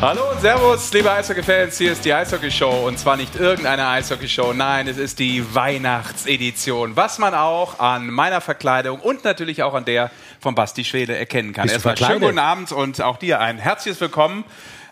Hallo und Servus, liebe Eishockey-Fans. Hier ist die Eishockey-Show. Und zwar nicht irgendeine Eishockey-Show. Nein, es ist die Weihnachtsedition. Was man auch an meiner Verkleidung und natürlich auch an der von Basti Schwede erkennen kann. Erstmal schönen guten Abend und auch dir ein herzliches Willkommen.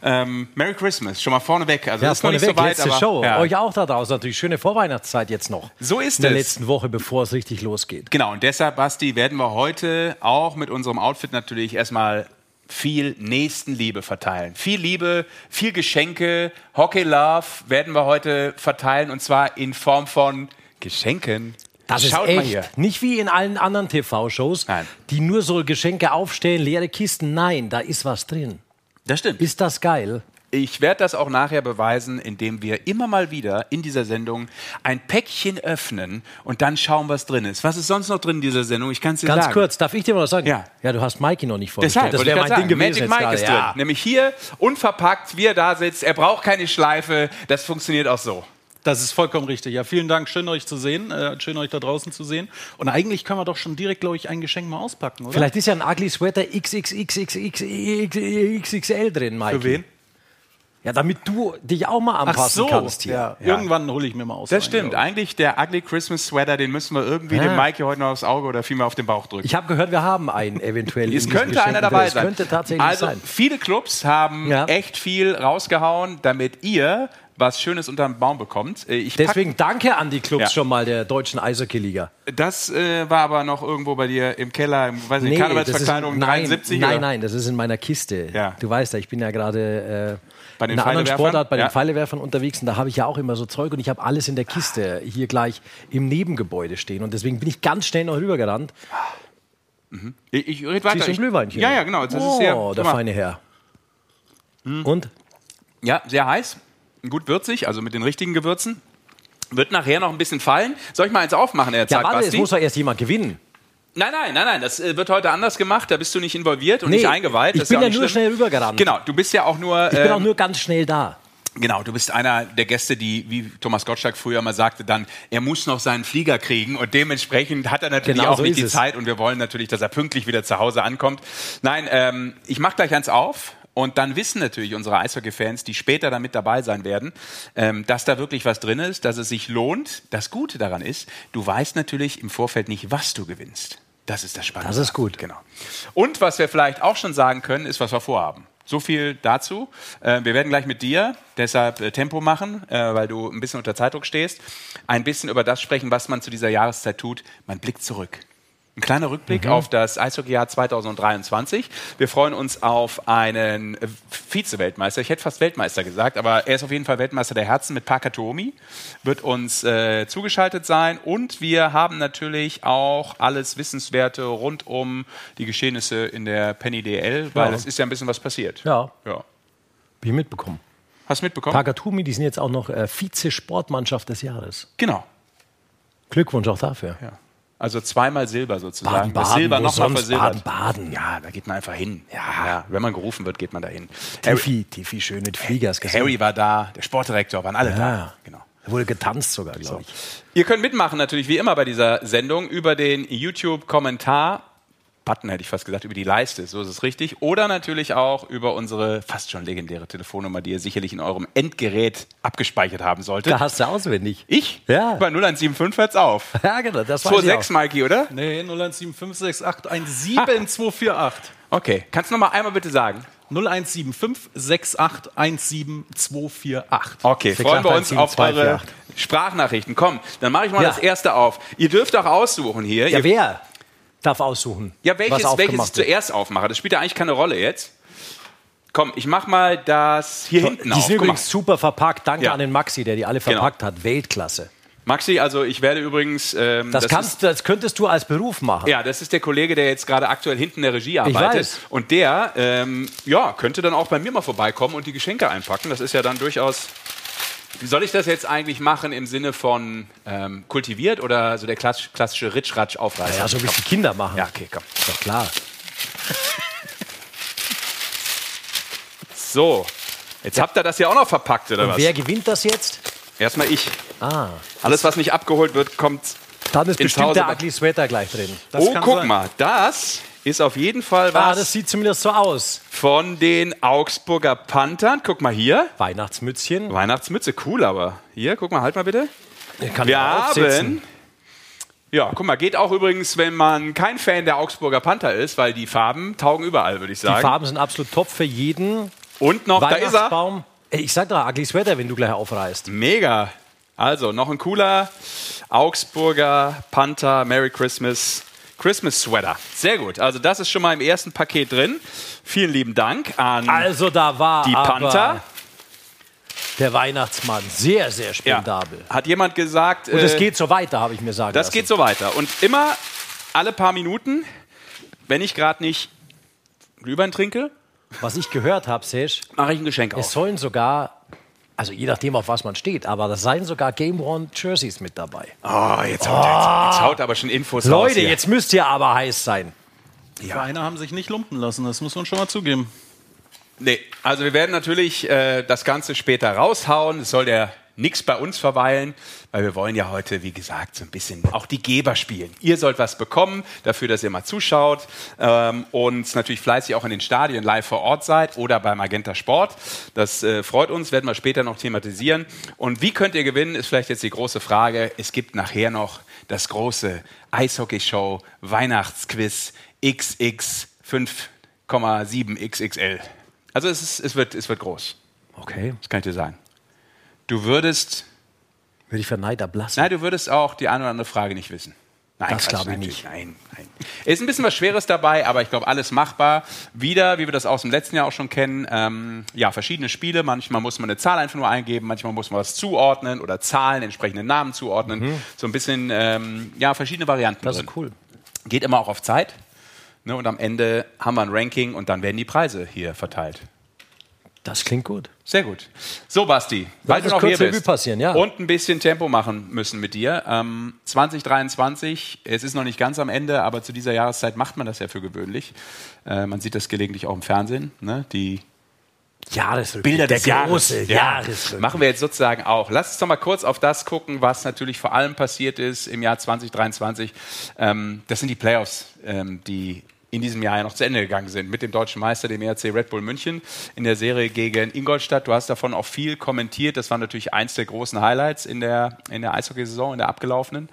Ähm, Merry Christmas, schon mal vorneweg. Also Ja, ist noch nicht so weit, letzte aber Show. Ja. Euch auch da draußen natürlich. Schöne Vorweihnachtszeit jetzt noch. So ist In der es. letzten Woche, bevor es richtig losgeht. Genau, und deshalb, Basti, werden wir heute auch mit unserem Outfit natürlich erstmal viel Nächstenliebe verteilen. Viel Liebe, viel Geschenke, Hockey Love werden wir heute verteilen und zwar in Form von Geschenken. Das ist Schaut echt mal hier. nicht wie in allen anderen TV-Shows, die nur so Geschenke aufstellen, leere Kisten. Nein, da ist was drin. Das stimmt. Ist das geil? Ich werde das auch nachher beweisen, indem wir immer mal wieder in dieser Sendung ein Päckchen öffnen und dann schauen, was drin ist. Was ist sonst noch drin in dieser Sendung? Ich kann es dir Ganz sagen. kurz, darf ich dir mal was sagen? Ja. Ja, du hast Mikey noch nicht vorgestellt. Deshalb, das wäre mein Ding sagen, gewesen Magic jetzt Mike ist gerade. drin. Ja. Nämlich hier, unverpackt, wie er da sitzt. Er braucht keine Schleife. Das funktioniert auch so. Das ist vollkommen richtig. Ja, vielen Dank. Schön, euch zu sehen. Äh, schön, euch da draußen zu sehen. Und eigentlich können wir doch schon direkt, glaube ich, ein Geschenk mal auspacken, oder? Vielleicht ist ja ein Ugly Sweater XXXXXL drin, Mikey. Für wen? Ja, damit du dich auch mal anpassen kannst hier. Ja. Irgendwann hole ich mir mal aus. Das stimmt. Eigentlich der Ugly Christmas Sweater, den müssen wir irgendwie dem Mikey heute noch aufs Auge oder vielmehr auf den Bauch drücken. Ich habe gehört, wir haben einen eventuell. es könnte einer dabei sein. Es könnte tatsächlich also, sein. viele Clubs haben Ja. echt viel rausgehauen, damit ihr was Schönes unterm Baum bekommt. Äh, Ich Deswegen danke an die Clubs Ja. schon mal der deutschen Eishockey-Liga. Das äh, war aber noch irgendwo bei dir im Keller, im, weiß nicht, das Karnevalsverkleidung ist, nein, 73? nein, oder? nein, das ist in meiner Kiste. Ja. Du weißt ja, ich bin ja gerade äh, Bei den in einer anderen? Sportart bei Ja. den Pfeilewerfern unterwegs und da habe ich ja auch immer so Zeug und ich habe alles in der Kiste hier gleich im Nebengebäude stehen und deswegen bin ich ganz schnell noch rübergerannt. Ich, ich rede weiter. Siehst du Glühweinchen? Ja, ja, genau. Das oh, ist sehr, der feine Herr. Hm. Und? ja, sehr heiß, gut würzig, also mit den richtigen Gewürzen. Wird nachher noch ein bisschen fallen. Soll ich mal eins aufmachen der Ja, warte, es muss doch erst jemand gewinnen. Nein, nein, nein, nein, das äh, wird heute anders gemacht. Da bist du nicht involviert und Nee, nicht eingeweiht. ich Das ist bin ja nicht nur schlimm. schnell rübergerannt. Genau, du bist ja auch nur. Ich bin auch ähm, nur ganz schnell da. Genau, du bist einer der Gäste, die, wie Thomas Gottschalk früher mal sagte, dann, er muss noch seinen Flieger kriegen und dementsprechend hat er natürlich Genau auch so nicht die es. Zeit und wir wollen natürlich, dass er pünktlich wieder zu Hause ankommt. Nein, ähm, ich mache gleich eins auf. Und dann wissen natürlich unsere Eishockey-Fans, die später da mit dabei sein werden, ähm, dass da wirklich was drin ist, dass es sich lohnt. Das Gute daran ist, du weißt natürlich im Vorfeld nicht, was du gewinnst. Das ist das Spannende. Das ist gut. Genau. Und was wir vielleicht auch schon sagen können, ist, was wir vorhaben. So viel dazu. Äh, wir werden gleich mit dir, deshalb äh, Tempo machen, äh, weil du ein bisschen unter Zeitdruck stehst, ein bisschen über das sprechen, was man zu dieser Jahreszeit tut. Man blickt zurück. Ein kleiner Rückblick auf das Eishockeyjahr 2023. Wir freuen uns auf einen äh, Vize-Weltmeister. Ich hätte fast Weltmeister gesagt, aber er ist auf jeden Fall Weltmeister der Herzen mit Parker Tuomi. Wird uns äh, zugeschaltet sein. Und wir haben natürlich auch alles Wissenswerte rund um die Geschehnisse in der Penny DL, weil Ja. es ist ja ein bisschen was passiert. Ja, ja. bin ich mitbekommen. Hast du mitbekommen? Tagatumi, die sind jetzt auch noch äh, Vize-Sportmannschaft des Jahres. Genau. Glückwunsch auch dafür. Ja. Also zweimal Silber sozusagen. Baden-Baden, Das Silber nochmal versilbert. Baden-Baden? Ja, da geht man einfach hin. Ja. Wenn man gerufen wird, geht man da hin. Tiffy, Tiffy schön mit Fliegers gesehen. Harry war da, der Sportdirektor, waren alle da. Ja. Genau. Da wurde getanzt sogar, glaube ich. Ihr könnt mitmachen natürlich wie immer bei dieser Sendung über den YouTube-Kommentar. Button hätte ich fast gesagt, über die Leiste, so ist es richtig. Oder natürlich auch über unsere fast schon legendäre Telefonnummer, die ihr sicherlich in eurem Endgerät abgespeichert haben solltet. Da hast du auswendig. Ich? Ja. Bei 0175 hört's auf. Ja, genau, das ich 26, Mikey, oder? Nee, 0175681724. Okay. Kannst du noch mal einmal bitte sagen? 0175681724. Okay, freuen wir acht, uns auf sieben, zwei, vier, eure. Sprachnachrichten. Komm, dann mache ich mal Ja. das erste auf. Ihr dürft auch aussuchen hier. Ja, Ihr- wer darf aussuchen? Ja, welches, welches ich zuerst aufmache, das spielt ja eigentlich keine Rolle jetzt. Komm, ich mach mal das hier hinten Die auf. sind Guck mal. übrigens super verpackt. Danke Ja. an den Maxi, der die alle Genau. verpackt hat. Weltklasse. Maxi, also ich werde übrigens. Ähm, Das, kannst, das könntest du als Beruf machen. Ist, ja, das ist der Kollege, der jetzt gerade aktuell hinten in der Regie arbeitet. weiß. Und der, ähm, ja, könnte dann auch bei mir mal vorbeikommen und die Geschenke einpacken. Das ist ja dann durchaus. Soll ich das jetzt eigentlich machen im Sinne von ähm, kultiviert oder so der klassisch, klassische Ritsch-Ratsch-Aufreißer? Ja, so wie es die Kinder machen. Ja, okay, komm. Ist doch klar. So, jetzt habt ihr das ja auch noch verpackt, oder was? Wer gewinnt das jetzt? Erstmal ich. Ah, Alles, was nicht abgeholt wird, kommt. dann ist bestimmt Hause der Ugly Sweater gleich drin. Das oh, guck sein. mal, das ist auf jeden Fall was Ah, das sieht zumindest so aus. von den Augsburger Panthern. Guck mal hier. Weihnachtsmützchen. Weihnachtsmütze, cool, aber hier, guck mal, halt mal bitte. Kann Wir haben. Ja, guck mal, geht auch übrigens, wenn man kein Fan der Augsburger Panther ist, weil die Farben taugen überall, würde ich Die sagen. Farben sind absolut top für jeden Und noch, da ist er. Ey, Ich sag doch, ugly Sweater, wenn du gleich aufreißt. Mega. Also, noch ein cooler Augsburger Panther Merry Christmas Christmas Sweater. Sehr gut. Also, das ist schon mal im ersten Paket drin. Vielen lieben Dank an Also da war die Panther. der Weihnachtsmann sehr, sehr Ja. spendabel. Hat jemand gesagt, Und es äh, geht so weiter, habe ich mir sagen das lassen. geht so weiter. Und immer alle paar Minuten, wenn ich gerade nicht Glühwein trinke, Was ich gehört habe, Sesh, mache ich ein Geschenk es auf. sollen sogar, also je nachdem, auf was man steht, aber da seien sogar Game One Jerseys mit dabei. Oh, jetzt haut, er, jetzt haut er aber schon Infos raus. Leute, hier. jetzt müsst ihr aber heiß sein. Die Vereine haben sich nicht lumpen lassen, das muss man schon mal zugeben. Nee, also wir werden natürlich äh, das Ganze später raushauen. Es soll ja nichts bei uns verweilen, weil wir wollen ja heute, wie gesagt, so ein bisschen auch die Geber spielen. Ihr sollt was bekommen dafür, dass ihr mal zuschaut ähm, und natürlich fleißig auch in den Stadien live vor Ort seid oder bei Magenta Sport. Das äh, freut uns, werden wir später noch thematisieren. Und wie könnt ihr gewinnen, ist vielleicht jetzt die große Frage. Es gibt nachher noch das große Eishockey-Show Weihnachtsquiz XX 5,7 XXL. Also es, ist, es, wird, es wird groß. Okay. Das kann ich dir sagen. Du würdest, Würde ich für Neid erblassen. nein, du würdest auch die eine oder andere Frage nicht wissen. Nein, Das glaube ich nicht. Nein, nein. Es ist ein bisschen was Schweres dabei, aber ich glaube, alles machbar. Wieder, wie wir das aus dem letzten Jahr auch schon kennen, ähm, ja, verschiedene Spiele. Manchmal muss man eine Zahl einfach nur eingeben, manchmal muss man was zuordnen oder Zahlen, entsprechende Namen zuordnen. So ein bisschen, ähm, ja, verschiedene Varianten Mhm. Das drin. ist cool. Geht immer auch auf Zeit. Ne, und am Ende haben wir ein Ranking und dann werden die Preise hier verteilt. Das klingt gut. Sehr gut. So, Basti, weil du noch hier bist passieren, ja. und ein bisschen Tempo machen müssen mit dir. Ähm, 2023, es ist noch nicht ganz am Ende, aber zu dieser Jahreszeit macht man das ja für gewöhnlich. Äh, man sieht das gelegentlich auch im Fernsehen. Ne? Die Jahresrückblick. Bilder der des Jahres. Ja, machen wir jetzt sozusagen auch. Lass uns doch mal kurz auf das gucken, was natürlich vor allem passiert ist im Jahr 2023. Ähm, das sind die Playoffs, ähm, die in diesem Jahr ja noch zu Ende gegangen sind mit dem deutschen Meister, dem ERC Red Bull München in der Serie gegen Ingolstadt. Du hast davon auch viel kommentiert. Das war natürlich eins der großen Highlights in der, in der Eishockeysaison, in der abgelaufenen.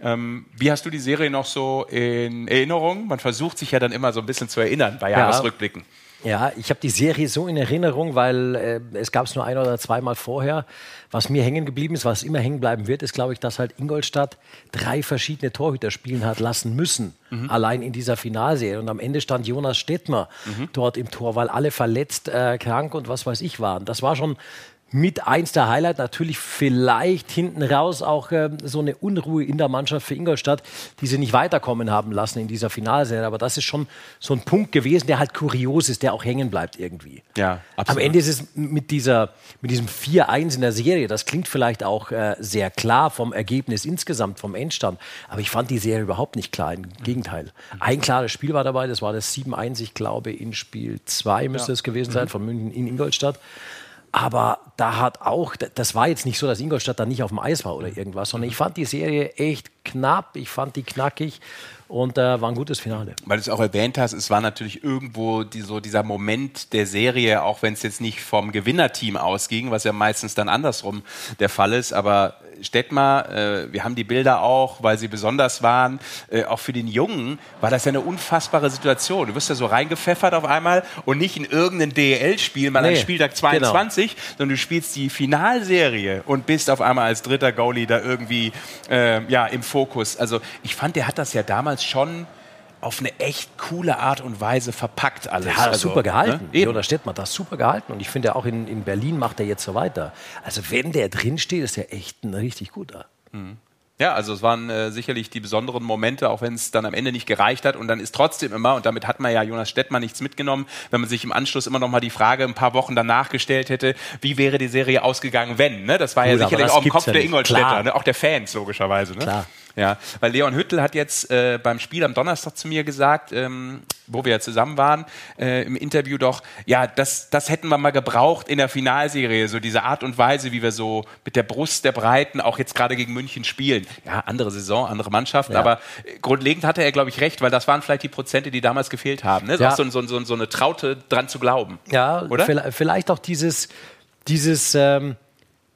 Ähm, wie hast du die Serie noch so in Erinnerung? Man versucht sich ja dann immer so ein bisschen zu erinnern bei Jahresrückblicken. Ja, ich habe die Serie so in Erinnerung, weil äh, es gab es nur ein oder zweimal vorher. Was mir hängen geblieben ist, was immer hängen bleiben wird, ist, glaube ich, dass halt Ingolstadt drei verschiedene Torhüter spielen hat lassen müssen, allein in dieser Finalserie. Und am Ende stand Jonas Stettmer dort im Tor, weil alle verletzt, äh, krank und was weiß ich waren. Das war schon mit eins der Highlight natürlich vielleicht hinten raus auch ähm, so eine Unruhe in der Mannschaft für Ingolstadt, die sie nicht weiterkommen haben lassen in dieser Finalserie. Aber das ist schon so ein Punkt gewesen, der halt kurios ist, der auch hängen bleibt irgendwie. Ja, Am absolut. Ende ist es mit, dieser, mit diesem 4-1 in der Serie, das klingt vielleicht auch äh, sehr klar vom Ergebnis insgesamt, vom Endstand. Aber ich fand die Serie überhaupt nicht klar. Im Gegenteil. Ein klares Spiel war dabei, das war das 7-1, ich glaube, in Spiel 2 müsste es gewesen sein, von München in Ingolstadt. Aber da hat auch, das war jetzt nicht so, dass Ingolstadt da nicht auf dem Eis war oder irgendwas, sondern ich fand die Serie echt knapp, ich fand die knackig und äh, war ein gutes Finale. weil du es auch erwähnt hast, es war natürlich irgendwo die, so dieser Moment der Serie, auch wenn es jetzt nicht vom Gewinnerteam ausging, was ja meistens dann andersrum der Fall ist, aber Stettmar, äh, wir haben die Bilder auch, weil sie besonders waren. Äh, auch für den Jungen war das ja eine unfassbare Situation. Du wirst ja so reingepfeffert auf einmal und nicht in irgendein DEL-Spiel, mal an Nee, Spieltag 22, sondern du spielst die Finalserie und bist auf einmal als dritter Goalie da irgendwie äh, ja, im Fokus. Also ich fand, der hat das ja damals schon auf eine echt coole Art und Weise verpackt alles. Der hat also, super gehalten. Ne? Jonas Stettmann hat das super gehalten. Und ich finde auch in, in Berlin macht er jetzt so weiter. Also wenn der drin steht, ist er echt ein richtig guter. Ja, also es waren äh, sicherlich die besonderen Momente, auch wenn es dann am Ende nicht gereicht hat. Und dann ist trotzdem immer, und damit hat man ja Jonas Stettmann nichts mitgenommen, wenn man sich im Anschluss immer noch mal die Frage ein paar Wochen danach gestellt hätte, wie wäre die Serie ausgegangen, wenn? Ne? Das war ja Gut, aber sicherlich auch im Kopf ja der. Ingolstädter, ne? auch der Fans logischerweise. Ne? Klar. Ja, weil Leon Hüttel hat jetzt äh, beim Spiel am Donnerstag zu mir gesagt, ähm, wo wir ja zusammen waren, äh, im Interview doch, ja, das, das hätten wir mal gebraucht in der Finalserie, so diese Art und Weise, wie wir so mit der Brust der Breiten auch jetzt gerade gegen München spielen. Ja, andere Saison, andere Mannschaften, ja. aber äh, grundlegend hatte er, glaube ich, recht, weil das waren vielleicht die Prozente, die damals gefehlt haben. Ne? Ja. So, so, so, so eine Traute dran zu glauben. Ja, oder? Vielleicht auch dieses, dieses ähm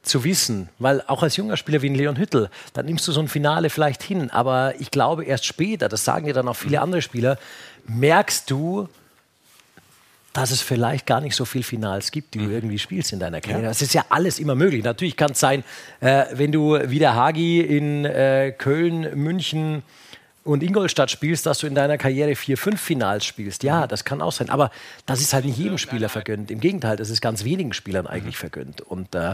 zu wissen, weil auch als junger Spieler wie ein Leon Hüttel, dann nimmst du so ein Finale vielleicht hin, aber ich glaube erst später, das sagen dir dann auch viele andere Spieler, merkst du, dass es vielleicht gar nicht so viel Finals gibt, die du mhm. irgendwie spielst in deiner Karriere. Ja. Das ist ja alles immer möglich. Natürlich kann es sein, äh, wenn du wie der Hagi in äh, Köln, München, und Ingolstadt spielst, dass du in deiner Karriere vier, fünf Finals spielst. Ja, das kann auch sein. Aber das ist halt nicht jedem Spieler vergönnt. Im Gegenteil, das ist ganz wenigen Spielern eigentlich vergönnt. Und äh,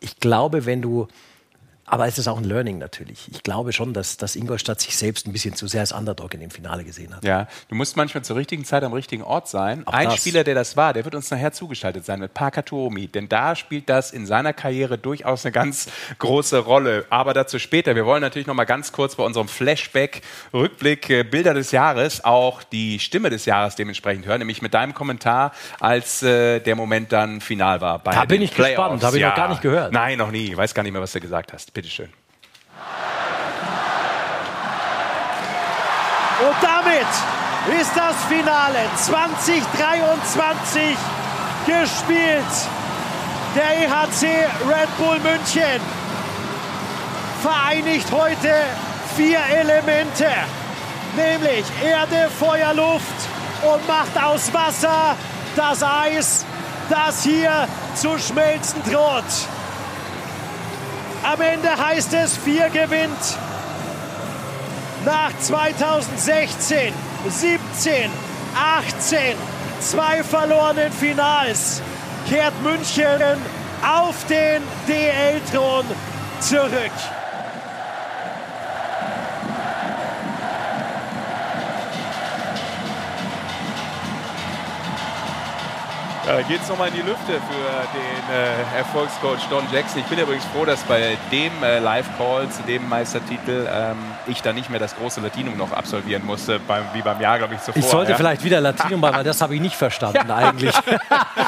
ich glaube, wenn du aber es ist auch ein Learning natürlich. Ich glaube schon, dass, dass Ingolstadt sich selbst ein bisschen zu sehr als Underdog in dem Finale gesehen hat. Ja, du musst manchmal zur richtigen Zeit am richtigen Ort sein. Auch ein das. Spieler, der das war, der wird uns nachher zugeschaltet sein mit Parker Tuomi. Denn da spielt das in seiner Karriere durchaus eine ganz große Rolle. Aber dazu später. Wir wollen natürlich noch mal ganz kurz bei unserem Flashback, Rückblick, äh, Bilder des Jahres auch die Stimme des Jahres dementsprechend hören. Nämlich mit deinem Kommentar, als äh, der Moment dann final war. da bin ich Playoffs. gespannt. Habe ich ja. noch gar nicht gehört. Nein, noch nie. Ich weiß gar nicht mehr, was du gesagt hast. Bitteschön. Und damit ist das Finale 2023 gespielt. Der EHC Red Bull München vereinigt heute vier Elemente, nämlich Erde, Feuer, Luft und macht aus Wasser das Eis, das hier zu schmelzen droht. Am Ende heißt es, vier gewinnt. Nach 2016, 17, 18, zwei verlorenen Finals kehrt München auf den DL-Thron zurück. Da geht es nochmal in die Lüfte für den äh, Erfolgscoach Don Jackson. Ich bin übrigens froh, dass bei dem äh, Live-Call zu dem Meistertitel ähm, ich da nicht mehr das große Latinum noch absolvieren musste, beim, wie beim Jahr, glaube ich, zuvor. Ich sollte ja. vielleicht wieder Latinum machen, weil das habe ich nicht verstanden eigentlich.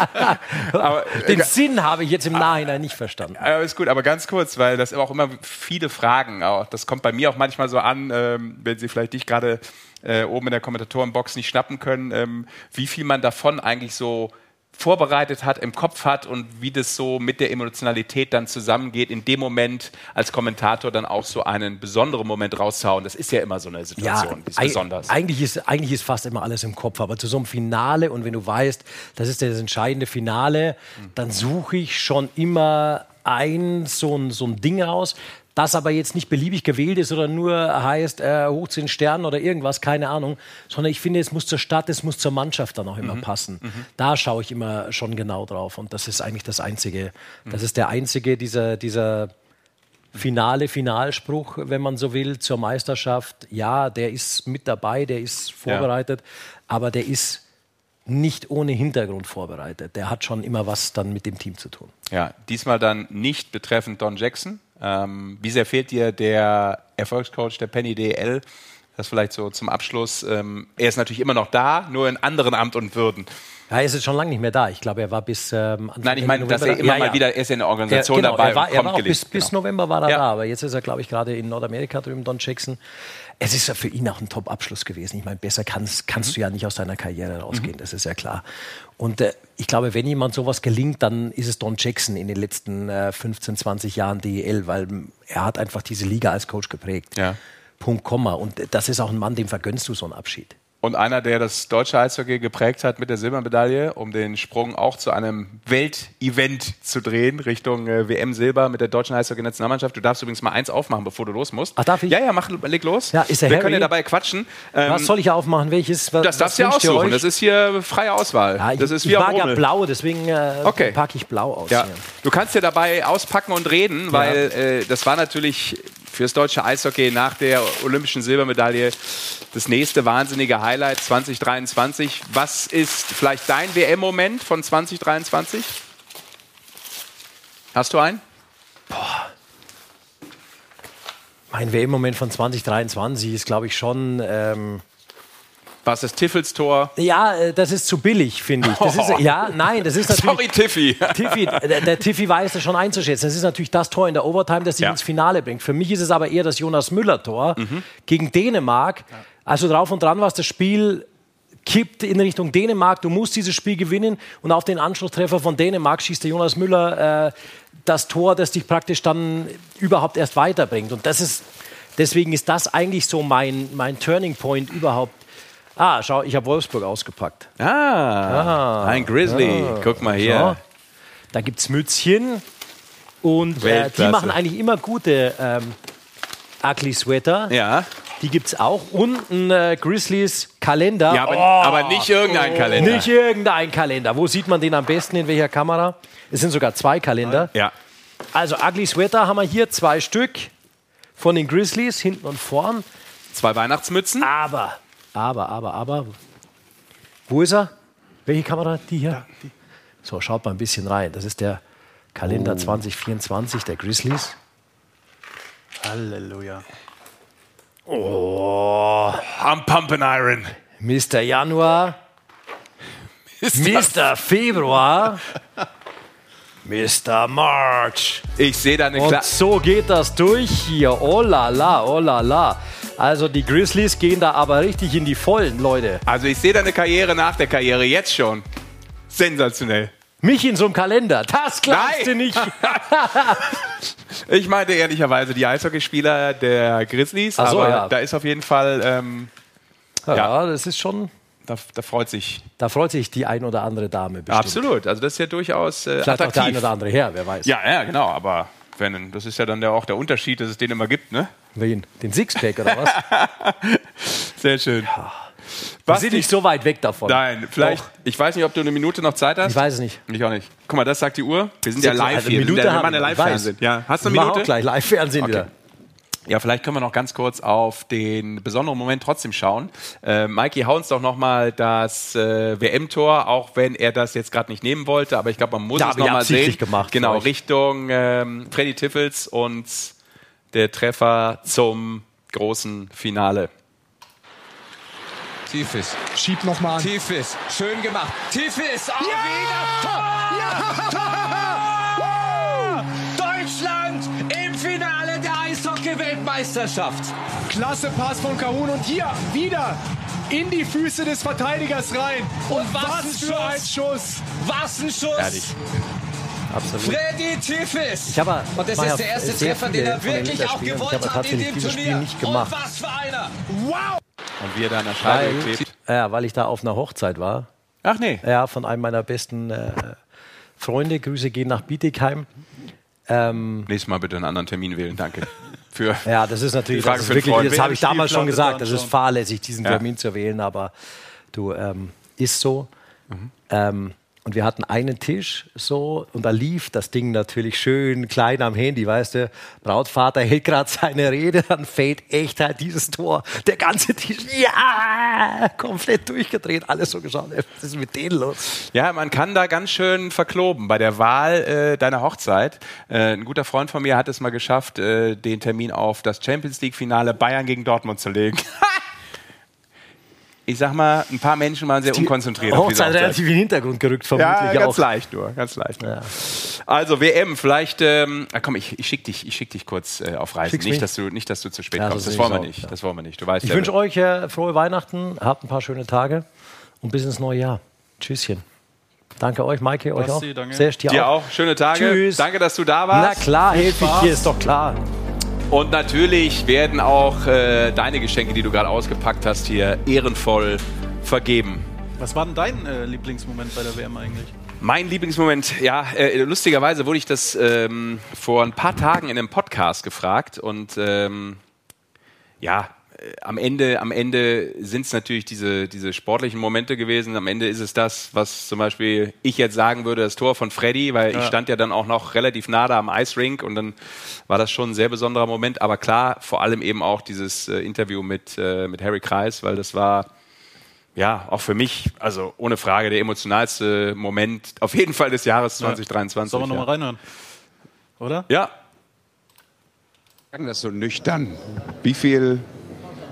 aber, den äh, Sinn habe ich jetzt im Nachhinein nicht verstanden. Aber ist gut, aber ganz kurz, weil das auch immer viele Fragen, auch, das kommt bei mir auch manchmal so an, ähm, wenn Sie vielleicht dich gerade äh, oben in der Kommentatorenbox nicht schnappen können, ähm, wie viel man davon eigentlich so vorbereitet hat, im Kopf hat und wie das so mit der Emotionalität dann zusammengeht, in dem Moment als Kommentator dann auch so einen besonderen Moment rauszuhauen. Das ist ja immer so eine Situation, ja, besonders. Eigentlich ist, eigentlich ist fast immer alles im Kopf, aber zu so einem Finale und wenn du weißt, das ist das entscheidende Finale, mhm. dann suche ich schon immer ein so ein, so ein Ding raus, das aber jetzt nicht beliebig gewählt ist oder nur heißt äh, hoch zu den Sternen oder irgendwas, keine Ahnung, sondern ich finde, es muss zur Stadt, es muss zur Mannschaft dann auch immer mhm. passen. Mhm. Da schaue ich immer schon genau drauf und das ist eigentlich das Einzige. Mhm. Das ist der einzige dieser, dieser finale Finalspruch, wenn man so will, zur Meisterschaft. Ja, der ist mit dabei, der ist vorbereitet, ja. aber der ist nicht ohne Hintergrund vorbereitet. Der hat schon immer was dann mit dem Team zu tun. Ja, diesmal dann nicht betreffend Don Jackson, ähm, wie sehr fehlt dir der Erfolgscoach der Penny DL? Das vielleicht so zum Abschluss. Ähm, er ist natürlich immer noch da, nur in anderen Amt und Würden. Ja, er ist jetzt schon lange nicht mehr da. Ich glaube, er war bis ähm, Anfang Nein, ich meine, dass er immer ja, mal wieder, er ist in der Organisation ja, genau, dabei. Er war, er war auch bis, genau. bis, November war er da, aber jetzt ist er, glaube ich, gerade in Nordamerika drüben, Don Jackson. Es ist ja für ihn auch ein Top-Abschluss gewesen. Ich meine, besser kannst, kannst mhm. du ja nicht aus deiner Karriere rausgehen, mhm. das ist ja klar. Und äh, ich glaube, wenn jemand sowas gelingt, dann ist es Don Jackson in den letzten äh, 15, 20 Jahren DEL, weil er hat einfach diese Liga als Coach geprägt. Ja. Punkt, Komma. Und das ist auch ein Mann, dem vergönnst du so einen Abschied und einer, der das deutsche Eishockey geprägt hat mit der Silbermedaille, um den Sprung auch zu einem Weltevent zu drehen, Richtung äh, WM Silber mit der deutschen Eishockey-Nationalmannschaft. Du darfst übrigens mal eins aufmachen, bevor du los musst. Ach, darf ich? Ja, ja, mach, leg los. Ja, ist der Wir Harry? können ja dabei quatschen. Ähm, was soll ich aufmachen? Welches? Was, das darfst du ja aussuchen. Das ist hier freie Auswahl. Ja, ich, das ist wie ich mag ja blau, deswegen äh, okay. packe ich blau aus. Ja. Du kannst ja dabei auspacken und reden, weil äh, das war natürlich fürs deutsche Eishockey nach der olympischen Silbermedaille das nächste wahnsinnige Highlight 2023. Was ist vielleicht dein WM-Moment von 2023? Hast du einen? Boah. Ein WM-Moment von 2023 ist, glaube ich, schon. Ähm was das Tiffels Tor? Ja, äh, das ist zu billig, finde ich. Ist, ja, nein, das ist natürlich. Sorry, Tiffy. Tiffy der, der, Tiffy weiß das schon einzuschätzen. Das ist natürlich das Tor in der Overtime, das sich ja. ins Finale bringt. Für mich ist es aber eher das Jonas Müller-Tor mhm. gegen Dänemark. Also drauf und dran, was das Spiel kippt in Richtung Dänemark. Du musst dieses Spiel gewinnen und auf den Anschlusstreffer von Dänemark schießt der Jonas Müller äh, das Tor, das dich praktisch dann überhaupt erst weiterbringt. Und das ist, deswegen ist das eigentlich so mein, mein Turning Point überhaupt Ah, schau, ich habe Wolfsburg ausgepackt. Ah, ah ein Grizzly. Ah. Guck mal hier. So. Da gibt es Mützchen. Und äh, die machen eigentlich immer gute ähm, Ugly Sweater. Ja. Die gibt es auch. Und ein äh, Grizzlies Kalender. Ja, aber, oh, aber nicht irgendein oh, Kalender. Nicht irgendein Kalender. Wo sieht man den am besten? In welcher Kamera? Es sind sogar zwei Kalender. Ja. Also Ugly Sweater haben wir hier zwei Stück von den Grizzlies, hinten und vorn. Zwei Weihnachtsmützen. Aber aber, aber, aber. Wo ist er? Welche Kamera? Die hier? Ja, die. So, schaut mal ein bisschen rein. Das ist der Kalender oh. 2024 der Grizzlies. Halleluja. Oh. I'm pumping iron. Mr. Januar. Mr. Februar. Mr. March. Ich sehe da eine Und so geht das durch hier. Oh la la, oh la la. Also die Grizzlies gehen da aber richtig in die Vollen, Leute. Also ich sehe deine Karriere nach der Karriere jetzt schon. Sensationell. Mich in so einem Kalender, das glaubst du nicht. ich meinte ehrlicherweise die Eishockeyspieler der Grizzlies, so, aber ja. da ist auf jeden Fall... Ähm, ja, ja, das ist schon... Da, da, freut sich. Da freut sich die ein oder andere Dame bestimmt. Absolut. Also das ist ja durchaus äh, Vielleicht attraktiv. auch der ein oder andere Herr, wer weiß. Ja, ja, genau. Aber wenn, das ist ja dann der, auch der Unterschied, dass es den immer gibt, ne? Wen? Den Sixpack oder was? Sehr schön. Ja. Wir sind nicht so weit weg davon. Nein, vielleicht. Doch. Ich weiß nicht, ob du eine Minute noch Zeit hast. Ich weiß es nicht. Ich auch nicht. Guck mal, das sagt die Uhr. Wir sind ja live also hier. Minute wir machen ja Live-Fernsehen. Ja. Hast du eine Minute? auch gleich Live-Fernsehen okay. wieder. Ja, vielleicht können wir noch ganz kurz auf den besonderen Moment trotzdem schauen. Äh, Mikey, hau uns doch nochmal das äh, WM-Tor, auch wenn er das jetzt gerade nicht nehmen wollte, aber ich glaube, man muss ja, es nochmal sehen. Gemacht, genau, Richtung ähm, Freddy Tiffels und der Treffer zum großen Finale. Tiefes. Schieb nochmal an. Tiefes. Schön gemacht. Tiefes. Oh, ja! wieder. Tor! Ja! Tor! Eishockey-Weltmeisterschaft. Klasse Pass von Kahun und hier wieder in die Füße des Verteidigers rein. Und, und was, was für ein Schuss. Was ein Schuss. Ehrlich. Absolut. Freddy Tiffis. Ich habe, und das ist der erste Treffer, den er wirklich auch gewollt hat in dem Turnier. nicht gemacht. Und was für einer. Wow. Und wie er da an der Scheibe weil, klebt. Ja, weil ich da auf einer Hochzeit war. Ach nee. Ja, von einem meiner besten äh, Freunde. Grüße gehen nach Bietigheim. Ähm, Nächstes Mal bitte einen anderen Termin wählen, danke. Für ja, das ist natürlich, das, ist wirklich, das habe ich damals schon gesagt, das ist fahrlässig, diesen Termin ja. zu wählen, aber du, ähm, ist so. Mhm. Ähm, und wir hatten einen Tisch so und da lief das Ding natürlich schön klein am Handy, weißt du. Brautvater hält gerade seine Rede, dann fällt echt halt dieses Tor. Der ganze Tisch, ja, komplett durchgedreht, alles so geschaut. Was ist mit denen los? Ja, man kann da ganz schön verkloben bei der Wahl äh, deiner Hochzeit. Äh, ein guter Freund von mir hat es mal geschafft, äh, den Termin auf das Champions League Finale Bayern gegen Dortmund zu legen. ich sag mal, ein paar Menschen waren sehr die unkonzentriert. Hochzeit relativ in den Hintergrund gerückt, vermutlich. Ja, ganz auch. leicht nur, ganz leicht. Ja. Also WM, vielleicht, ähm, ah, komm, ich, ich schicke dich, schick dich kurz äh, auf Reisen. nicht dass, du, nicht, dass du zu spät ja, kommst. Das, das wollen wir nicht. Ja. Das wollen wir nicht. Du weißt ich wünsche euch äh, frohe Weihnachten, habt ein paar schöne Tage und bis ins neue Jahr. Tschüsschen. Danke euch, Maike, euch auch. Danke. Sehr dir auch. auch. Schöne Tage. Tschüss. Danke, dass du da warst. Na klar, helfe ich dir, ist doch klar. Und natürlich werden auch äh, deine Geschenke, die du gerade ausgepackt hast, hier ehrenvoll vergeben. Was war denn dein äh, Lieblingsmoment bei der WM eigentlich? Mein Lieblingsmoment, ja, äh, lustigerweise wurde ich das ähm, vor ein paar Tagen in einem Podcast gefragt und ähm, ja, am Ende, am Ende sind es natürlich diese, diese sportlichen Momente gewesen. Am Ende ist es das, was zum Beispiel ich jetzt sagen würde, das Tor von Freddy, weil ja. ich stand ja dann auch noch relativ nah da am Eisrink und dann war das schon ein sehr besonderer Moment. Aber klar, vor allem eben auch dieses äh, Interview mit, äh, mit Harry Kreis, weil das war ja, auch für mich, also ohne Frage, der emotionalste Moment auf jeden Fall des Jahres 2023. Sollen wir nochmal ja. reinhören? Oder? Ja. sagen das so nüchtern. Wie viel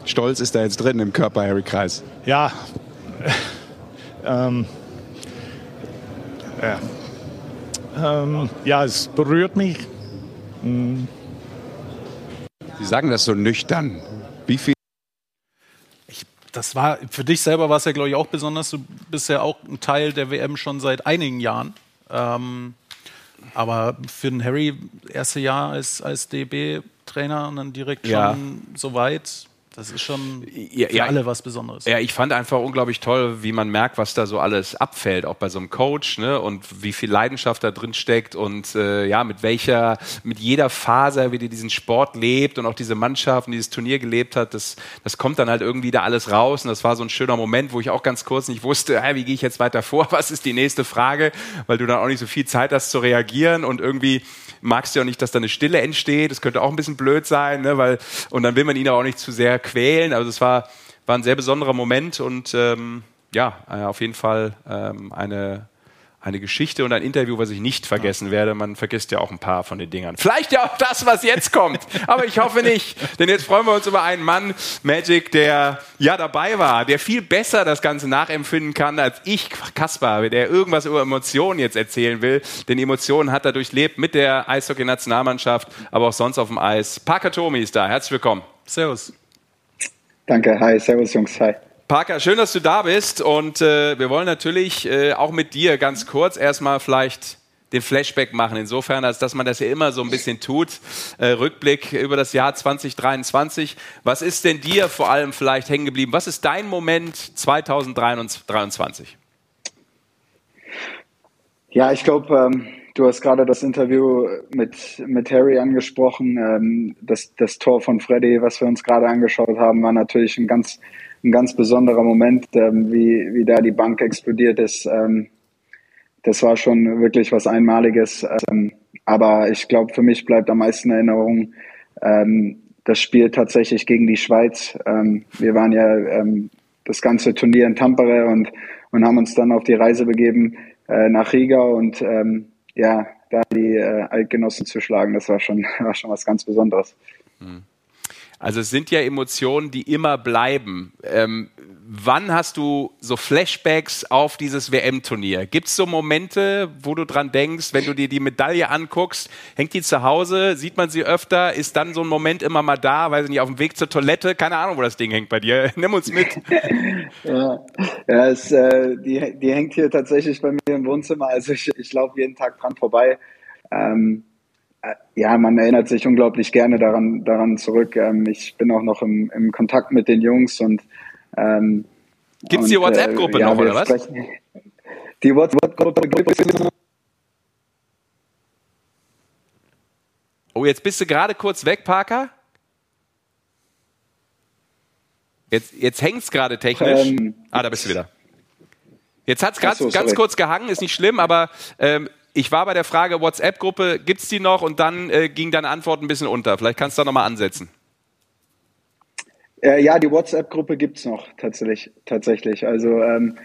Stolz ist da jetzt drin im Körper, Harry Kreis? Ja, ähm, ja. Ähm, ja, es berührt mich. Sie sagen das so nüchtern. Wie viel das war für dich selber war es ja, glaube ich, auch besonders. Du bist ja auch ein Teil der WM schon seit einigen Jahren. Ähm, aber für den Harry, erste Jahr als, als DB-Trainer und dann direkt Ja. schon so weit, das ist schon Ja, für ja. alle was Besonderes. Ja, ich fand einfach unglaublich toll, wie man merkt, was da so alles abfällt, auch bei so einem Coach, ne? Und wie viel Leidenschaft da drin steckt und äh, ja, mit welcher, mit jeder Faser, wie die diesen Sport lebt und auch diese Mannschaft und dieses Turnier gelebt hat, das, das kommt dann halt irgendwie da alles raus. Und das war so ein schöner Moment, wo ich auch ganz kurz nicht wusste, hä, wie gehe ich jetzt weiter vor? Was ist die nächste Frage? Weil du dann auch nicht so viel Zeit hast zu reagieren und irgendwie magst du ja auch nicht, dass da eine Stille entsteht. Das könnte auch ein bisschen blöd sein, ne? Weil, und dann will man ihn auch nicht zu sehr quälen. Also es war, war ein sehr besonderer Moment und ähm, ja, äh, auf jeden Fall ähm, eine, eine Geschichte und ein Interview, was ich nicht vergessen werde. Man vergisst ja auch ein paar von den Dingern. Vielleicht ja auch das, was jetzt kommt, aber ich hoffe nicht. Denn jetzt freuen wir uns über einen Mann, Magic, der ja dabei war, der viel besser das Ganze nachempfinden kann als ich, Kaspar, der irgendwas über Emotionen jetzt erzählen will. Denn Emotionen hat er durchlebt mit der Eishockey-Nationalmannschaft, aber auch sonst auf dem Eis. Parker Tomi ist da. Herzlich willkommen. Servus. Danke, hi, servus Jungs, hi. Parker, schön, dass du da bist und äh, wir wollen natürlich äh, auch mit dir ganz kurz erstmal vielleicht den Flashback machen, insofern, als dass man das ja immer so ein bisschen tut. Äh, Rückblick über das Jahr 2023. Was ist denn dir vor allem vielleicht hängen geblieben? Was ist dein Moment 2023? Ja, ich glaube, ähm, du hast gerade das Interview mit, mit Harry angesprochen. Ähm, das, das Tor von Freddy, was wir uns gerade angeschaut haben, war natürlich ein ganz, ein ganz besonderer Moment, ähm, wie, wie da die Bank explodiert ist. Ähm, das war schon wirklich was Einmaliges. Ähm, aber ich glaube, für mich bleibt am meisten in Erinnerung ähm, das Spiel tatsächlich gegen die Schweiz. Ähm, wir waren ja ähm, das ganze Turnier in Tampere und, und haben uns dann auf die Reise begeben äh, nach Riga und ähm, ja, da die äh, Altgenossen zu schlagen, das war schon, war schon was ganz Besonderes. Also es sind ja Emotionen, die immer bleiben. Ähm, wann hast du so Flashbacks auf dieses WM-Turnier? Gibt es so Momente, wo du dran denkst, wenn du dir die Medaille anguckst, hängt die zu Hause, sieht man sie öfter, ist dann so ein Moment immer mal da, weiß ich nicht, auf dem Weg zur Toilette, keine Ahnung, wo das Ding hängt bei dir. Nimm uns mit. Ja, ja es, äh, die, die hängt hier tatsächlich bei mir im Wohnzimmer. Also ich, ich laufe jeden Tag dran vorbei. Ähm, äh, ja, man erinnert sich unglaublich gerne daran, daran zurück. Ähm, ich bin auch noch im, im Kontakt mit den Jungs und ähm, Gibt's die und, WhatsApp-Gruppe äh, ja, noch, oder was? sprechen- Die WhatsApp-Gruppe Oh, jetzt bist du gerade kurz weg, Parker. Jetzt, jetzt hängt es gerade technisch. Ähm, ah, da bist du wieder. Jetzt hat es Ach so, ganz kurz gehangen, ist nicht schlimm, aber ähm, ich war bei der Frage WhatsApp-Gruppe, gibt es die noch? Und dann äh, ging deine Antwort ein bisschen unter. Vielleicht kannst du da nochmal ansetzen. Äh, ja, die WhatsApp-Gruppe gibt's noch tatsächlich. tatsächlich. Also ähm,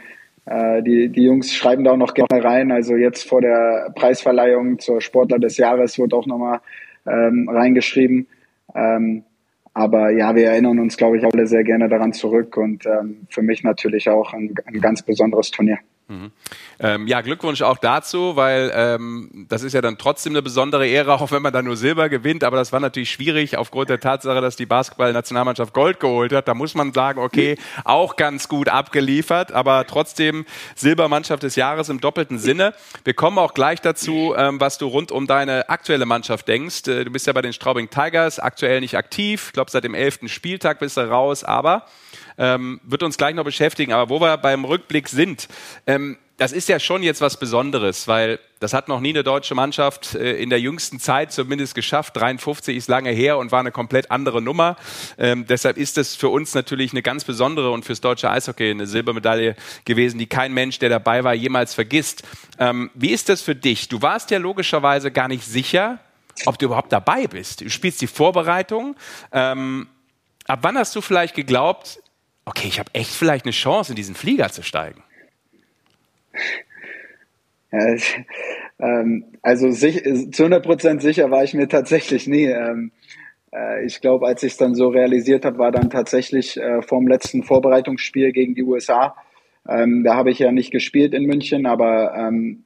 äh, die, die Jungs schreiben da auch noch gerne rein. Also jetzt vor der Preisverleihung zur Sportler des Jahres wird auch nochmal ähm, reingeschrieben. Ähm, aber ja, wir erinnern uns, glaube ich, alle sehr gerne daran zurück und ähm, für mich natürlich auch ein, ein ganz besonderes Turnier. Ähm, ja, Glückwunsch auch dazu, weil ähm, das ist ja dann trotzdem eine besondere Ehre, auch wenn man dann nur Silber gewinnt. Aber das war natürlich schwierig aufgrund der Tatsache, dass die Basketball-Nationalmannschaft Gold geholt hat. Da muss man sagen, okay, auch ganz gut abgeliefert, aber trotzdem Silbermannschaft des Jahres im doppelten Sinne. Wir kommen auch gleich dazu, ähm, was du rund um deine aktuelle Mannschaft denkst. Äh, du bist ja bei den Straubing Tigers aktuell nicht aktiv. Ich glaube, seit dem elften Spieltag bist du raus, aber ähm, wird uns gleich noch beschäftigen. Aber wo wir beim Rückblick sind, ähm, das ist ja schon jetzt was Besonderes, weil das hat noch nie eine deutsche Mannschaft äh, in der jüngsten Zeit zumindest geschafft. 53 ist lange her und war eine komplett andere Nummer. Ähm, deshalb ist es für uns natürlich eine ganz besondere und fürs deutsche Eishockey eine Silbermedaille gewesen, die kein Mensch, der dabei war, jemals vergisst. Ähm, wie ist das für dich? Du warst ja logischerweise gar nicht sicher, ob du überhaupt dabei bist. Du spielst die Vorbereitung. Ähm, ab wann hast du vielleicht geglaubt, okay, ich habe echt vielleicht eine Chance, in diesen Flieger zu steigen? Ja, ähm, also sich, zu 100 Prozent sicher war ich mir tatsächlich nie. Ähm, äh, ich glaube, als ich es dann so realisiert habe, war dann tatsächlich äh, vorm letzten Vorbereitungsspiel gegen die USA. Ähm, da habe ich ja nicht gespielt in München, aber ähm,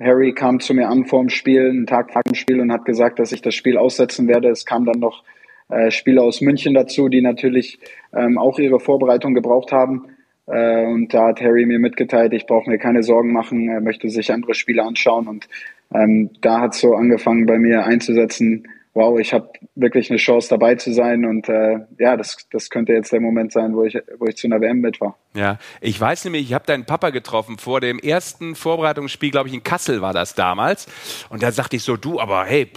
Harry kam zu mir an vor dem Spiel, einen Tag vor dem Spiel und hat gesagt, dass ich das Spiel aussetzen werde. Es kam dann noch äh, Spieler aus München dazu, die natürlich ähm, auch ihre Vorbereitung gebraucht haben. Äh, und da hat Harry mir mitgeteilt, ich brauche mir keine Sorgen machen, er möchte sich andere Spiele anschauen. Und ähm, da hat so angefangen bei mir einzusetzen, wow, ich habe wirklich eine Chance dabei zu sein und äh, ja, das, das könnte jetzt der Moment sein, wo ich, wo ich zu einer WM mit war. Ja, ich weiß nämlich, ich habe deinen Papa getroffen vor dem ersten Vorbereitungsspiel, glaube ich, in Kassel war das damals. Und da sagte ich so, du, aber hey,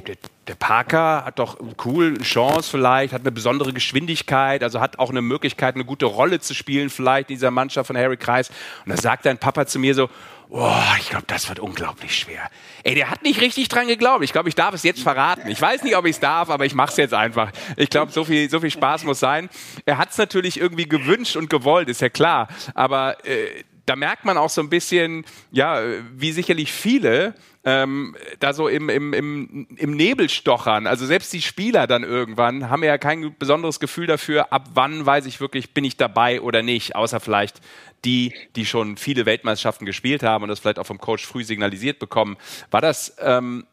der, Parker hat doch cool eine Chance vielleicht, hat eine besondere Geschwindigkeit, also hat auch eine Möglichkeit, eine gute Rolle zu spielen vielleicht in dieser Mannschaft von Harry Kreis. Und da sagt dein Papa zu mir so, Boah, ich glaube, das wird unglaublich schwer. Ey, der hat nicht richtig dran geglaubt. Ich glaube, ich darf es jetzt verraten. Ich weiß nicht, ob ich es darf, aber ich mache es jetzt einfach. Ich glaube, so viel, so viel Spaß muss sein. Er hat es natürlich irgendwie gewünscht und gewollt, ist ja klar. Aber äh, da merkt man auch so ein bisschen, ja, wie sicherlich viele ähm, da so im, im, im, im Nebel stochern. Also selbst die Spieler dann irgendwann haben ja kein besonderes Gefühl dafür, ab wann weiß ich wirklich, bin ich dabei oder nicht, außer vielleicht die, die schon viele Weltmeisterschaften gespielt haben und das vielleicht auch vom Coach früh signalisiert bekommen. War das ähm,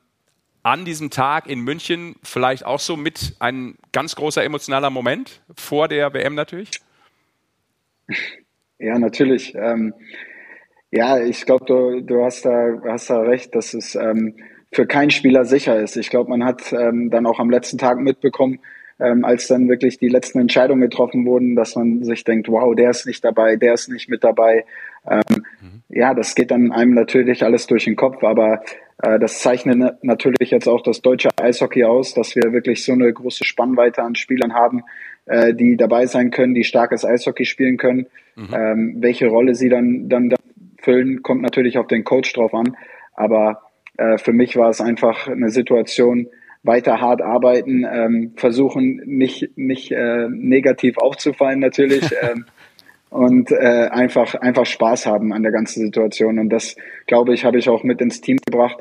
an diesem Tag in München vielleicht auch so mit ein ganz großer emotionaler Moment vor der WM natürlich? Ja, natürlich. Ähm, ja, ich glaube, du, du hast, da, hast da recht, dass es ähm, für keinen Spieler sicher ist. Ich glaube, man hat ähm, dann auch am letzten Tag mitbekommen, ähm, als dann wirklich die letzten Entscheidungen getroffen wurden, dass man sich denkt, wow, der ist nicht dabei, der ist nicht mit dabei. Ähm, mhm. Ja, das geht dann einem natürlich alles durch den Kopf, aber äh, das zeichnet natürlich jetzt auch das deutsche Eishockey aus, dass wir wirklich so eine große Spannweite an Spielern haben, äh, die dabei sein können, die starkes Eishockey spielen können. Mhm. Ähm, welche Rolle sie dann, dann, dann füllen, kommt natürlich auf den Coach drauf an. Aber äh, für mich war es einfach eine Situation, weiter hart arbeiten, ähm, versuchen nicht, nicht äh, negativ aufzufallen natürlich ähm, und äh, einfach, einfach Spaß haben an der ganzen Situation. Und das, glaube ich, habe ich auch mit ins Team gebracht.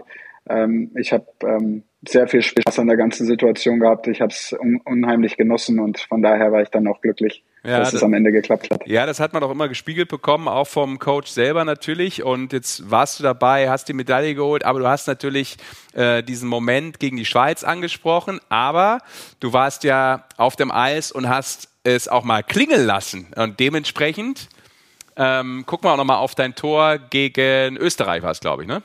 Ähm, ich habe ähm, sehr viel Spaß an der ganzen Situation gehabt. Ich habe es un unheimlich genossen und von daher war ich dann auch glücklich, ja, dass das, es am Ende geklappt hat. Ja, das hat man auch immer gespiegelt bekommen, auch vom Coach selber natürlich. Und jetzt warst du dabei, hast die Medaille geholt, aber du hast natürlich äh, diesen Moment gegen die Schweiz angesprochen. Aber du warst ja auf dem Eis und hast es auch mal klingeln lassen. Und dementsprechend ähm, gucken wir auch nochmal auf dein Tor gegen Österreich, war es, glaube ich, ne?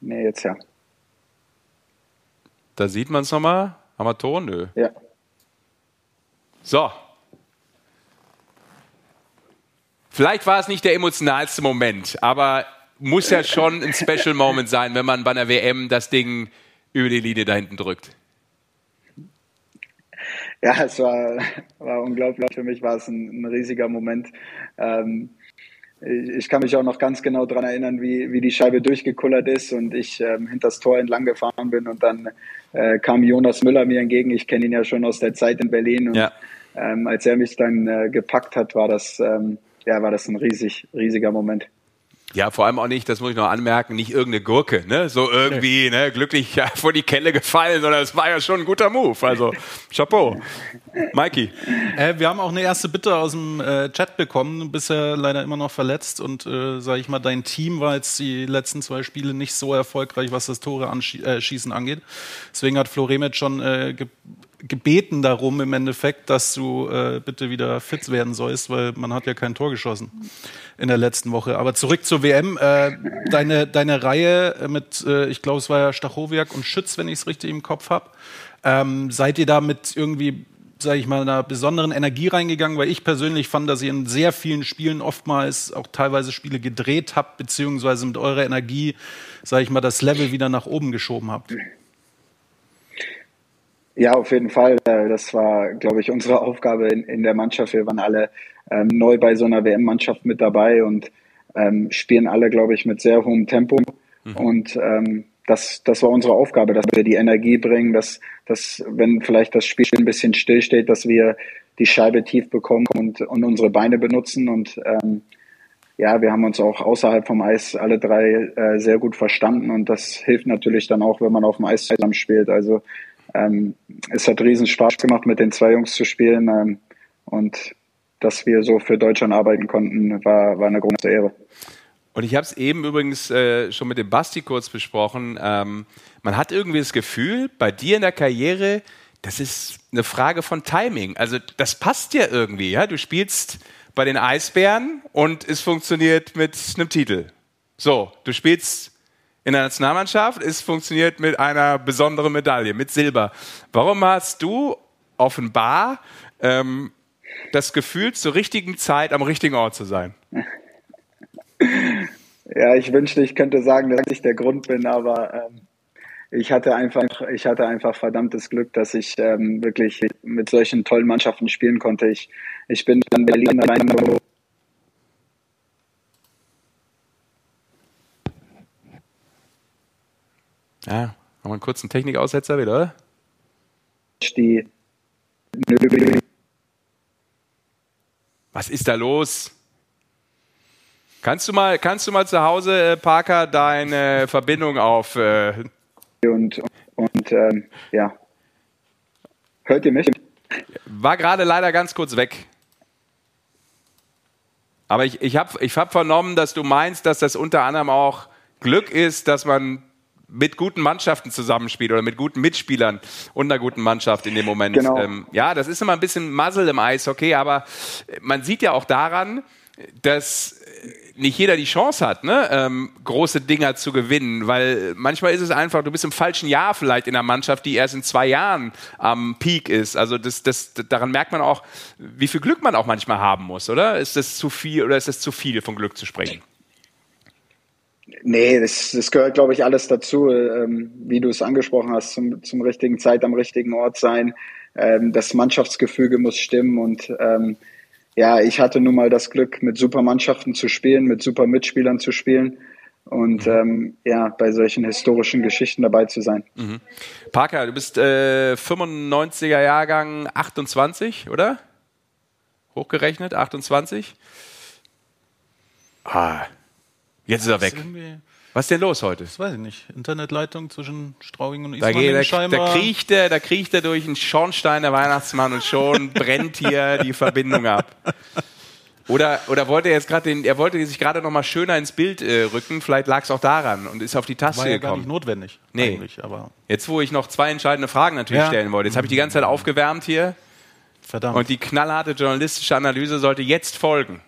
Nee, jetzt ja. Da sieht man es nochmal. Haben wir Ton? Nö. Ja. So. Vielleicht war es nicht der emotionalste Moment, aber muss ja schon ein Special Moment sein, wenn man bei einer WM das Ding über die Linie da hinten drückt. Ja, es war, war unglaublich. Für mich war es ein, ein riesiger Moment. Ähm, ich kann mich auch noch ganz genau daran erinnern, wie, wie die Scheibe durchgekullert ist und ich ähm, hinter das Tor entlang gefahren bin und dann äh, kam Jonas Müller mir entgegen. Ich kenne ihn ja schon aus der Zeit in Berlin und ja. ähm, als er mich dann äh, gepackt hat, war das, ähm, ja, war das ein riesig, riesiger Moment. Ja, vor allem auch nicht, das muss ich noch anmerken, nicht irgendeine Gurke, ne? So irgendwie, ne, glücklich ja, vor die Kelle gefallen, sondern es war ja schon ein guter Move. Also, Chapeau. Mikey. Äh, wir haben auch eine erste Bitte aus dem äh, Chat bekommen. Du bist ja leider immer noch verletzt und, äh, sag ich mal, dein Team war jetzt die letzten zwei Spiele nicht so erfolgreich, was das Tore anschießen äh, angeht. Deswegen hat Flo Remet schon äh, gebeten darum im Endeffekt, dass du äh, bitte wieder fit werden sollst, weil man hat ja kein Tor geschossen in der letzten Woche. Aber zurück zur WM. Äh, deine, deine Reihe mit, äh, ich glaube, es war ja Stachowiak und Schütz, wenn ich es richtig im Kopf habe. Ähm, seid ihr da mit irgendwie, sage ich mal, einer besonderen Energie reingegangen? Weil ich persönlich fand, dass ihr in sehr vielen Spielen oftmals auch teilweise Spiele gedreht habt, beziehungsweise mit eurer Energie, sage ich mal, das Level wieder nach oben geschoben habt. Ja, auf jeden Fall. Äh, das war, glaube ich, unsere Aufgabe in, in der Mannschaft. Wir waren alle ähm, neu bei so einer WM-Mannschaft mit dabei und ähm, spielen alle, glaube ich, mit sehr hohem Tempo. Mhm. Und ähm, das, das war unsere Aufgabe, dass wir die Energie bringen, dass, dass wenn vielleicht das Spiel ein bisschen stillsteht, dass wir die Scheibe tief bekommen und, und unsere Beine benutzen. Und ähm, ja, wir haben uns auch außerhalb vom Eis alle drei äh, sehr gut verstanden und das hilft natürlich dann auch, wenn man auf dem Eis zusammen spielt. Also ähm, es hat riesen Spaß gemacht, mit den zwei Jungs zu spielen ähm, und dass wir so für Deutschland arbeiten konnten, war, war eine große Ehre. Und ich habe es eben übrigens äh, schon mit dem Basti kurz besprochen. Ähm, man hat irgendwie das Gefühl, bei dir in der Karriere, das ist eine Frage von Timing. Also das passt ja irgendwie. Ja? Du spielst bei den Eisbären und es funktioniert mit einem Titel. So, du spielst in der Nationalmannschaft, es funktioniert mit einer besonderen Medaille, mit Silber. Warum hast du offenbar ähm, das Gefühl, zur richtigen Zeit am richtigen Ort zu sein? Ja, ich wünschte, ich könnte sagen, dass ich der Grund bin, aber ähm, ich hatte einfach, ich hatte einfach verdammtes Glück, dass ich ähm, wirklich mit solchen tollen Mannschaften spielen konnte. Ich, ich bin in Berlin allein. Ja, haben wir einen kurzen Technikaussetzer wieder, oder? Die Was ist da los? Kannst du mal, kannst du mal zu Hause, äh, Parker, deine Verbindung auf äh, und, und ähm, ja. Hört ihr mich? War gerade leider ganz kurz weg. Aber ich, ich habe ich hab vernommen, dass du meinst, dass das unter anderem auch Glück ist, dass man mit guten Mannschaften zusammenspielt oder mit guten Mitspielern und einer guten Mannschaft in dem Moment. Genau. Ähm, ja, das ist immer ein bisschen Muzzle im Eishockey, aber man sieht ja auch daran, dass nicht jeder die Chance hat, ne, ähm, große Dinger zu gewinnen, weil manchmal ist es einfach, du bist im falschen Jahr vielleicht in einer Mannschaft, die erst in zwei Jahren am Peak ist. Also das, das, daran merkt man auch, wie viel Glück man auch manchmal haben muss, oder? Ist das zu viel oder ist das zu viel, von Glück zu sprechen? Nee, das, das gehört, glaube ich, alles dazu, ähm, wie du es angesprochen hast, zum, zum richtigen Zeit am richtigen Ort sein. Ähm, das Mannschaftsgefüge muss stimmen und ähm, ja, ich hatte nun mal das Glück, mit super Mannschaften zu spielen, mit super Mitspielern zu spielen und mhm. ähm, ja, bei solchen historischen Geschichten dabei zu sein. Mhm. Parker, du bist äh, 95er Jahrgang 28, oder? Hochgerechnet, 28? Ah, jetzt ist er weg. Was ist denn los heute? Das weiß ich nicht. Internetleitung zwischen Straubing und Ismaning da, geht, da, da, kriecht er, da kriecht er durch einen Schornstein der Weihnachtsmann und schon brennt hier die Verbindung ab. Oder, oder wollte er jetzt gerade den, er wollte sich gerade noch mal schöner ins Bild äh, rücken, vielleicht lag es auch daran und ist auf die Taste War ja gekommen. gar nicht notwendig. Nee. Aber jetzt, wo ich noch zwei entscheidende Fragen natürlich ja. stellen wollte. Jetzt habe ich die ganze Zeit aufgewärmt hier. Verdammt. Und die knallharte journalistische Analyse sollte jetzt folgen.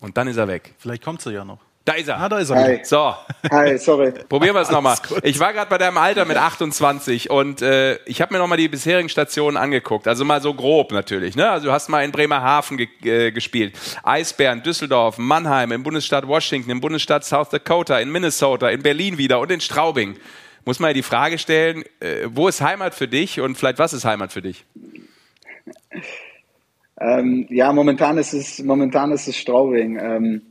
Und dann ist er weg. Vielleicht kommt sie ja noch. Da ist er. Ah, da ist er. Hi. So. Hi, sorry. Probieren wir es nochmal. Ich war gerade bei deinem Alter mit 28 und äh, ich habe mir nochmal die bisherigen Stationen angeguckt. Also mal so grob natürlich. Ne? Also du hast mal in Bremerhaven ge äh, gespielt. Eisbären, Düsseldorf, Mannheim, im Bundesstaat Washington, im Bundesstaat South Dakota, in Minnesota, in Berlin wieder und in Straubing. Muss man ja die Frage stellen, äh, wo ist Heimat für dich und vielleicht was ist Heimat für dich? Ähm, ja, momentan ist es, momentan ist es Straubing. Ähm,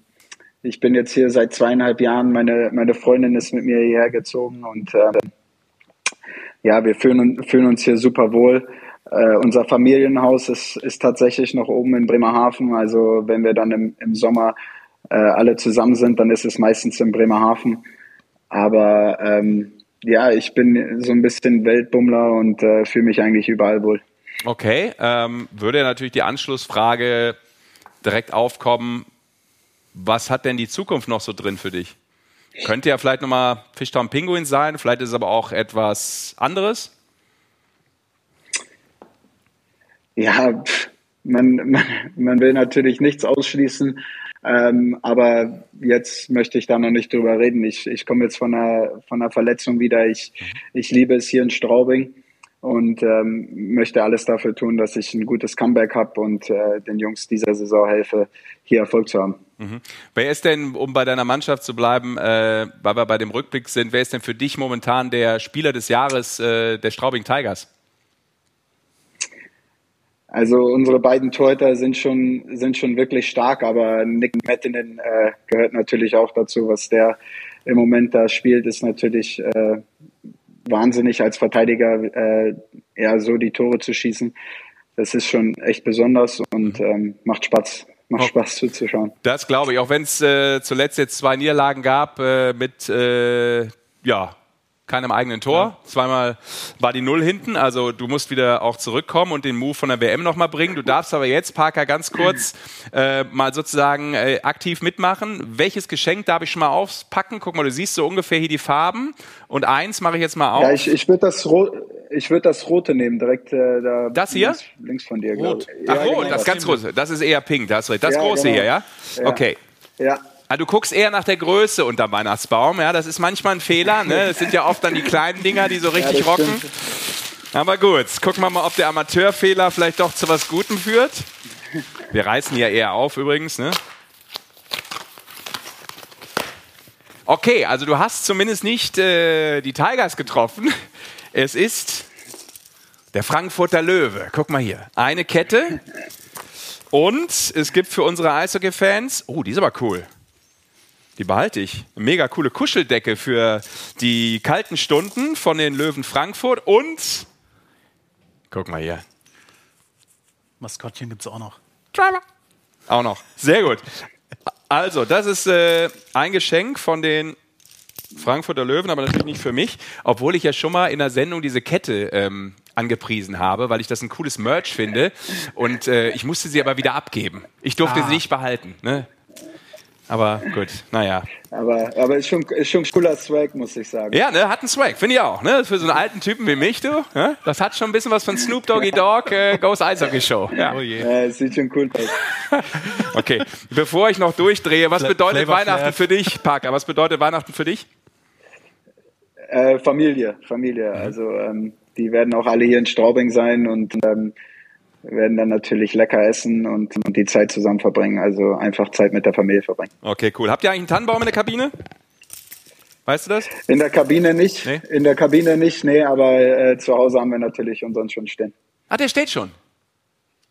ich bin jetzt hier seit zweieinhalb Jahren. Meine, meine Freundin ist mit mir hierher gezogen und äh, ja, wir fühlen, fühlen uns hier super wohl. Äh, unser Familienhaus ist, ist tatsächlich noch oben in Bremerhaven. Also wenn wir dann im, im Sommer äh, alle zusammen sind, dann ist es meistens in Bremerhaven. Aber ähm, ja, ich bin so ein bisschen Weltbummler und äh, fühle mich eigentlich überall wohl. Okay, ähm, würde natürlich die Anschlussfrage direkt aufkommen was hat denn die Zukunft noch so drin für dich? Könnte ja vielleicht nochmal Fischtown Pinguin sein, vielleicht ist es aber auch etwas anderes. Ja, man, man, man will natürlich nichts ausschließen, ähm, aber jetzt möchte ich da noch nicht drüber reden. Ich, ich komme jetzt von einer, von einer Verletzung wieder. Ich, ich liebe es hier in Straubing und ähm, möchte alles dafür tun, dass ich ein gutes Comeback habe und äh, den Jungs dieser Saison helfe, hier Erfolg zu haben. Mhm. Wer ist denn, um bei deiner Mannschaft zu bleiben, äh, weil wir bei dem Rückblick sind, wer ist denn für dich momentan der Spieler des Jahres äh, der Straubing Tigers? Also unsere beiden Torhüter sind schon, sind schon wirklich stark, aber Nick Mettinen äh, gehört natürlich auch dazu. Was der im Moment da spielt, ist natürlich äh, wahnsinnig als Verteidiger äh, ja so die Tore zu schießen. Das ist schon echt besonders und mhm. ähm, macht Spaß, macht Spaß zuzuschauen. Das glaube ich, auch wenn es äh, zuletzt jetzt zwei Niederlagen gab äh, mit äh, ja, keinem eigenen Tor. Ja. Zweimal war die Null hinten, also du musst wieder auch zurückkommen und den Move von der WM nochmal bringen. Du darfst aber jetzt, Parker, ganz kurz äh, mal sozusagen äh, aktiv mitmachen. Welches Geschenk darf ich schon mal auspacken? Guck mal, du siehst so ungefähr hier die Farben und eins mache ich jetzt mal auf. Ja, ich, ich würde das. Ich würde das rote nehmen, direkt äh, da das hier? Links, links von dir. Rot. Ach, ja, rot, genau, das, das ganz große. Das ist eher pink, das, das ja, große genau. hier, ja? ja? Okay. Ja. Ah, du guckst eher nach der Größe unterm Weihnachtsbaum. Ja, das ist manchmal ein Fehler. Ne? Das sind ja oft dann die kleinen Dinger, die so richtig ja, rocken. Aber gut, gucken wir mal, ob der Amateurfehler vielleicht doch zu was Gutem führt. Wir reißen ja eher auf übrigens. Ne? Okay, also du hast zumindest nicht äh, die Tigers getroffen. Es ist der Frankfurter Löwe. Guck mal hier. Eine Kette. Und es gibt für unsere Eishockey-Fans, oh, die ist aber cool. Die behalte ich. Eine mega coole Kuscheldecke für die kalten Stunden von den Löwen Frankfurt und guck mal hier. Maskottchen gibt es auch noch. Driver. Auch noch. Sehr gut. Also, das ist äh, ein Geschenk von den Frankfurter Löwen, aber natürlich nicht für mich, obwohl ich ja schon mal in der Sendung diese Kette ähm, angepriesen habe, weil ich das ein cooles Merch finde. Und äh, ich musste sie aber wieder abgeben. Ich durfte ah. sie nicht behalten. Ne? Aber gut, naja. Aber, aber ist, schon, ist schon cooler Swag, muss ich sagen. Ja, ne, hat einen Swag, finde ich auch. Ne? Für so einen alten Typen wie mich, du. Ne? Das hat schon ein bisschen was von Snoop Doggy Dogg, äh, Ghost Eishockey Show. Ja. Oh je. Ja, sieht schon cool aus. okay, bevor ich noch durchdrehe, was bedeutet Flavor Weihnachten Flair. für dich, Parker? Was bedeutet Weihnachten für dich? Äh, Familie, Familie. Mhm. Also ähm, die werden auch alle hier in Straubing sein und ähm, werden dann natürlich lecker essen und, und, die Zeit zusammen verbringen. Also einfach Zeit mit der Familie verbringen. Okay, cool. Habt ihr eigentlich einen Tannenbaum in der Kabine? Weißt du das? In der Kabine nicht. Nee? In der Kabine nicht, nee, aber äh, zu Hause haben wir natürlich unseren schon stehen. Ah, der steht schon.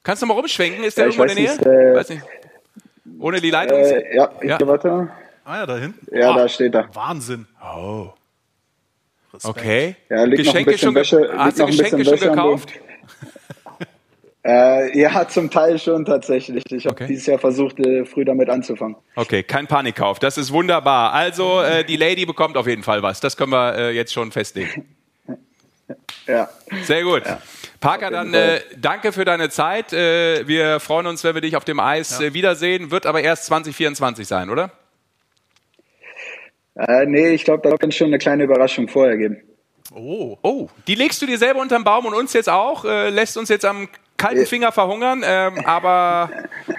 Kannst du mal rumschwenken? Ist der ja, irgendwo in der Nähe? Nicht, äh, weiß nicht. Ohne die Leitung? Äh, ja, ich ja. warte. Ah ja, da hinten. Ja, ah, da steht er. Wahnsinn. Oh. Respekt. Okay. Ja, liegt Geschenke bisschen Wäsche, hast du Geschenke schon gekauft? Äh, ja, zum Teil schon tatsächlich. Ich habe okay. dieses Jahr versucht, äh, früh damit anzufangen. Okay, kein Panikkauf. Das ist wunderbar. Also, äh, die Lady bekommt auf jeden Fall was. Das können wir äh, jetzt schon festlegen. Ja. Sehr gut. Ja. Parker, dann äh, danke für deine Zeit. Äh, wir freuen uns, wenn wir dich auf dem Eis ja. wiedersehen. Wird aber erst 2024 sein, oder? Äh, nee, ich glaube, da kann es schon eine kleine Überraschung vorher geben. Oh. oh, die legst du dir selber unterm Baum und uns jetzt auch, äh, lässt uns jetzt am kalten Finger verhungern, ähm, aber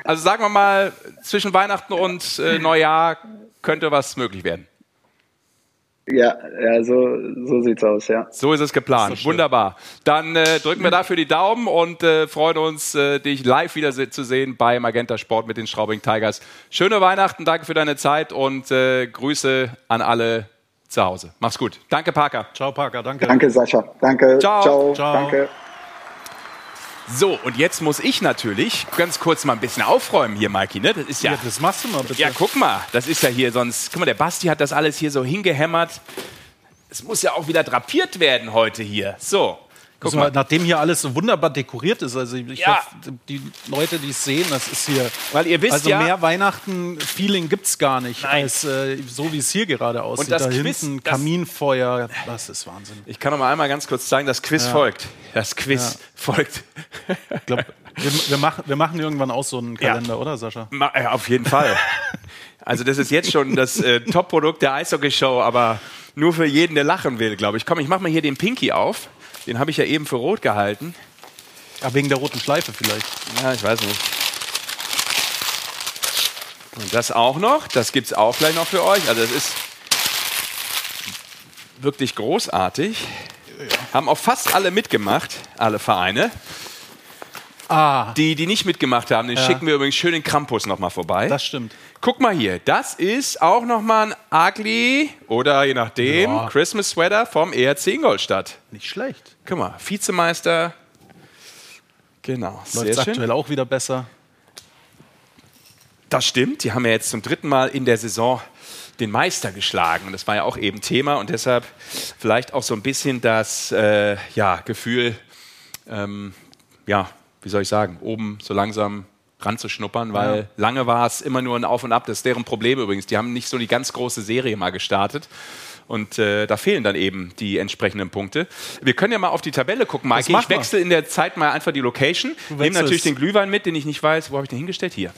also sagen wir mal, zwischen Weihnachten und äh, Neujahr könnte was möglich werden. Ja, ja so, so sieht's aus, ja. So ist es geplant. Wunderbar. Dann äh, drücken wir dafür die Daumen und äh, freuen uns, äh, dich live wieder se zu sehen bei Magenta Sport mit den Straubing Tigers. Schöne Weihnachten, danke für deine Zeit und äh, Grüße an alle zu Hause. Mach's gut. Danke, Parker. Ciao, Parker. Danke. Danke, Sascha. Danke. Ciao. Ciao. Ciao. Danke. So, und jetzt muss ich natürlich ganz kurz mal ein bisschen aufräumen hier, Mikey. Ne? Das ist ja, ja. Das machst du mal bitte. Ja, guck mal. Das ist ja hier sonst. Guck mal, der Basti hat das alles hier so hingehämmert. Es muss ja auch wieder drapiert werden heute hier. So. Guck also, mal. Nachdem hier alles so wunderbar dekoriert ist, also ich ja. hoffe, die Leute, die es sehen, das ist hier. Weil ihr wisst also ja, mehr Weihnachten-Feeling gibt es gar nicht, Nein. als äh, so wie es hier gerade aussieht. Und das da Quiz, hinten Kaminfeuer, das ist Wahnsinn. Ich kann noch mal einmal ganz kurz zeigen, das Quiz ja. folgt. Das Quiz ja. folgt. Ich glaube, wir, wir, machen, wir machen irgendwann auch so einen Kalender, oder Sascha? Ma ja, auf jeden Fall. Also das ist jetzt schon das äh, Top-Produkt der Eishockey-Show, aber nur für jeden, der lachen will, glaube ich. Komm, ich mache mal hier den Pinky auf. Den habe ich ja eben für rot gehalten. Ja, wegen der roten Schleife vielleicht. Ja, ich weiß nicht. Und das auch noch. Das gibt es auch gleich noch für euch. Also das ist wirklich großartig. Haben auch fast alle mitgemacht, alle Vereine. Ah. Die, die nicht mitgemacht haben, den ja. schicken wir übrigens schön den Krampus nochmal vorbei. Das stimmt. Guck mal hier, das ist auch nochmal ein ugly oder je nachdem ja. Christmas Sweater vom ERC Ingolstadt. Nicht schlecht. Guck mal, Vizemeister. Genau. Läuft aktuell auch wieder besser. Das stimmt. Die haben ja jetzt zum dritten Mal in der Saison den Meister geschlagen. Und das war ja auch eben Thema und deshalb vielleicht auch so ein bisschen das äh, ja, Gefühl, ähm, ja, wie soll ich sagen, oben so langsam ranzuschnuppern, weil ja. lange war es immer nur ein Auf und Ab. Das ist deren Problem übrigens. Die haben nicht so die ganz große Serie mal gestartet. Und äh, da fehlen dann eben die entsprechenden Punkte. Wir können ja mal auf die Tabelle gucken, Mike. Ich wechsle in der Zeit mal einfach die Location. Nehme natürlich den Glühwein mit, den ich nicht weiß. Wo habe ich den hingestellt? Hier.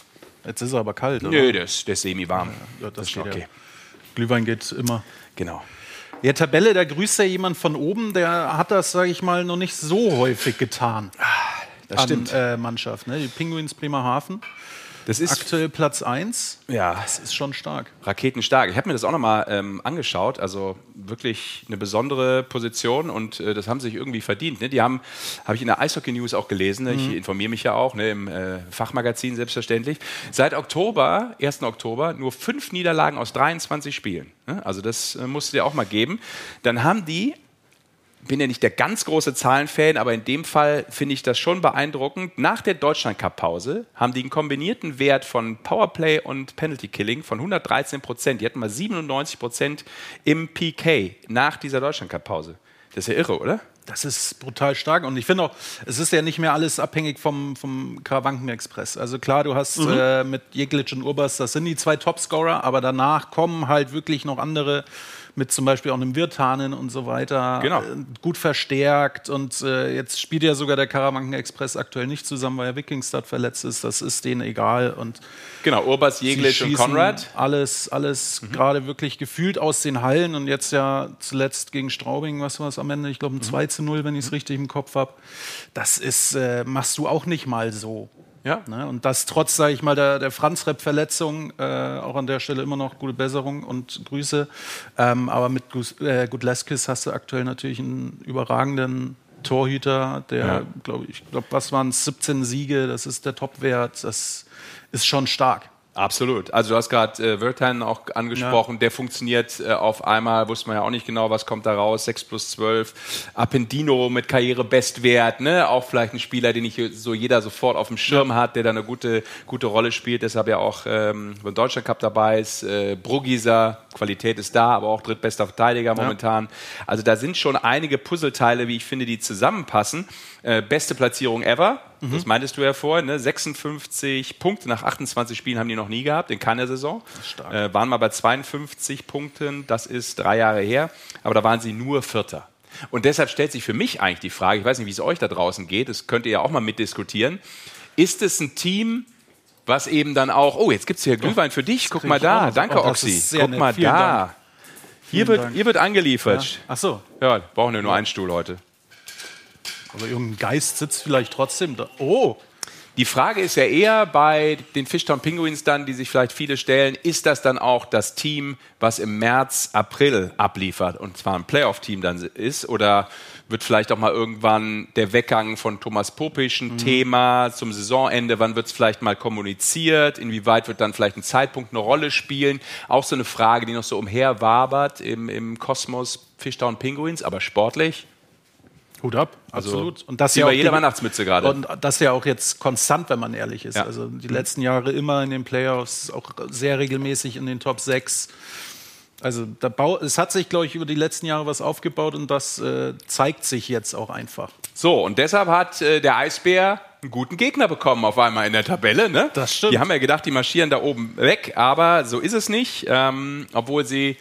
Jetzt ist er aber kalt, oder? Nö, der ist, der ist semi-warm. Ja, das, das ist okay. Ja. Glühwein geht immer. Genau. Ja, Tabelle, da grüßt ja jemand von oben, der hat das, sage ich mal, noch nicht so häufig getan. Das stimmt. Äh, Mannschaft, ne? Die Pinguins Bremerhaven. Das ist aktuell Platz 1. Ja. Das ist schon stark. Raketenstark. Ich habe mir das auch nochmal ähm, angeschaut. Also wirklich eine besondere Position und äh, das haben sie sich irgendwie verdient. Ne? Die haben, habe ich in der Eishockey News auch gelesen. Ne? Ich mhm. informiere mich ja auch ne? im äh, Fachmagazin selbstverständlich. Seit Oktober, 1. Oktober, nur fünf Niederlagen aus 23 Spielen. Ne? Also das äh, musst du dir auch mal geben. Dann haben die bin ja nicht der ganz große Zahlenfan, aber in dem Fall finde ich das schon beeindruckend. Nach der Deutschland Cup Pause haben die einen kombinierten Wert von Powerplay und Penalty Killing von 113 Prozent. Die hatten mal 97 Prozent im PK nach dieser Deutschland Cup Pause. Das ist ja irre, oder? Das ist brutal stark und ich finde auch, es ist ja nicht mehr alles abhängig vom, vom Karawanken Express. Also klar, du hast mhm. äh, mit Jeglic und Urbas, das sind die zwei Topscorer, aber danach kommen halt wirklich noch andere mit zum Beispiel auch einem Wirtanen und so weiter genau. Äh, gut verstärkt. Und äh, jetzt spielt ja sogar der Karawanken Express aktuell nicht zusammen, weil er Wikingstad verletzt ist. Das ist denen egal. Und genau, Urbas, Jeglic und Konrad. Alles, alles mhm. gerade wirklich gefühlt aus den Hallen und jetzt ja zuletzt gegen Straubing, was war es am Ende? Ich glaube ein mhm. 2 zu 0, wenn ich es richtig im Kopf habe. Das ist, äh, machst du auch nicht mal so. Ja. Ne? Und das trotz, sage ich mal, der, der Franz-Rep-Verletzung, äh, auch an der Stelle immer noch gute Besserung und Grüße. Ähm, aber mit äh, Gudleskis hast du aktuell natürlich einen überragenden Torhüter, der, ja. glaube ich, glaube, was waren es, 17 Siege, das ist der Topwert, das ist schon stark. Absolut. Also du hast gerade äh, Wirtan auch angesprochen, ja. der funktioniert äh, auf einmal, wusste man ja auch nicht genau, was kommt da raus, 6 plus 12. Appendino mit Karrierebestwert, ne? auch vielleicht ein Spieler, den nicht so jeder sofort auf dem Schirm ja. hat, der da eine gute, gute Rolle spielt, deshalb ja auch ähm, beim Deutschland Cup dabei ist. Äh, Bruggiser, Qualität ist da, aber auch drittbester Verteidiger momentan. Ja. Also da sind schon einige Puzzleteile, wie ich finde, die zusammenpassen. Äh, beste Platzierung ever, mhm. das meintest du ja vorhin, ne? 56 Punkte nach 28 Spielen haben die noch nie gehabt, in keiner Saison. Äh, waren mal bei 52 Punkten, das ist drei Jahre her, aber da waren sie nur Vierter. Und deshalb stellt sich für mich eigentlich die Frage, ich weiß nicht, wie es euch da draußen geht, das könnt ihr ja auch mal mitdiskutieren, ist es ein Team, was eben dann auch, oh, jetzt gibt es hier Glühwein für dich, guck mal da, danke oh, Oxy, guck mal Vielen da. Dank. Hier wird, hier wird angeliefert. Ja. Ach so. Ja, brauchen wir nur einen Stuhl heute. Aber irgendein Geist sitzt vielleicht trotzdem da. Oh! Die Frage ist ja eher bei den Fishtown Penguins dann, die sich vielleicht viele stellen, ist das dann auch das Team, was im März, April abliefert und zwar ein Playoff-Team dann ist? Oder wird vielleicht auch mal irgendwann der Weggang von Thomas Popisch ein mhm. Thema zum Saisonende? Wann wird es vielleicht mal kommuniziert? Inwieweit wird dann vielleicht ein Zeitpunkt eine Rolle spielen? Auch so eine Frage, die noch so umherwabert im, im Kosmos Fishtown Penguins, aber sportlich Hut ab, also absolut. Und das ja bei jeder Weihnachtsmütze gerade. Und das ja auch jetzt konstant, wenn man ehrlich ist. Ja. Also die letzten Jahre immer in den Playoffs, auch sehr regelmäßig in den Top 6. Also es hat sich, glaube ich, über die letzten Jahre was aufgebaut und das äh, zeigt sich jetzt auch einfach. So, und deshalb hat äh, der Eisbär einen guten Gegner bekommen auf einmal in der Tabelle. Ne? Das stimmt. Die haben ja gedacht, die marschieren da oben weg, aber so ist es nicht. Ähm, obwohl sie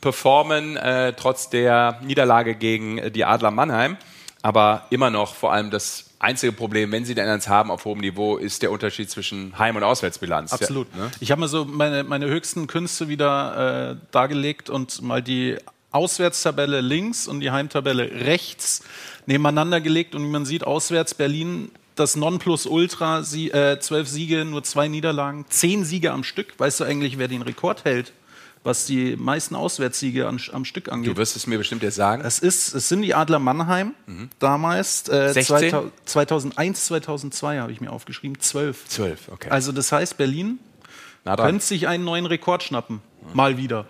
performen, äh, trotz der Niederlage gegen äh, die Adler Mannheim. Aber immer noch vor allem das einzige Problem, wenn sie denn eins haben auf hohem Niveau, ist der Unterschied zwischen Heim- und Auswärtsbilanz. Absolut. Ja, ne? Ich habe mir so meine, meine höchsten Künste wieder äh, dargelegt und mal die Auswärtstabelle links und die Heimtabelle rechts nebeneinander gelegt. Und wie man sieht, auswärts Berlin das Nonplusultra, sie, äh, zwölf Siege, nur zwei Niederlagen, zehn Siege am Stück. Weißt du eigentlich, wer den Rekord hält? Was die meisten Auswärtssiege an, am Stück angeht. Du wirst es mir bestimmt jetzt sagen. Es, ist, es sind die Adler Mannheim, mhm. damals. Äh, 2000, 2001, 2002 habe ich mir aufgeschrieben, 12. 12, okay. Also das heißt, Berlin könnte sich einen neuen Rekord schnappen. Mhm. Mal wieder.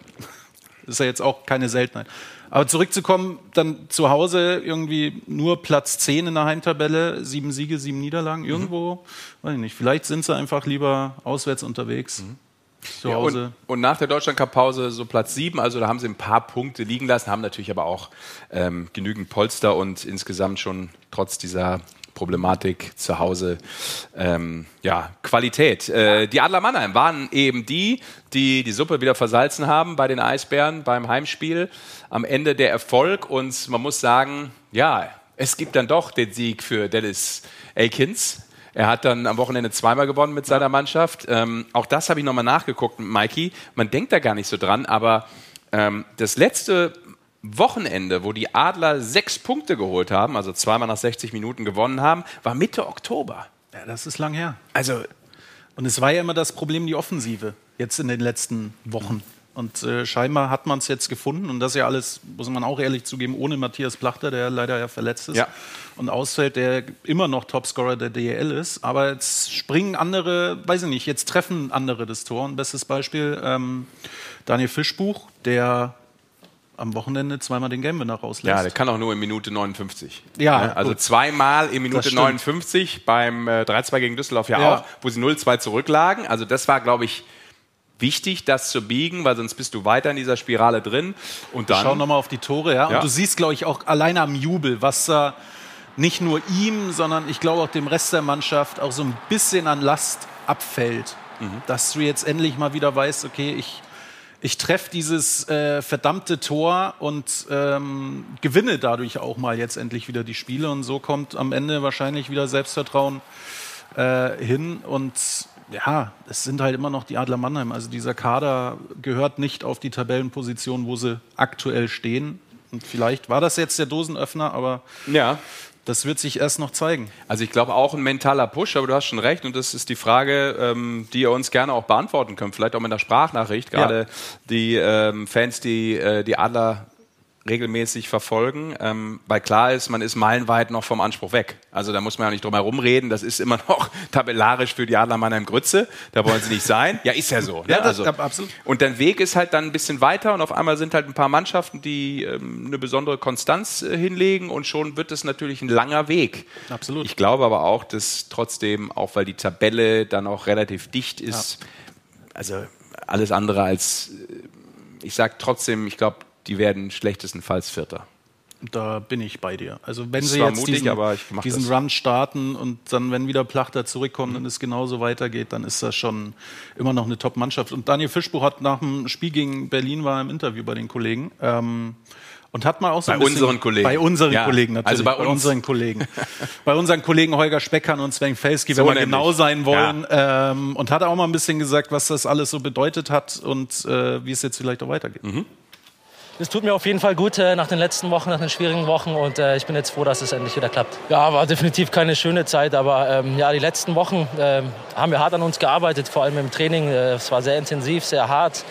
Das ist ja jetzt auch keine Seltenheit. Aber zurückzukommen, dann zu Hause irgendwie nur Platz 10 in der Heimtabelle, sieben Siege, sieben Niederlagen, mhm. irgendwo, mhm. weiß ich nicht, vielleicht sind sie einfach lieber auswärts unterwegs. Mhm. Zu Hause. Ja, und, und, nach der Deutschland-Cup-Pause so Platz sieben, also da haben sie ein paar Punkte liegen lassen, haben natürlich aber auch ähm, genügend Polster und insgesamt schon trotz dieser Problematik zu Hause. Ähm, ja, Qualität. Äh, die Adler Mannheim waren eben die, die die Suppe wieder versalzen haben bei den Eisbären beim Heimspiel. Am Ende der Erfolg und man muss sagen, ja, es gibt dann doch den Sieg für Dennis Aikens. Er hat dann am Wochenende zweimal gewonnen mit seiner Mannschaft. Ähm, auch das habe ich nochmal nachgeguckt mit Mikey. Man denkt da gar nicht so dran, aber ähm, das letzte Wochenende, wo die Adler sechs Punkte geholt haben, also zweimal nach 60 Minuten gewonnen haben, war Mitte Oktober. Ja, das ist lang her. Also Und es war ja immer das Problem, die Offensive, jetzt in den letzten Wochen. Und äh, scheinbar hat man es jetzt gefunden. Und das ist ja alles, muss man auch ehrlich zugeben, ohne Matthias Plachter, der leider ja verletzt ist Ja. Und ausfällt, der immer noch Topscorer der DEL ist. Aber jetzt springen andere, weiß ich nicht, jetzt treffen andere das Tor. Ein bestes Beispiel, ähm, Daniel Fischbuch, der am Wochenende zweimal den Gamewinner rauslässt. Ja, der kann auch nur in Minute 59. Ja, Ne? also gut. zweimal in Minute stimmt. 59 beim äh, 3-2 gegen Düsseldorf ja, Ja. auch, wo sie 0-2 zurücklagen. Also das war, glaube ich, wichtig, das zu biegen, weil sonst bist du weiter in dieser Spirale drin. Und dann Schau nochmal auf die Tore, ja. Ja. Und du siehst, glaube ich, auch alleine am Jubel, was da nicht nur ihm, sondern ich glaube auch dem Rest der Mannschaft auch so ein bisschen an Last abfällt. Mhm. Dass du jetzt endlich mal wieder weißt, okay, ich, ich treffe dieses äh, verdammte Tor und ähm, gewinne dadurch auch mal jetzt endlich wieder die Spiele. Und so kommt am Ende wahrscheinlich wieder Selbstvertrauen äh, hin. Und ja, es sind halt immer noch die Adler Mannheim. Also dieser Kader gehört nicht auf die Tabellenposition, wo sie aktuell stehen. Und vielleicht war das jetzt der Dosenöffner, aber ja, das wird sich erst noch zeigen. Also ich glaube auch ein mentaler Push, aber du hast schon recht. Und das ist die Frage, ähm, die ihr uns gerne auch beantworten könnt, vielleicht auch mit einer Sprachnachricht, gerade die ähm, Fans, die äh, die Adler regelmäßig verfolgen, ähm, weil klar ist, man ist meilenweit noch vom Anspruch weg. Also da muss man ja nicht drum herum reden, das ist immer noch tabellarisch für die Adler Mannheim Grütze, da wollen sie nicht sein. Ja, ist ja so. Ne? Ja, das- also, ab- absolut. Und dein Weg ist halt dann ein bisschen weiter und auf einmal sind halt ein paar Mannschaften, die ähm, eine besondere Konstanz äh, hinlegen und schon wird es natürlich ein langer Weg. Absolut. Ich glaube aber auch, dass trotzdem, auch weil die Tabelle dann auch relativ dicht ist, also alles andere als, äh, ich sage trotzdem, ich glaube, die werden schlechtestenfalls Vierter. Da bin ich bei dir. Also wenn Das sie jetzt mutig, diesen, diesen. Run starten und dann, wenn wieder Plachter zurückkommt und es genauso weitergeht, dann ist das schon immer noch eine Top-Mannschaft. Und Daniel Fischbuch hat nach dem Spiel gegen Berlin war im Interview bei den Kollegen. Ähm, und hat mal auch so Bei ein bisschen, unseren Kollegen. Bei unseren Ja, Kollegen natürlich. also bei uns. unseren Kollegen. bei unseren Kollegen Holger Speckern und Sven Felski, So wenn wir genau sein wollen. Ähm, und hat auch mal ein bisschen gesagt, was das alles so bedeutet hat und äh, wie es jetzt vielleicht auch weitergeht. Mhm. Es tut mir auf jeden Fall gut äh, nach den letzten Wochen, nach den schwierigen Wochen und äh, ich bin jetzt froh, dass es endlich wieder klappt. Ja, war definitiv keine schöne Zeit, aber ähm, ja, die letzten Wochen ähm, haben wir hart an uns gearbeitet, vor allem im Training. Äh, es war sehr intensiv, sehr hart.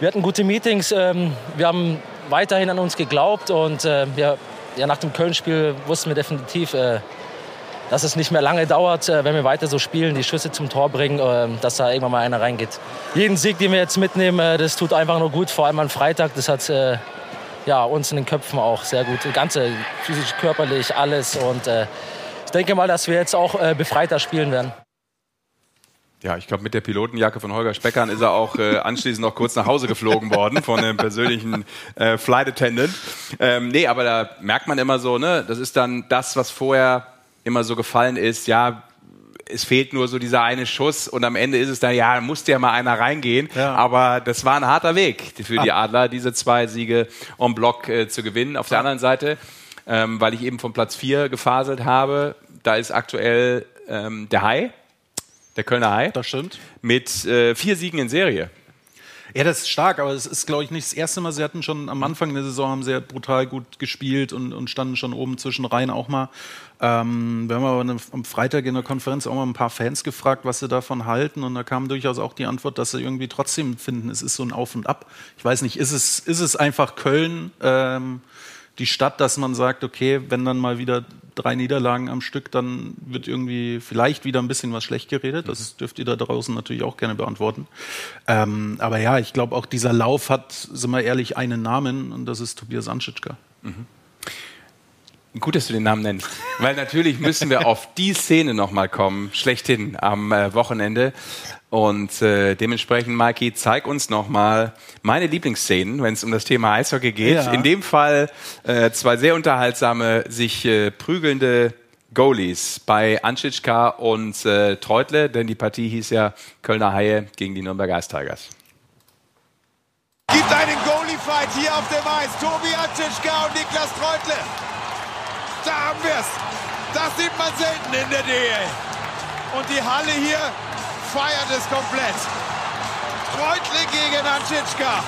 Wir hatten gute Meetings, ähm, wir haben weiterhin an uns geglaubt und äh, wir, ja, nach dem Köln-Spiel wussten wir definitiv, äh, dass es nicht mehr lange dauert, äh, wenn wir weiter so spielen, die Schüsse zum Tor bringen, äh, dass da irgendwann mal einer reingeht. Jeden Sieg, den wir jetzt mitnehmen, äh, das tut einfach nur gut, vor allem am Freitag. Das hat äh, ja, uns in den Köpfen auch sehr gut, ganze physisch, körperlich, alles. Und ich denke mal, dass wir jetzt auch befreiter spielen werden. Ja, ich glaube, mit der Pilotenjacke von Holger Speckern ist er auch äh, anschließend noch kurz nach Hause geflogen worden von einem persönlichen äh, Flight Attendant. Ähm, nee, aber da merkt man immer so, ne, das ist dann das, was vorher immer so gefallen ist, ja, es fehlt nur so dieser eine Schuss und am Ende ist es dann, ja, da musste ja mal einer reingehen. Ja. Aber das war ein harter Weg für die Adler, diese zwei Siege en bloc äh, zu gewinnen. Auf der anderen Seite, ähm, weil ich eben von Platz 4 gefaselt habe, da ist aktuell ähm, der Hai, der Kölner Hai, Das stimmt. mit äh, vier Siegen in Serie. Ja, das ist stark, aber es ist, glaube ich, nicht das erste Mal. Sie hatten schon am Anfang der Saison haben sehr brutal gut gespielt und, und standen schon oben zwischen Reihen auch mal. Ähm, wir haben aber eine- am Freitag in der Konferenz auch mal ein paar Fans gefragt, was sie davon halten. Und da kam durchaus auch die Antwort, dass sie irgendwie trotzdem finden, es ist so ein Auf und Ab. Ich weiß nicht, ist es, ist es einfach Köln, ähm, die Stadt, dass man sagt, okay, wenn dann mal wieder drei Niederlagen am Stück, dann wird irgendwie vielleicht wieder ein bisschen was schlecht geredet. Das dürft ihr da draußen natürlich auch gerne beantworten. Ähm, aber ja, ich glaube auch dieser Lauf hat, sind wir ehrlich, einen Namen und das ist Tobias Anschitschka. Gut, dass du den Namen nennst. Weil natürlich müssen wir auf die Szene nochmal kommen, schlechthin am äh, Wochenende. Und äh, dementsprechend, Mikey, zeig uns nochmal meine Lieblingsszenen, wenn es um das Thema Eishockey geht. Ja. In dem Fall äh, zwei sehr unterhaltsame, sich äh, prügelnde Goalies bei Anschitschka und äh, Treutle, denn die Partie hieß ja Kölner Haie gegen die Nürnberger Ice Tigers. Gibt einen Goalie-Fight hier auf dem Eis. Tobi Anschitschka und Niklas Treutle. Da haben wir's. Das sieht man selten in der DL. Und die Halle hier feiert es komplett. Treutle gegen Anschitschka.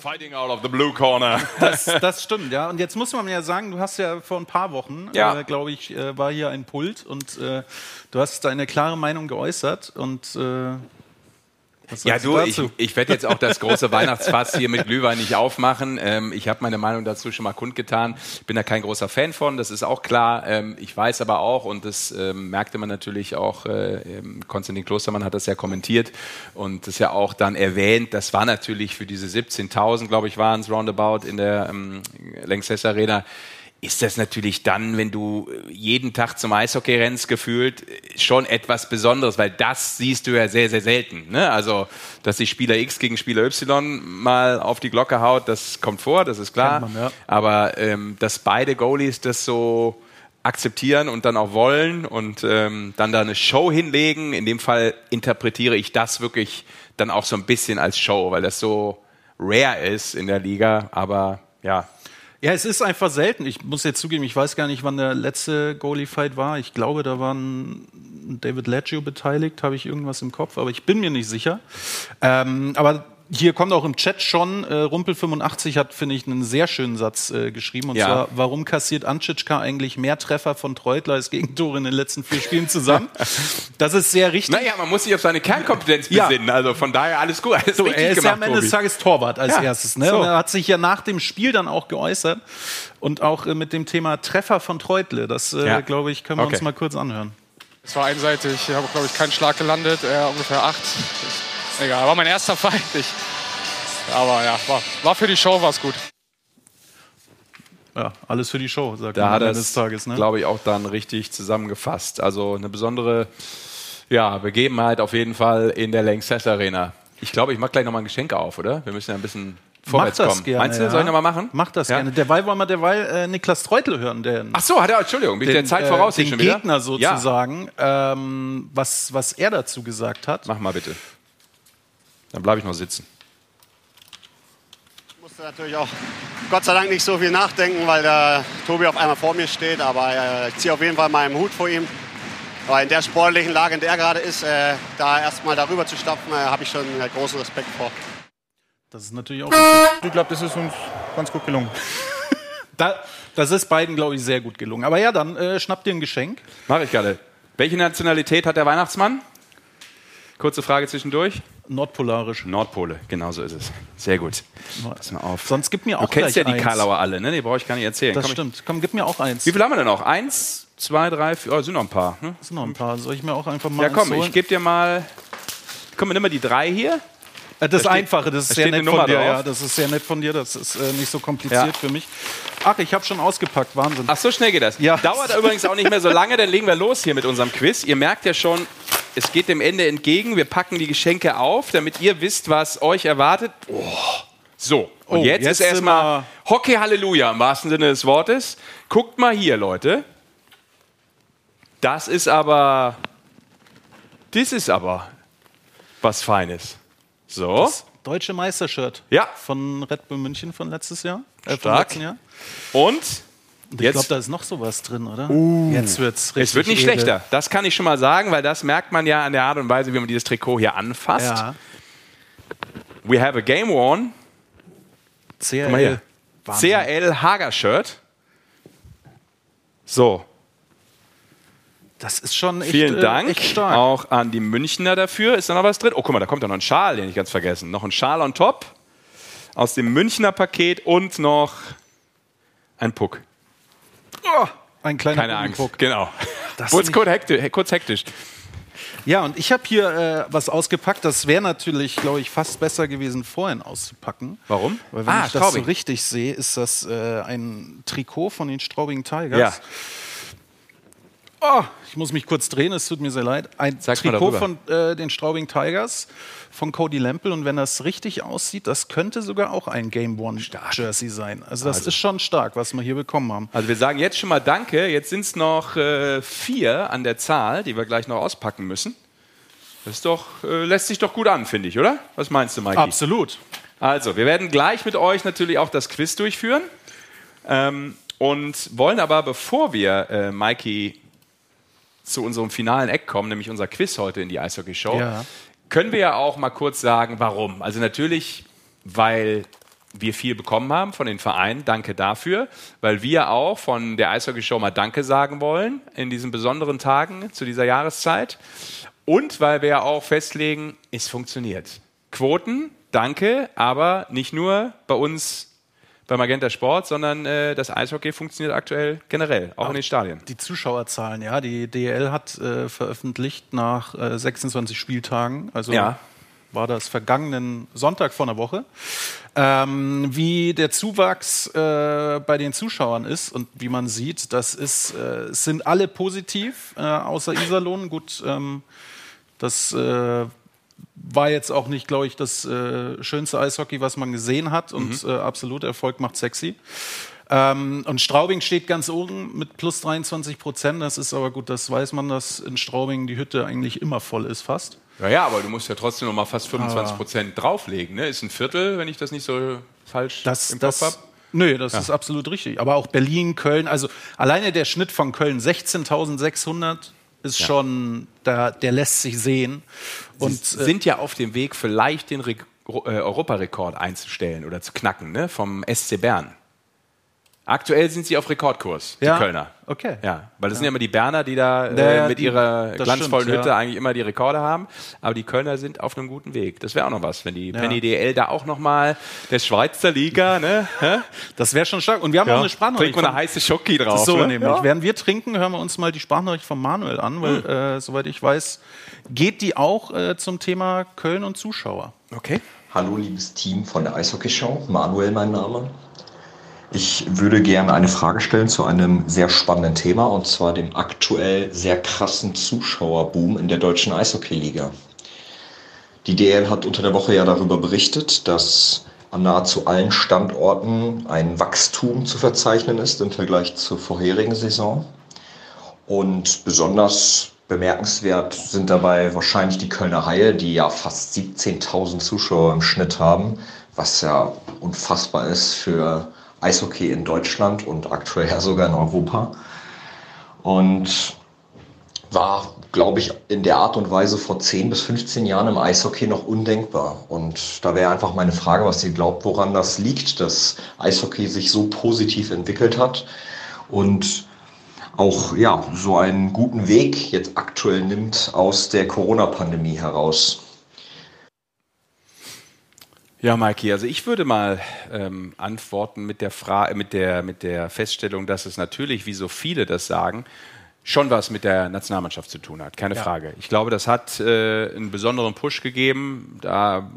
Fighting out of the blue corner. Das, das stimmt, ja. Und jetzt muss man ja sagen, du hast ja vor ein paar Wochen, Ja. äh, glaube ich, äh, war hier ein Pult und äh, du hast deine klare Meinung geäußert und äh, Ja, du, ich, dazu? ich werde jetzt auch das große Weihnachtsfass hier mit Glühwein nicht aufmachen. Ähm, ich habe meine Meinung dazu schon mal kundgetan. Ich bin da kein großer Fan von, das ist auch klar. Ähm, ich weiß aber auch, und das ähm, merkte man natürlich auch, äh, Konstantin Klostermann hat das ja kommentiert und das ja auch dann erwähnt, das war natürlich für diese 17.000, glaube ich, waren es roundabout in der ähm, Lanxess Arena, ist das natürlich dann, wenn du jeden Tag zum Eishockey rennst, gefühlt schon etwas Besonderes, weil das siehst du ja sehr, sehr selten. Ne? Also, dass sich Spieler X gegen Spieler Y mal auf die Glocke haut, das kommt vor, das ist klar. Man, ja. Aber ähm, dass beide Goalies das so akzeptieren und dann auch wollen und ähm, dann da eine Show hinlegen, in dem Fall interpretiere ich das wirklich dann auch so ein bisschen als Show, weil das so rare ist in der Liga. Aber ja, Ja, es ist einfach selten. Ich muss jetzt zugeben, ich weiß gar nicht, wann der letzte Goalie-Fight war. Ich glaube, da war ein David Leggio beteiligt, habe ich irgendwas im Kopf, aber ich bin mir nicht sicher. Ähm, aber hier kommt auch im Chat schon, äh, Rumpel85 hat, finde ich, einen sehr schönen Satz äh, geschrieben. Und Ja. zwar, warum kassiert Anschitschka eigentlich mehr Treffer von Treutler als Gegentore in den letzten vier Spielen zusammen? Das ist sehr richtig. Naja, man muss sich auf seine Kernkompetenz Ja. besinnen. Also von daher alles gut. Alles So, er ist ja gemacht, am Ende Tobi. des Tages Torwart als Ja, erstes. Ne? so. Und er hat sich ja nach dem Spiel dann auch geäußert und auch äh, mit dem Thema Treffer von Treutle. Das, äh, Ja. glaube ich, können wir uns Okay. mal kurz anhören. Es war einseitig. Ich habe, glaube ich, keinen Schlag gelandet. Er ungefähr acht. Ich, egal, war mein erster Fight. Ich, aber ja, war, war für die Show war es gut. Ja, alles für die Show, sagt Da man hat am er Ende des es, Tages. Ne? glaube ich, auch dann richtig zusammengefasst. Also eine besondere ja, Begebenheit auf jeden Fall in der Lanxess Arena. Ich glaube, ich mache gleich nochmal ein Geschenk auf, oder? Wir müssen ja ein bisschen vorwärts Mach das kommen. gerne, Meinst du, ja. soll ich nochmal machen? Mach das Ja? gerne. Derweil wollen wir derweil äh, Niklas Treutel hören, den, Ach so, hat er, Entschuldigung, bin ich der Zeit voraus äh, den schon wieder? Gegner Ja, sozusagen, ähm, was, was er dazu gesagt hat. mach mal bitte. Dann bleibe ich noch sitzen. musste natürlich auch Gott sei Dank nicht so viel nachdenken, weil der Tobi auf einmal vor mir steht. Aber äh, ich ziehe auf jeden Fall meinen Hut vor ihm. Aber in der sportlichen Lage, in der er gerade ist, äh, da erstmal darüber zu stapfen, äh, habe ich schon äh, großen Respekt vor. Das ist natürlich auch Ich glaube, das ist uns ganz gut gelungen. da, Das ist beiden, glaube ich, sehr gut gelungen. Aber ja, dann äh, schnapp dir ein Geschenk. Mache ich gerade. Welche Nationalität hat der Weihnachtsmann? Kurze Frage zwischendurch. Nordpolarisch. Nordpole, genau so ist es. Sehr gut. Pass mal auf. Sonst gib mir Du auch kennst ja die eins. Karlauer alle, ne? Die brauche ich gar nicht erzählen. Das Komm, stimmt. Komm, gib mir auch eins. Ich, wie viel haben wir denn noch? Eins, zwei, drei, vier, oh, sind noch ein paar. Ne? Sind noch ein paar. Soll ich mir auch einfach mal Ja, komm, eins ich gebe dir mal. Komm, nimm mal die drei hier. Äh, Das Da steht- Einfache, das da ist sehr steht nett von dir. drauf. Ja, das ist sehr nett von dir. Das ist äh, nicht so kompliziert Ja. für mich. Ach, ich habe schon ausgepackt. Wahnsinn. Ach, so schnell geht das. Ja. Dauert übrigens auch nicht mehr so lange, dann legen wir los hier mit unserem Quiz. Ihr merkt ja schon, es geht dem Ende entgegen. Wir packen die Geschenke auf, damit ihr wisst, was euch erwartet. Oh. So, und Oh, jetzt, jetzt ist erstmal Hockey Halleluja im wahrsten Sinne des Wortes. Guckt mal hier, Leute. Das ist aber. Das ist aber was Feines. So. Das deutsche Meistershirt. Ja. Von Red Bull München von letztes Jahr. Äh, Stark. Jahr. Und Und ich Jetzt- glaube, da ist noch sowas drin, oder? Uh. Jetzt wird's richtig es wird nicht edel. schlechter. Das kann ich schon mal sagen, weil das merkt man ja an der Art und Weise, wie man dieses Trikot hier anfasst. Ja. We have a game worn. CRL. CRL Hager Shirt. So, Das ist schon echt, vielen äh, Dank echt stark. auch an die Münchner dafür. Ist da noch was drin? Oh, guck mal, da kommt ja noch ein Schal, den ich ganz vergessen. Noch ein Schal on top aus dem Münchner Paket und noch ein Puck. Oh, ein kleiner Keine Angst. Genau. Das Kurz, hektisch, kurz hektisch. Ja, und ich habe hier äh, was ausgepackt. Das wäre natürlich, glaube ich, fast besser gewesen, vorhin auszupacken. Warum? Weil wenn Ah, ich das so Straubing. richtig sehe, ist das äh, ein Trikot von den Straubigen Tigers. Ja. Oh, ich muss mich kurz drehen, es tut mir sehr leid. Ein Sag's Trikot von äh, den Straubing Tigers von Cody Lempel und wenn das richtig aussieht, das könnte sogar auch ein Game One Jersey sein. Also das Also. ist schon stark, was wir hier bekommen haben. Also wir sagen jetzt schon mal Danke. Jetzt sind es noch äh, vier an der Zahl, die wir gleich noch auspacken müssen. Das ist doch, äh, lässt sich doch gut an, finde ich, oder? Was meinst du, Mikey? Absolut. Also, wir werden gleich mit euch natürlich auch das Quiz durchführen. Ähm, und wollen aber, bevor wir, äh, Mikey, zu unserem finalen Eck kommen, nämlich unser Quiz heute in die Eishockey-Show, Ja. können wir ja auch mal kurz sagen, warum. Also natürlich, weil wir viel bekommen haben von den Vereinen, danke dafür, weil wir auch von der Eishockey-Show mal Danke sagen wollen in diesen besonderen Tagen zu dieser Jahreszeit und weil wir ja auch festlegen, es funktioniert. Quoten, danke, aber nicht nur bei uns bei Magenta Sport, sondern äh, das Eishockey funktioniert aktuell generell, auch in den Stadien. Die Zuschauerzahlen, ja. Die DL hat äh, veröffentlicht nach äh, 26 Spieltagen, also Ja. war das vergangenen Sonntag vor einer Woche, ähm, wie der Zuwachs äh, bei den Zuschauern ist und wie man sieht, das ist, äh, sind alle positiv, äh, außer Iserlohn. Gut, ähm, das äh, war jetzt auch nicht, glaube ich, das äh, schönste Eishockey, was man gesehen hat. Und äh, absolut, Erfolg macht sexy. Ähm, und Straubing steht ganz oben mit plus 23 Prozent. Das ist aber gut, das weiß man, dass in Straubing die Hütte eigentlich immer voll ist, fast. Ja, ja, aber du musst ja trotzdem noch mal fast 25 Prozent drauflegen. Ne? Ist ein Viertel, wenn ich das nicht so falsch Das, im Kopf das, habe. nö, das Ja. ist absolut richtig. Aber auch Berlin, Köln, also alleine der Schnitt von Köln 16.600 ist Ja. schon, da, der lässt sich sehen. Und Sie sind ja auf dem Weg, vielleicht den Re äh, Europarekord einzustellen oder zu knacken, ne? vom SC Bern. Aktuell sind sie auf Rekordkurs, die Ja? Kölner. Okay. Ja, weil das sind ja immer die Berner, die da Ja, äh, ja, mit die- ihrer glanzvollen stimmt, Hütte ja. eigentlich immer die Rekorde haben. Aber die Kölner sind auf einem guten Weg. Das wäre auch noch was, wenn die Ja. Penny DL da auch noch mal der Schweizer Liga, ne? Das wäre schon stark. Und wir haben Ja. auch eine Sprachnachricht. Trinkt man eine heiße Schoki drauf. So, ne? nämlich. Ja. Während wir trinken, hören wir uns mal die Sprachnachricht von Manuel an, weil, äh, soweit ich weiß, geht die auch äh, zum Thema Köln und Zuschauer. Okay. Hallo, liebes Team von der Eishockey-Show. Manuel, mein Name. Ich würde gerne eine Frage stellen zu einem sehr spannenden Thema und zwar dem aktuell sehr krassen Zuschauerboom in der deutschen Eishockey-Liga. Die DL hat unter der Woche ja darüber berichtet, dass an nahezu allen Standorten ein Wachstum zu verzeichnen ist im Vergleich zur vorherigen Saison. Und besonders bemerkenswert sind dabei wahrscheinlich die Kölner Haie, die ja fast 17.000 Zuschauer im Schnitt haben, was ja unfassbar ist für Eishockey in Deutschland und aktuell ja sogar in Europa. Und war, glaube ich, in der Art und Weise vor 10 bis 15 Jahren im Eishockey noch undenkbar. Und da wäre einfach meine Frage, was ihr glaubt, woran das liegt, dass Eishockey sich so positiv entwickelt hat und auch ja, so einen guten Weg jetzt aktuell nimmt aus der Corona-Pandemie heraus. Ja, Maiki, also ich würde mal ähm, antworten mit der, Fra mit, der, mit der Feststellung, dass es natürlich, wie so viele das sagen, schon was mit der Nationalmannschaft zu tun hat, keine Ja. Frage. Ich glaube, das hat äh, einen besonderen Push gegeben. Da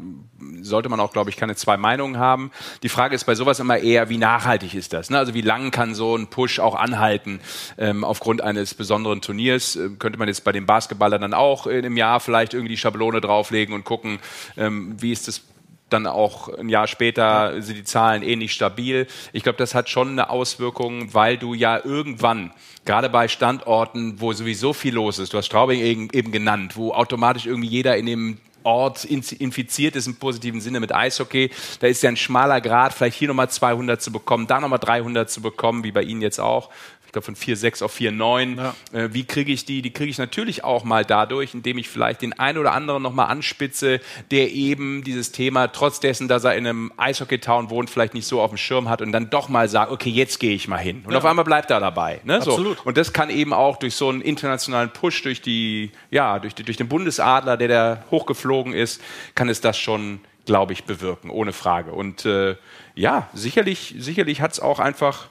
sollte man auch, glaube ich, keine zwei Meinungen haben. Die Frage ist bei sowas immer eher, wie nachhaltig ist das? Ne? Also wie lang kann so ein Push auch anhalten ähm, aufgrund eines besonderen Turniers? Ähm, könnte man jetzt bei den Basketballern dann auch in einem Jahr vielleicht irgendwie die Schablone drauflegen und gucken, ähm, wie ist das dann auch ein Jahr später sind die Zahlen ähnlich stabil. Ich glaube, das hat schon eine Auswirkung, weil du ja irgendwann, gerade bei Standorten, wo sowieso viel los ist, du hast Straubing eben, eben genannt, wo automatisch irgendwie jeder in dem Ort infiziert ist im positiven Sinne mit Eishockey. Da ist ja ein schmaler Grad, vielleicht hier nochmal 200 zu bekommen, da nochmal 300 zu bekommen, wie bei Ihnen jetzt auch. Glaube von 4,6 auf 4,9. Äh, wie kriege ich die? Die kriege ich natürlich auch mal dadurch, indem ich vielleicht den einen oder anderen nochmal anspitze, der eben dieses Thema, trotz dessen, dass er in einem Eishockey-Town wohnt, vielleicht nicht so auf dem Schirm hat und dann doch mal sagt, okay, jetzt gehe ich mal hin. Und Ja. auf einmal bleibt er dabei. Ne? So. Absolut. Und das kann eben auch durch so einen internationalen Push, durch die, ja, durch, die- durch den Bundesadler, der da hochgeflogen ist, kann es das schon, glaube ich, bewirken, ohne Frage. Und äh, ja, sicherlich, sicherlich hat es auch einfach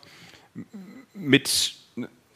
mit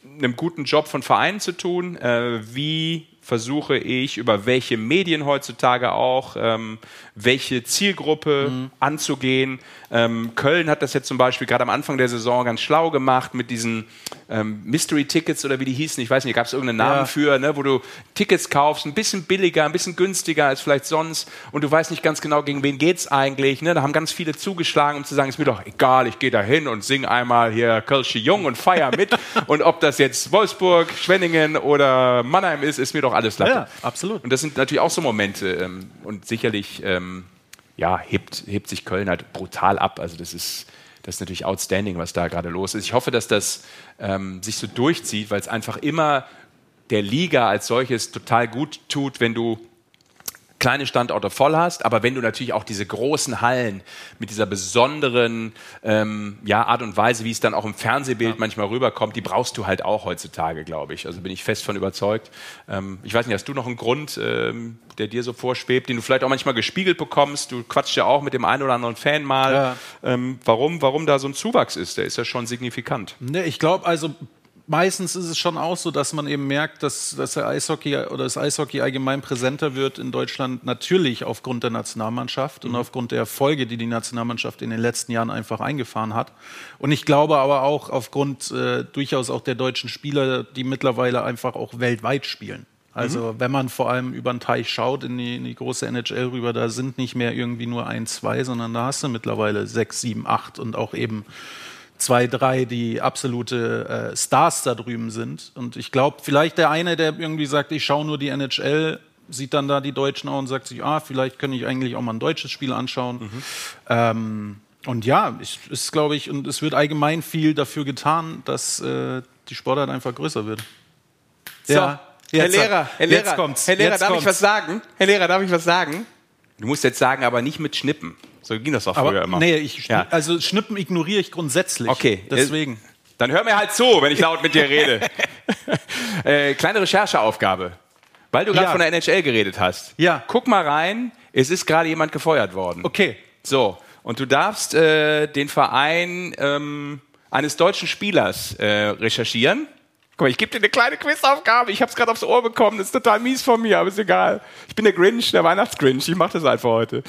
einem guten Job von Vereinen zu tun. Äh, wie versuche ich über welche Medien heutzutage auch, ähm, welche Zielgruppe Mhm. anzugehen. Ähm, Köln hat das jetzt zum Beispiel gerade am Anfang der Saison ganz schlau gemacht mit diesen ähm, Mystery-Tickets oder wie die hießen. Ich weiß nicht, gab es irgendeinen Namen Ja. für, ne, wo du Tickets kaufst, ein bisschen billiger, ein bisschen günstiger als vielleicht sonst und du weißt nicht ganz genau, gegen wen geht's eigentlich. Ne? Da haben ganz viele zugeschlagen, um zu sagen, ist mir doch egal, ich gehe da hin und sing einmal hier Kölsche Jung und feier mit. und ob das jetzt Wolfsburg, Schwenningen oder Mannheim ist, ist mir doch alles Latte. Ja, absolut. Und das sind natürlich auch so Momente ähm, und sicherlich ähm, ja, hebt, hebt sich Köln halt brutal ab. Also das ist, das ist natürlich outstanding, was da gerade los ist. Ich hoffe, dass das ähm, sich so durchzieht, weil es einfach immer der Liga als solches total gut tut, wenn du kleine Standorte voll hast, aber wenn du natürlich auch diese großen Hallen mit dieser besonderen ähm, ja, Art und Weise, wie es dann auch im Fernsehbild manchmal rüberkommt, die brauchst du halt auch heutzutage, glaube ich. Also bin ich fest von überzeugt. Ähm, ich weiß nicht, hast du noch einen Grund, ähm, der dir so vorschwebt, den du vielleicht auch manchmal gespiegelt bekommst? Du quatschst ja auch mit dem einen oder anderen Fan mal. Ja. Ähm, warum, warum da so ein Zuwachs ist? Der ist ja schon signifikant. Ne, ich glaube, also meistens ist es schon auch so, dass man eben merkt, dass, dass der Eishockey oder das Eishockey allgemein präsenter wird in Deutschland, natürlich aufgrund der Nationalmannschaft und aufgrund der Erfolge, die die Nationalmannschaft in den letzten Jahren einfach eingefahren hat. Und ich glaube aber auch aufgrund äh, durchaus auch der deutschen Spieler, die mittlerweile einfach auch weltweit spielen. Also wenn man vor allem über den Teich schaut, in die, in die große NHL rüber, da sind nicht mehr irgendwie nur ein, zwei, sondern da hast du mittlerweile sechs, sieben, acht und auch eben zwei, drei, die absolute äh, Stars da drüben sind. Und ich glaube, vielleicht der eine, der irgendwie sagt, ich schaue nur die NHL, sieht dann da die Deutschen auch und sagt sich, ah, vielleicht könnte ich eigentlich auch mal ein deutsches Spiel anschauen. Ähm, und ja, es ist, glaube ich, und es wird allgemein viel dafür getan, dass äh, die Sportart einfach größer wird. So, Ja, Herr jetzt- Lehrer, Herr Lehrer, jetzt kommt's, Herr Lehrer, jetzt darf ich kommt's. was sagen? Herr Lehrer, darf ich was sagen? Du musst jetzt sagen, aber nicht mit Schnippen. So ging das doch früher Aber immer. nee, ich, Ja. also Schnippen ignoriere ich grundsätzlich. Okay. Deswegen. Dann hör mir halt zu, wenn ich laut mit dir rede. äh, kleine Rechercheaufgabe. Weil du gerade Ja. von der NHL geredet hast. Ja. Guck mal rein, es ist gerade jemand gefeuert worden. Okay. So, und du darfst äh, den Verein ähm, eines deutschen Spielers äh, recherchieren. Guck mal, ich gebe dir eine kleine Quizaufgabe. Ich habe es gerade aufs Ohr bekommen. Das ist total mies von mir, aber ist egal. Ich bin der Grinch, der Weihnachtsgrinch. Ich mache das einfach heute.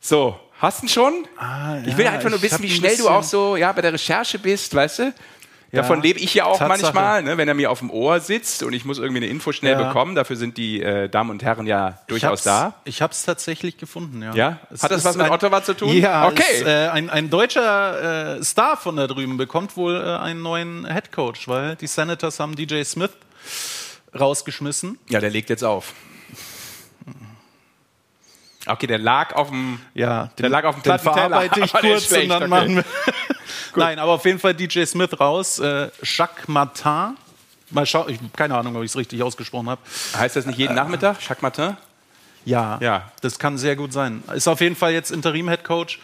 So, hast du schon? ich will ja, einfach nur wissen, wie schnell du auch so ja, bei der Recherche bist, weißt du? Ja, Davon lebe ich ja auch Tatsache. manchmal, ne, wenn er mir auf dem Ohr sitzt und ich muss irgendwie eine Info schnell Ja. bekommen. Dafür sind die äh, Damen und Herren ja durchaus ich da. Ich habe es tatsächlich gefunden, ja. Ja? Hat das ist was mit ein- Ottawa zu tun? Ja, Okay. Es, äh, ein, ein deutscher äh, Star von da drüben bekommt wohl äh, einen neuen Headcoach, weil die Senators haben DJ Smith rausgeschmissen. Ja, der legt jetzt auf. Okay, der lag auf dem. Ja, der lag auf dem Plattenteller. verarbeite ich ist kurz und dann okay. machen wir. Nein, aber auf jeden Fall DJ Smith raus. Äh, Jacques Martin. Mal schauen, ich keine Ahnung, ob ich es richtig ausgesprochen habe. Heißt das nicht jeden Nachmittag, Jacques Martin? Ja, Ja. das kann sehr gut sein. Ist auf jeden Fall jetzt Interim-Headcoach.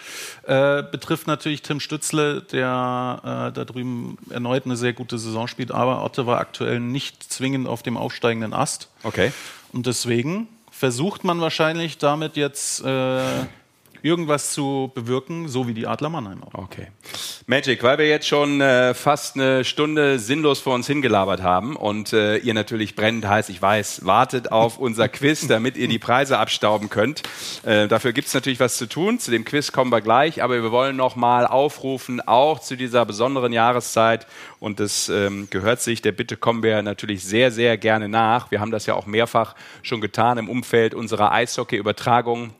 Äh, betrifft natürlich Tim Stützle, der äh, da drüben erneut eine sehr gute Saison spielt, aber Ottawa aktuell nicht zwingend auf dem aufsteigenden Ast. Okay. Und deswegen versucht man wahrscheinlich damit jetzt äh, irgendwas zu bewirken, so wie die Adler Mannheim auch. Okay. Magic, weil wir jetzt schon äh, fast eine Stunde sinnlos vor uns hingelabert haben und äh, ihr natürlich brennend heiß, ich weiß, wartet auf unser Quiz, damit ihr die Preise abstauben könnt. Äh, dafür gibt's natürlich was zu tun. Zu dem Quiz kommen wir gleich, aber wir wollen noch mal aufrufen, auch zu dieser besonderen Jahreszeit und das ähm, gehört sich. Der Bitte kommen wir natürlich sehr, sehr gerne nach. Wir haben das ja auch mehrfach schon getan im Umfeld unserer Eishockey-Übertragung.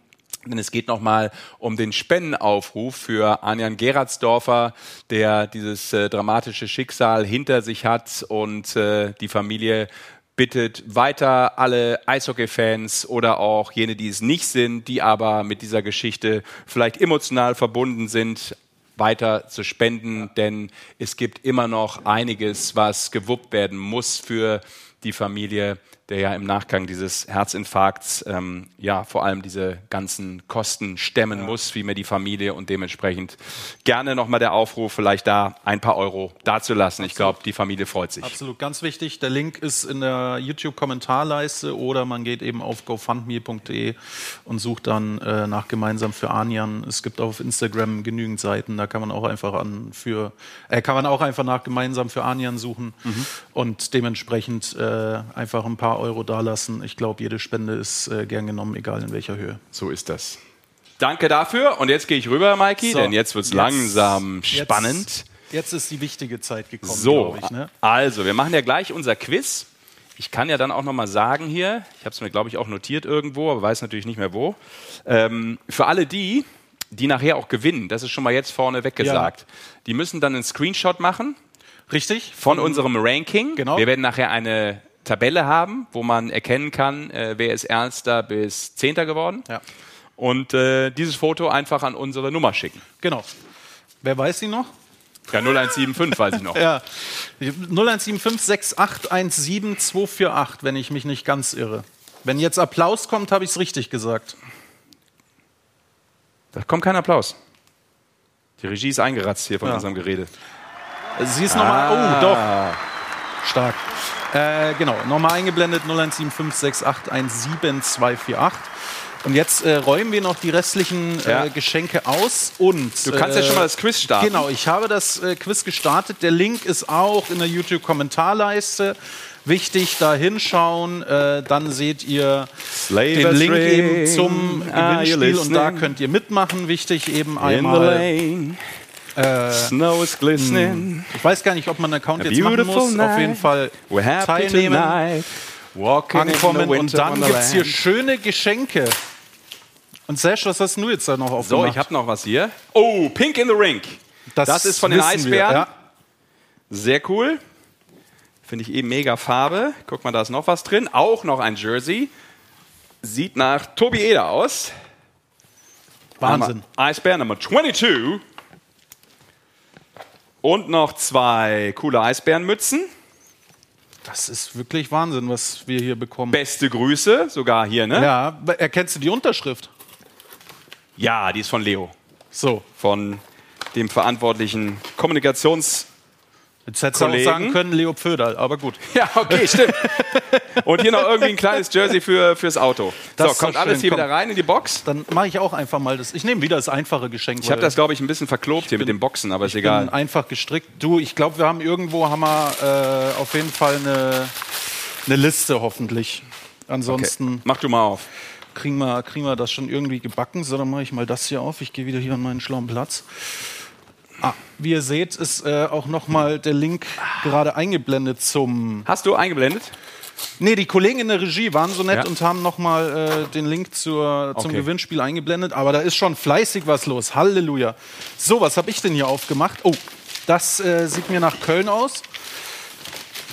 Denn es geht nochmal um den Spendenaufruf für Anjan Geratsdorfer, der dieses äh, dramatische Schicksal hinter sich hat und äh, die Familie bittet weiter alle Eishockey-Fans oder auch jene, die es nicht sind, die aber mit dieser Geschichte vielleicht emotional verbunden sind, weiter zu spenden, denn es gibt immer noch einiges, was gewuppt werden muss für die Familie, der ja im Nachgang dieses Herzinfarkts ähm, ja vor allem diese ganzen Kosten stemmen muss, wie mir die Familie und dementsprechend gerne nochmal der Aufruf, vielleicht da ein paar Euro dazulassen. Ich glaube, die Familie freut sich. Absolut, ganz wichtig. Der Link ist in der YouTube-Kommentarleiste oder man geht eben auf gofundme.de und sucht dann äh, nach gemeinsam für Anjan. Es gibt auf Instagram genügend Seiten, da kann man auch einfach an für äh, kann man auch einfach nach gemeinsam für Anjan suchen und dementsprechend äh, einfach ein paar Euro dalassen. Ich glaube, jede Spende ist äh, gern genommen, egal in welcher Höhe. So ist das. Danke dafür. Und jetzt gehe ich rüber, Mikey, So, denn jetzt wird es langsam jetzt- spannend. Jetzt ist die wichtige Zeit gekommen, So, glaube ich. Ne? also, wir machen ja gleich unser Quiz. Ich kann ja dann auch noch mal sagen hier, ich habe es mir, glaube ich, auch notiert irgendwo, aber weiß natürlich nicht mehr wo. Ähm, für alle die, die nachher auch gewinnen, das ist schon mal jetzt vorne weggesagt, die müssen dann einen Screenshot machen. Richtig. Von unserem Ranking. Genau. Wir werden nachher eine Tabelle haben, wo man erkennen kann, äh, wer ist Ernster bis Zehnter geworden. Ja. Und äh, dieses Foto einfach an unsere Nummer schicken. Genau. Wer weiß sie noch? Ja, 0175 weiß ich noch. Ja. 0175 6817 248, wenn ich mich nicht ganz irre. Wenn jetzt Applaus kommt, habe ich es richtig gesagt. Da kommt kein Applaus. Die Regie ist eingeratzt hier von Ja. unserem Gerede. Sie ist nochmal. Ah. Oh, doch. Stark. Äh, genau, nochmal eingeblendet 0175 6817 248. Und jetzt äh, räumen wir noch die restlichen Ja. äh, Geschenke aus und. Du kannst äh, ja schon mal das Quiz starten. Genau, ich habe das äh, Quiz gestartet. Der Link ist auch in der YouTube-Kommentarleiste. Wichtig, da hinschauen, äh, dann seht ihr den Slaver's Link eben zum Gewinnspiel und da könnt ihr mitmachen. Wichtig eben einmal. Äh, snow is glistening. ich weiß gar nicht, ob man einen Account A jetzt machen muss. Auf jeden night. Fall We're teilnehmen, tonight. Walking ankommen und dann gibt es hier schöne Geschenke. Und Sash, was hast du jetzt da noch So, aufgemacht? ich habe noch was hier. Oh, Pink in the Rink. Das, ist von den wissen wir, Eisbären. ja. Sehr cool. Finde ich eben mega Farbe. Guck mal, da ist noch was drin. Auch noch ein Jersey. Sieht nach Tobi Eder aus. Wahnsinn. Nummer- Eisbär Nummer 22. Und noch zwei coole Eisbärenmützen. Das ist wirklich Wahnsinn, was wir hier bekommen. Beste Grüße, sogar hier, ne? Ja, erkennst du die Unterschrift? Ja, die ist von Leo. So. Von dem verantwortlichen Kommunikations- Jetzt hättest du auch Kollegen. sagen können, Leo Pföderl, aber gut. Ja, okay, stimmt. Und hier noch irgendwie ein kleines Jersey für, fürs Auto. Das so, kommt alles hier komm. wieder rein in die Box. Dann mache ich auch einfach mal das. Ich nehme wieder das einfache Geschenk. Ich habe das, glaube ich, ein bisschen verklobt hier mit den Boxen, aber ist ich egal. bin einfach gestrickt. Du, ich glaube, wir haben irgendwo haben wir, äh, auf jeden Fall eine, eine Liste hoffentlich. Ansonsten Mach du mal auf. kriegen wir, kriegen wir das schon irgendwie gebacken. So, dann mache ich mal das hier auf. Ich gehe wieder hier an meinen schlauen Platz. Ah, wie ihr seht, ist äh, auch nochmal der Link gerade eingeblendet zum. Hast du eingeblendet? Nee, die Kollegen in der Regie waren so nett Ja. und haben nochmal äh, den Link zur, zum Okay. Gewinnspiel eingeblendet. Aber da ist schon fleißig was los. Halleluja. So, was habe ich denn hier aufgemacht? Oh, das äh, sieht mir nach Köln aus.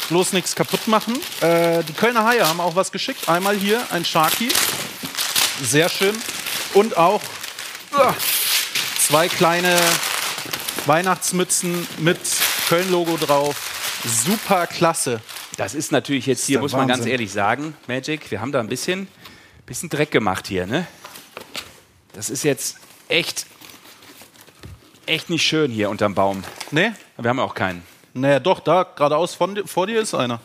Bloß nichts kaputt machen. Äh, die Kölner Haie haben auch was geschickt. Einmal hier ein Sharky. Sehr schön. Und auch ah, zwei kleine Weihnachtsmützen mit Köln-Logo drauf. Super klasse. Das ist natürlich jetzt hier, muss man ganz ehrlich sagen, Magic, wir haben da ein bisschen, bisschen Dreck gemacht hier, ne? Das ist jetzt echt, echt nicht schön hier unterm Baum. Nee? Wir haben auch keinen. Naja, doch, da geradeaus von, vor dir ist einer.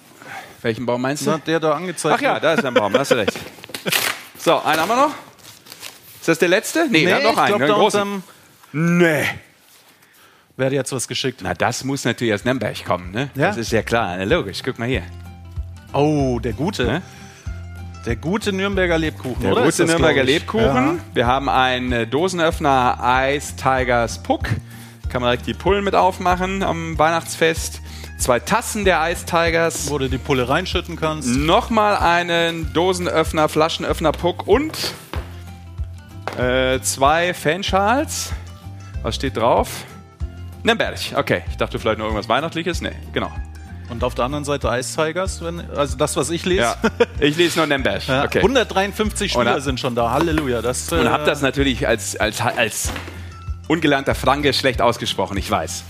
Welchen Baum meinst du? Na, der da angezeigt Ach ja, da ist ein Baum, da hast du recht. So, einen haben wir noch. Ist das der letzte? Nee, haben noch ich einen, glaub, einen da großen. Nee. Wer hat jetzt was geschickt? Na, das muss natürlich aus Nürnberg kommen, ne? Ja? Das ist ja klar, logisch. Guck mal hier. Oh, der gute. Ne? Der gute Nürnberger Lebkuchen, Der oder? Ist gute Nürnberger? Lebkuchen. Wir haben einen äh, Dosenöffner Ice Tigers Puck. Kann man direkt die Pullen mit aufmachen am Weihnachtsfest. Zwei Tassen der Ice Tigers. Ja. Wo du die Pulle reinschütten kannst. Nochmal einen Dosenöffner, Flaschenöffner Puck und äh, zwei Fanschals. Was steht drauf? Nürnberg. Okay, ich dachte vielleicht noch irgendwas Weihnachtliches. Nee, genau. Und auf der anderen Seite Ice Tigers, wenn, also das, was ich lese. Ja, ich lese nur Nürnberg. Okay. 153 Spieler hab- sind schon da. Halleluja. Das, Und äh, habe das natürlich als, als, als ungelernter Franke schlecht ausgesprochen, ich weiß.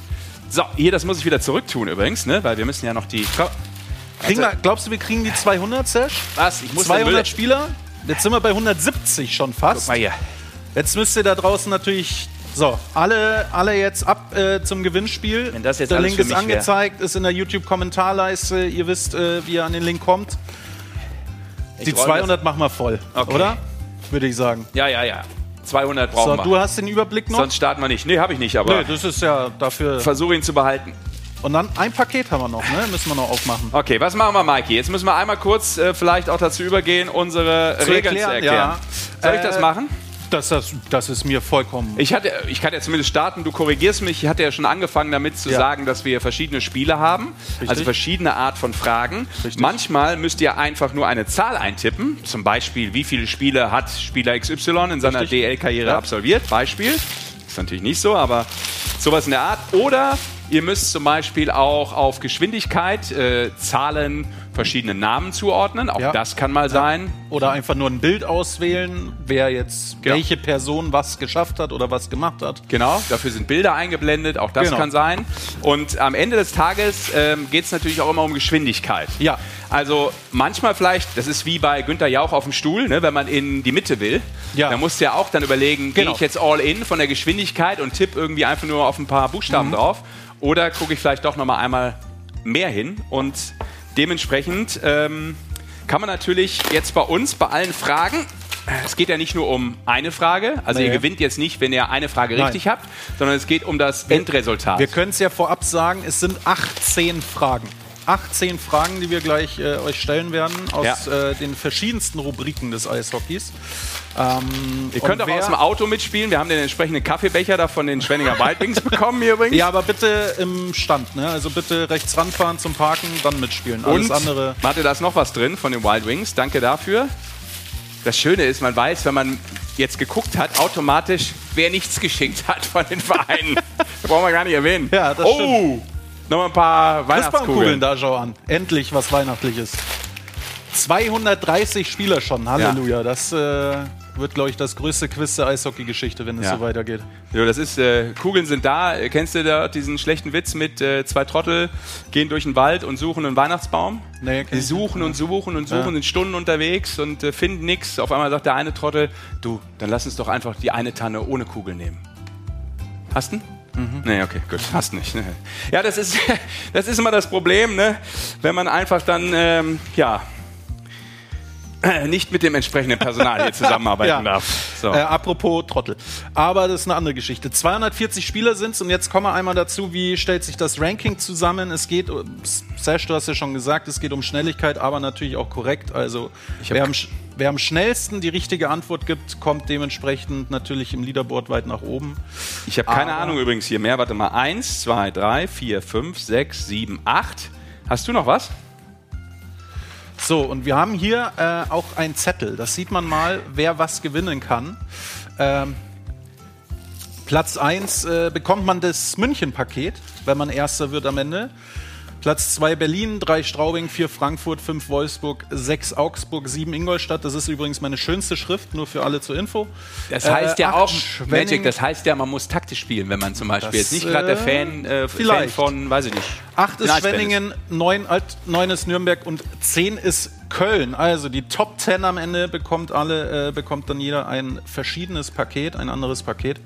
So, hier, das muss ich wieder zurücktun übrigens, ne? weil wir müssen ja noch die... Also- wir, glaubst du, wir kriegen die 200, Sash? Was? Ich muss 200 den Müll- Spieler? Jetzt sind wir bei 170 schon fast. Guck mal hier. Jetzt müsst ihr da draußen natürlich. So, alle, alle jetzt ab äh, zum Gewinnspiel. Wenn das jetzt der Link ist mich wär. angezeigt, ist in der YouTube-Kommentarleiste. Ihr wisst, äh, wie ihr an den Link kommt. Ich Die räum 200 machen wir voll, Okay. oder? Würde ich sagen. Ja, ja, ja. 200 brauchen So, wir. du hast den Überblick noch? Sonst starten wir nicht. Nee, habe ich nicht, aber nee, das ist ja dafür. versuche ihn zu behalten. Und dann ein Paket haben wir noch, ne? Müssen wir noch aufmachen. Okay, was machen wir, Mikey? Jetzt müssen wir einmal kurz äh, vielleicht auch dazu übergehen, unsere Zu Regeln erklären, zu erklären. ja. Soll ich das Äh, machen? Das, das, das ist mir vollkommen. Ich, hatte, ich kann ja zumindest starten, du korrigierst mich. Ich hatte ja schon angefangen damit zu Ja. sagen, dass wir verschiedene Spiele haben, also verschiedene Art von Fragen. Manchmal müsst ihr einfach nur eine Zahl eintippen, zum Beispiel, wie viele Spiele hat Spieler XY in seiner Richtig. DL-Karriere Ja. absolviert, Beispiel. Ist natürlich nicht so, aber sowas in der Art. Oder ihr müsst zum Beispiel auch auf Geschwindigkeit äh, Zahlen verschiedene Namen zuordnen. Auch Ja. das kann mal sein. Oder einfach nur ein Bild auswählen, wer jetzt Genau. welche Person was geschafft hat oder was gemacht hat. Genau, dafür sind Bilder eingeblendet, auch das Genau. kann sein. Und am Ende des Tages ähm, geht es natürlich auch immer um Geschwindigkeit. Ja. Also manchmal vielleicht, das ist wie bei Günther Jauch auf dem Stuhl, ne, wenn man in die Mitte will, Ja. dann musst du ja auch dann überlegen, Genau. gehe ich jetzt all in von der Geschwindigkeit und tippe irgendwie einfach nur auf ein paar Buchstaben Mhm. drauf oder gucke ich vielleicht doch nochmal einmal mehr hin und dementsprechend ähm, kann man natürlich jetzt bei uns bei allen Fragen es geht ja nicht nur um eine Frage, also Nee. ihr gewinnt jetzt nicht, wenn ihr eine Frage Nein. richtig habt, sondern es geht um das Endresultat. Wir können es ja vorab sagen, es sind 18 Fragen. 18 Fragen, die wir gleich äh, euch stellen werden aus äh, den verschiedensten Rubriken des Eishockeys. Ähm, Ihr könnt auch aus dem Auto mitspielen. Wir haben den entsprechenden Kaffeebecher da von den Schwenninger Wildwings bekommen hier übrigens. Ja, aber bitte im Stand, ne? Also bitte rechts ranfahren zum Parken, dann mitspielen. Alles Und, andere. warte, da ist noch was drin von den Wild Wings. Danke dafür. Das Schöne ist, man weiß, wenn man jetzt geguckt hat, automatisch, wer nichts geschickt hat von den Vereinen. das brauchen wir gar nicht erwähnen. Ja, das oh, stimmt. nochmal ein paar Weihnachtskugeln. da, schau an. Endlich was Weihnachtliches. 230 Spieler schon, Halleluja. Das äh, wird, glaube ich, das größte Quiz der Eishockey-Geschichte, wenn es Ja. so weitergeht. So, das ist, äh, Kugeln sind da. Kennst du da diesen schlechten Witz mit äh, zwei Trottel gehen durch den Wald und suchen einen Weihnachtsbaum? Nee, Die suchen und suchen und suchen, Ja. sind Stunden unterwegs und äh, finden nichts. Auf einmal sagt der eine Trottel, du, dann lass uns doch einfach die eine Tanne ohne Kugel nehmen. Hast du? Mhm. Nee, okay, gut, hast nicht. Ne? Ja, das ist, das ist immer das Problem, ne? wenn man einfach dann, ähm, ja, nicht mit dem entsprechenden Personal hier zusammenarbeiten Ja. darf. So. Äh, apropos Trottel. Aber das ist eine andere Geschichte. 240 Spieler sind es und jetzt kommen wir einmal dazu, wie stellt sich das Ranking zusammen? Es geht, um- Sash, du hast ja schon gesagt, es geht um Schnelligkeit, aber natürlich auch korrekt. Also wer am, wer am schnellsten die richtige Antwort gibt, kommt dementsprechend natürlich im Leaderboard weit nach oben. Ich habe keine Aber- Ahnung übrigens hier mehr. Warte mal. Eins, zwei, drei, vier, fünf, sechs, sieben, acht. Hast du noch was? So, und wir haben hier äh, auch einen Zettel. Das sieht man mal, wer was gewinnen kann. Ähm, Platz 1 äh, bekommt man das München-Paket, wenn man Erster wird am Ende. Platz 2 Berlin, 3 Straubing, 4 Frankfurt, 5 Wolfsburg, 6 Augsburg, 7 Ingolstadt. Das ist übrigens meine schönste Schrift, nur für alle zur Info. Das heißt ja acht auch, Schwenning- Magic, das heißt ja, man muss taktisch spielen, wenn man zum Beispiel Das, jetzt nicht gerade der äh, Fan, äh, Fan von, weiß ich nicht. 8 ist Schwenningen, 9, Alt, 9 ist Nürnberg und 10 ist Köln. Also die Top 10 am Ende bekommt alle, äh, bekommt dann jeder ein verschiedenes Paket, ein anderes Paket.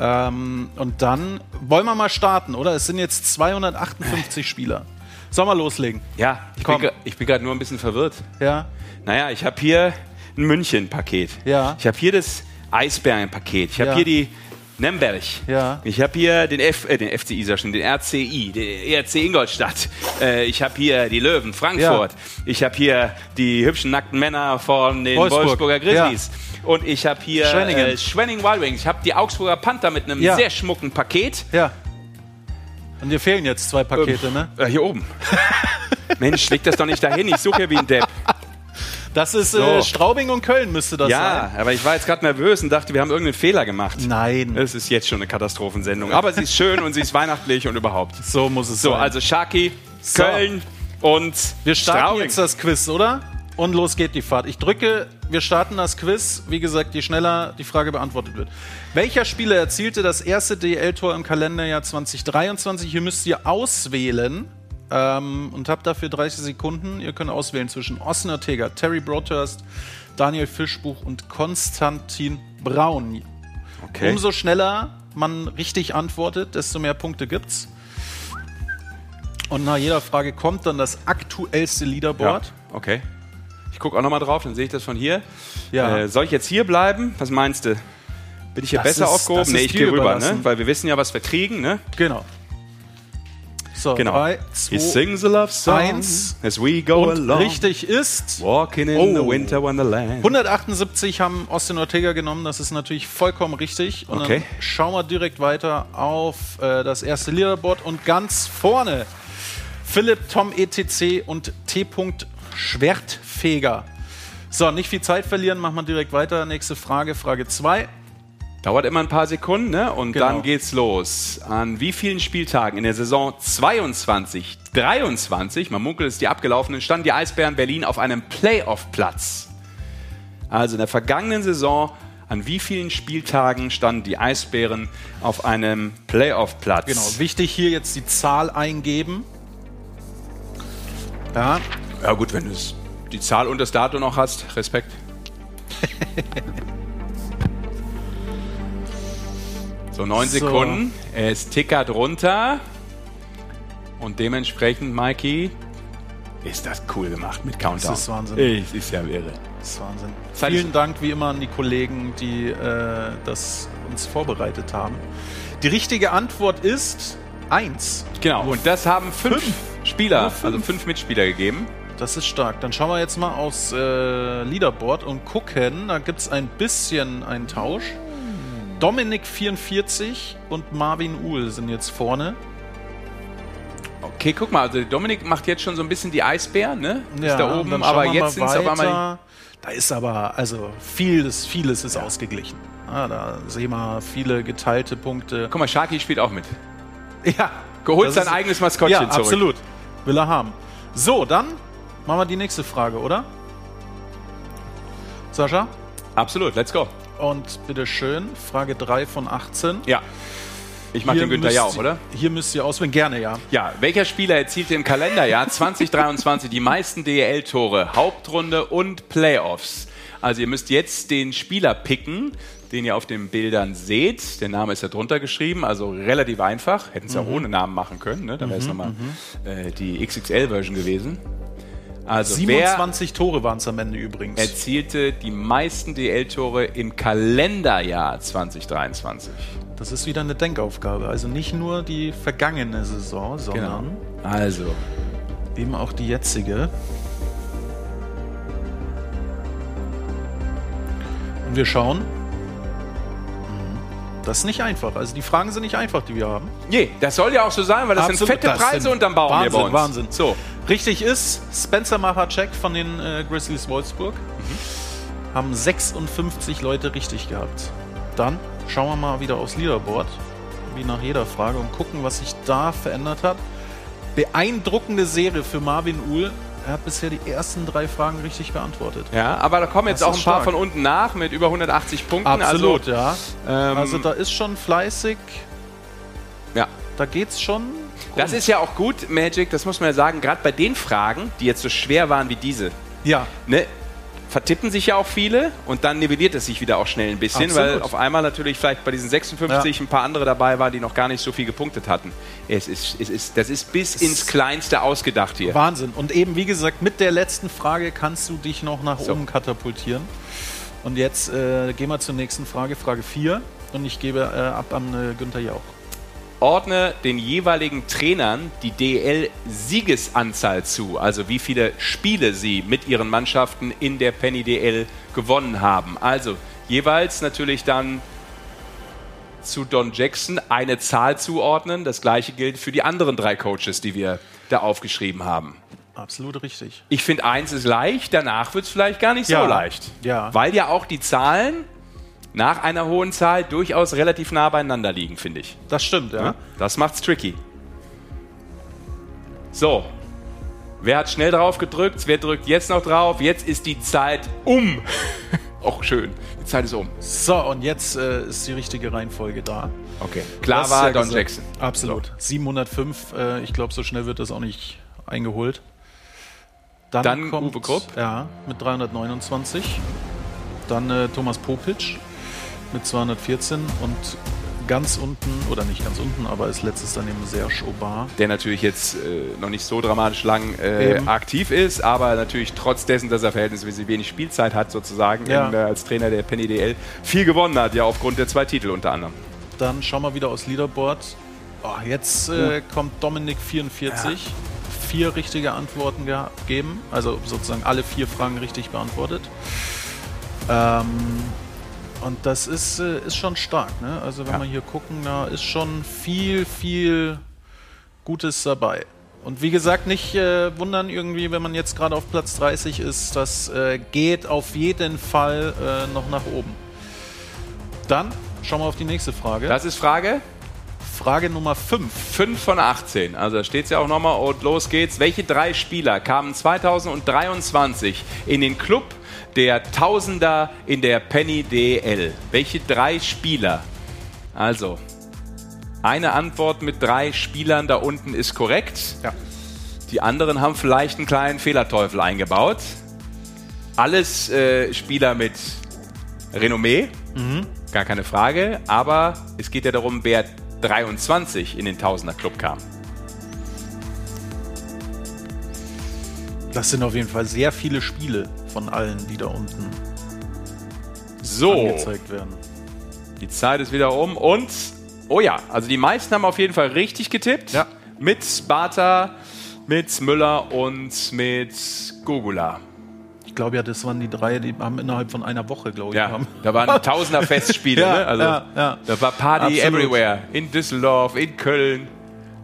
Ähm, und dann wollen wir mal starten, oder? Es sind jetzt 258 Spieler. Sollen wir loslegen? Ja, ich Komm. bin, bin gerade nur ein bisschen verwirrt. Ja. Naja, ich habe hier ein München-Paket. Ja. Ich habe hier das Eisbären-Paket. Ich habe Ja. hier die Nemberg. Ja. Ich habe hier den, F, äh, den ich schon, den RCI, den ERC Ingolstadt. Äh, ich habe hier die Löwen, Frankfurt. Ich habe hier die hübschen nackten Männer von den Wolfsburg. Wolfsburger Grizzlies. Und ich habe hier Schwenningen. äh, Schwenning Wild Wings. Ich habe die Augsburger Panther mit einem Ja. sehr schmucken Paket. Ja. Und dir fehlen jetzt zwei Pakete, ne? Äh, hier oben. Mensch, leg das doch nicht dahin. Ich suche ja wie ein Depp. Das ist So. äh, Straubing und Köln müsste das ja, sein. aber ich war jetzt gerade nervös und dachte, wir haben irgendeinen Fehler gemacht. Nein. Es ist jetzt schon eine Katastrophensendung. Aber sie ist schön und sie ist weihnachtlich und überhaupt. So muss es So, sein. also Sharky, So. Köln und Wir starten Straubing. jetzt das Quiz, oder? Und los geht die Fahrt. Ich drücke, wir starten das Quiz. Wie gesagt, je schneller die Frage beantwortet wird. Welcher Spieler erzielte das erste DL-Tor im Kalenderjahr 2023? Hier müsst ihr auswählen ähm, und habt dafür 30 Sekunden. Ihr könnt auswählen zwischen Austin Ortega, Terry Broadhurst, Daniel Fischbuch und Konstantin Braun. Okay. Umso schneller man richtig antwortet, desto mehr Punkte gibt's. Und nach jeder Frage kommt dann das aktuellste ja, Leaderboard. okay. Ich gucke auch nochmal drauf, dann sehe ich das von hier. Ja. Äh, soll ich jetzt hier bleiben? Was meinst du? Bin ich hier Das besser ist- aufgehoben? Nee, ich gehe rüber, ne? weil wir wissen ja, was wir kriegen. Ne? Genau. So, Genau. drei, He zwei, sings a love song eins. as we go Und along. richtig ist. Walking in Oh. the winter wonderland. 178 haben Austin Ortega genommen, das ist natürlich vollkommen richtig. Und Okay. dann schauen wir direkt weiter auf äh, das erste Leaderboard und ganz vorne Philipp, Tom ETC und T. Schwertfeger. So, nicht viel Zeit verlieren, machen wir direkt weiter. Nächste Frage, Frage 2. Dauert immer ein paar Sekunden, ne? Und Genau. dann geht's los. An wie vielen Spieltagen in der Saison 22, 23, man munkelt es die abgelaufenen, standen die Eisbären Berlin auf einem Playoff-Platz? Also in der vergangenen Saison, an wie vielen Spieltagen standen die Eisbären auf einem Playoff-Platz? Genau, wichtig hier jetzt die Zahl eingeben. Ja, Ja gut, wenn du die Zahl und das Datum noch hast, Respekt. so, neun So. Sekunden. Es tickert runter. Und dementsprechend, Mikey, ist das cool gemacht mit Countdown. Das ist Wahnsinn. Es ist ja irre. Das ist Wahnsinn. Zeit Vielen Dank wie immer an die Kollegen, die äh, das uns vorbereitet haben. Die richtige Antwort ist eins. Genau, und das haben fünf, Spieler, Nur fünf. also fünf Mitspieler gegeben. Das ist stark. Dann schauen wir jetzt mal aufs äh, Leaderboard und gucken. Da gibt es ein bisschen einen Tausch. Dominik 44 und Marvin Uhl sind jetzt vorne. Okay, guck mal, also Dominik macht jetzt schon so ein bisschen die Eisbären, ne? ist da und oben, aber jetzt sind es auf einmal. Da ist aber, also vieles, vieles ist ausgeglichen. Ah, da sehen wir viele geteilte Punkte. Guck mal, Sharky spielt auch mit. Ja. Geholt sein ist- eigenes Maskottchen ja, zurück. absolut. Will er haben. So, dann machen wir die nächste Frage, oder? Sascha? Absolut, let's go. Und bitteschön, Frage 3 von 18. Ja. Ich mach den Günther ja auch, oder? Hier müsst ihr auswählen, gerne, ja. Ja, welcher Spieler erzielte im Kalenderjahr 2023 die meisten DEL-Tore, Hauptrunde und Playoffs? Also ihr müsst jetzt den Spieler picken, den ihr auf den Bildern seht. Der Name ist ja drunter geschrieben, also relativ einfach. Hätten es ja Mhm. ohne Namen machen können, ne? dann wäre es Mhm, nochmal äh, die XXL-Version gewesen. Also 27 Tore waren es am Ende übrigens. erzielte die meisten DL-Tore im Kalenderjahr 2023? Das ist wieder eine Denkaufgabe. Also nicht nur die vergangene Saison, sondern Also, eben auch die jetzige. Und wir schauen. Mhm. Das ist nicht einfach. Also die Fragen sind nicht einfach, die wir haben. Nee, das soll ja auch so sein, weil das sind Absolut, fette das Preise sind und dann bauen Wahnsinn, wir bei uns. Wahnsinn. So. Richtig ist, Spencer Machacek von den äh, Grizzlies Wolfsburg haben 56 Leute richtig gehabt. Dann schauen wir mal wieder aufs Leaderboard, wie nach jeder Frage, und gucken, was sich da verändert hat. Beeindruckende Serie für Marvin Uhl. Er hat bisher die ersten drei Fragen richtig beantwortet. Ja, aber da kommen jetzt Das auch ein paar stark. von unten nach mit über 180 Punkten. Absolut, also, ja. Ähm, also da ist schon fleißig. Ja. Da geht's schon. Das ist ja auch gut, Magic, das muss man ja sagen, gerade bei den Fragen, die jetzt so schwer waren wie diese. Ja. Ne, vertippen sich ja auch viele und dann nivelliert es sich wieder auch schnell ein bisschen, Absolut. weil auf einmal natürlich vielleicht bei diesen 56 ein paar andere dabei waren, die noch gar nicht so viel gepunktet hatten. Es ist, es ist, das ist bis ins Kleinste ausgedacht hier. Wahnsinn. Und eben, wie gesagt, mit der letzten Frage kannst du dich noch nach oben katapultieren. Und jetzt äh, gehen wir zur nächsten Frage, Frage 4. Und ich gebe äh, ab an äh, Günther Jauch. Ordne den jeweiligen Trainern die DL-Siegesanzahl zu, also wie viele Spiele sie mit ihren Mannschaften in der Penny DL gewonnen haben. Also jeweils natürlich dann zu Don Jackson eine Zahl zuordnen. Das gleiche gilt für die anderen drei Coaches, die wir da aufgeschrieben haben. Absolut richtig. Ich finde, eins ist leicht, danach wird es vielleicht gar nicht Ja. so leicht. Ja. Weil ja auch die Zahlen nach einer hohen Zahl durchaus relativ nah beieinander liegen, finde ich. Das stimmt, ja. Ja, Das macht's tricky. So. Wer hat schnell drauf gedrückt? Wer drückt jetzt noch drauf? Jetzt ist die Zeit um. Auch schön. Die Zeit ist um. So, und jetzt äh, ist die richtige Reihenfolge da. Okay. Klar hast war ja Don gesagt. Jackson. Absolut. 705, äh, ich glaube, so schnell wird das auch nicht eingeholt. Dann Uwe Krupp. Ja, mit 329. Dann äh, Thomas Popic mit 214 und ganz unten, oder nicht ganz unten, aber als letztes dann eben Serge Aubin. Der natürlich jetzt äh, noch nicht so dramatisch lang äh, aktiv ist, aber natürlich trotz dessen, dass er verhältnismäßig wenig Spielzeit hat, sozusagen, Ja. in, äh, als Trainer der Penny DL, viel gewonnen hat, ja aufgrund der zwei Titel unter anderem. Dann schauen wir wieder aufs Leaderboard. Oh, jetzt äh, kommt Dominik 44. Vier richtige Antworten gegeben. Also sozusagen alle vier Fragen richtig beantwortet. Ähm, und das ist, äh, ist schon stark. Ne? Also wenn Ja. wir hier gucken, da ist schon viel, viel Gutes dabei. Und wie gesagt, nicht äh, wundern irgendwie, wenn man jetzt gerade auf Platz 30 ist. Das äh, geht auf jeden Fall äh, noch nach oben. Dann schauen wir auf die nächste Frage. Das ist Frage? Frage Nummer 5. 5 von 18. Also da steht es ja auch nochmal und los geht's. Welche drei Spieler kamen 2023 in den Club der Tausender in der Penny DL? Welche drei Spieler? Also, eine Antwort mit drei Spielern da unten ist korrekt. Ja. Die anderen haben vielleicht einen kleinen Fehlerteufel eingebaut. Alles äh, Spieler mit Renommee, Mhm. gar keine Frage. Aber es geht ja darum, wer 23 in den Tausender Club kam. Das sind auf jeden Fall sehr viele Spiele von allen, die da unten So, angezeigt werden. die Zeit ist wieder um und oh ja, also die meisten haben auf jeden Fall richtig getippt. Ja. Mit Sparta, mit Müller und mit Gugula. Ich glaube ja, das waren die drei, die haben innerhalb von einer Woche, glaube ich, Ja, haben. da waren Tausender Festspiele. Ja, ne? also, ja, ja. Da war Party Absolut. everywhere. In Düsseldorf, in Köln.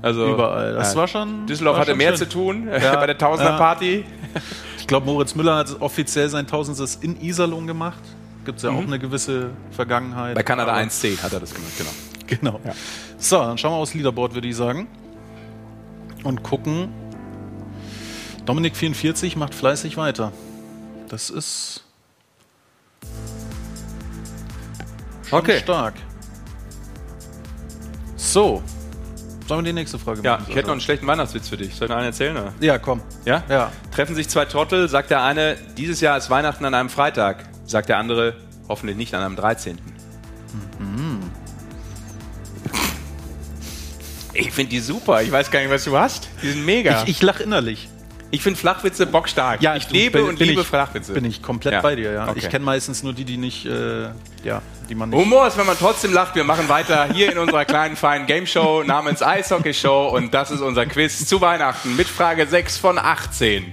Also, Überall. Das war schon- Düsseldorf war hatte schon mehr schön. zu tun Ja, bei der Tausender ja. Party. Ich glaube, Moritz Müller hat offiziell sein Tausendstes in Iserlohn gemacht. Gibt es ja auch eine gewisse Vergangenheit. Mhm. Bei Kanada Aber- 1C hat er das gemacht, genau. Genau. So, dann schauen wir aufs Leaderboard, würde ich sagen. Und gucken. Dominik 44 macht fleißig weiter. Das ist schon Okay. stark. So. Sollen wir die nächste Frage Ja, machen? ich hätte noch einen schlechten Weihnachtswitz für dich. Soll ich noch einen erzählen? Oder? Ja, komm. Ja? Ja. Treffen sich zwei Trottel, sagt der eine, dieses Jahr ist Weihnachten an einem Freitag. Sagt der andere, hoffentlich nicht an einem 13. Ich finde die super. Ich weiß gar nicht, was du hast. Die sind mega. Ich, ich lache innerlich. Ich finde Flachwitze bockstark. Ja, ich du, lebe bin- und bin liebe ich, Flachwitze. Bin ich komplett Ja. bei dir, ja. Okay. Ich kenne meistens nur die, die nicht, äh, ja, die man nicht. Humor ist, wenn man trotzdem lacht. Wir machen weiter hier in unserer kleinen, feinen Game Show namens Eishockey Show. Und das ist unser Quiz zu Weihnachten mit Frage 6 von 18.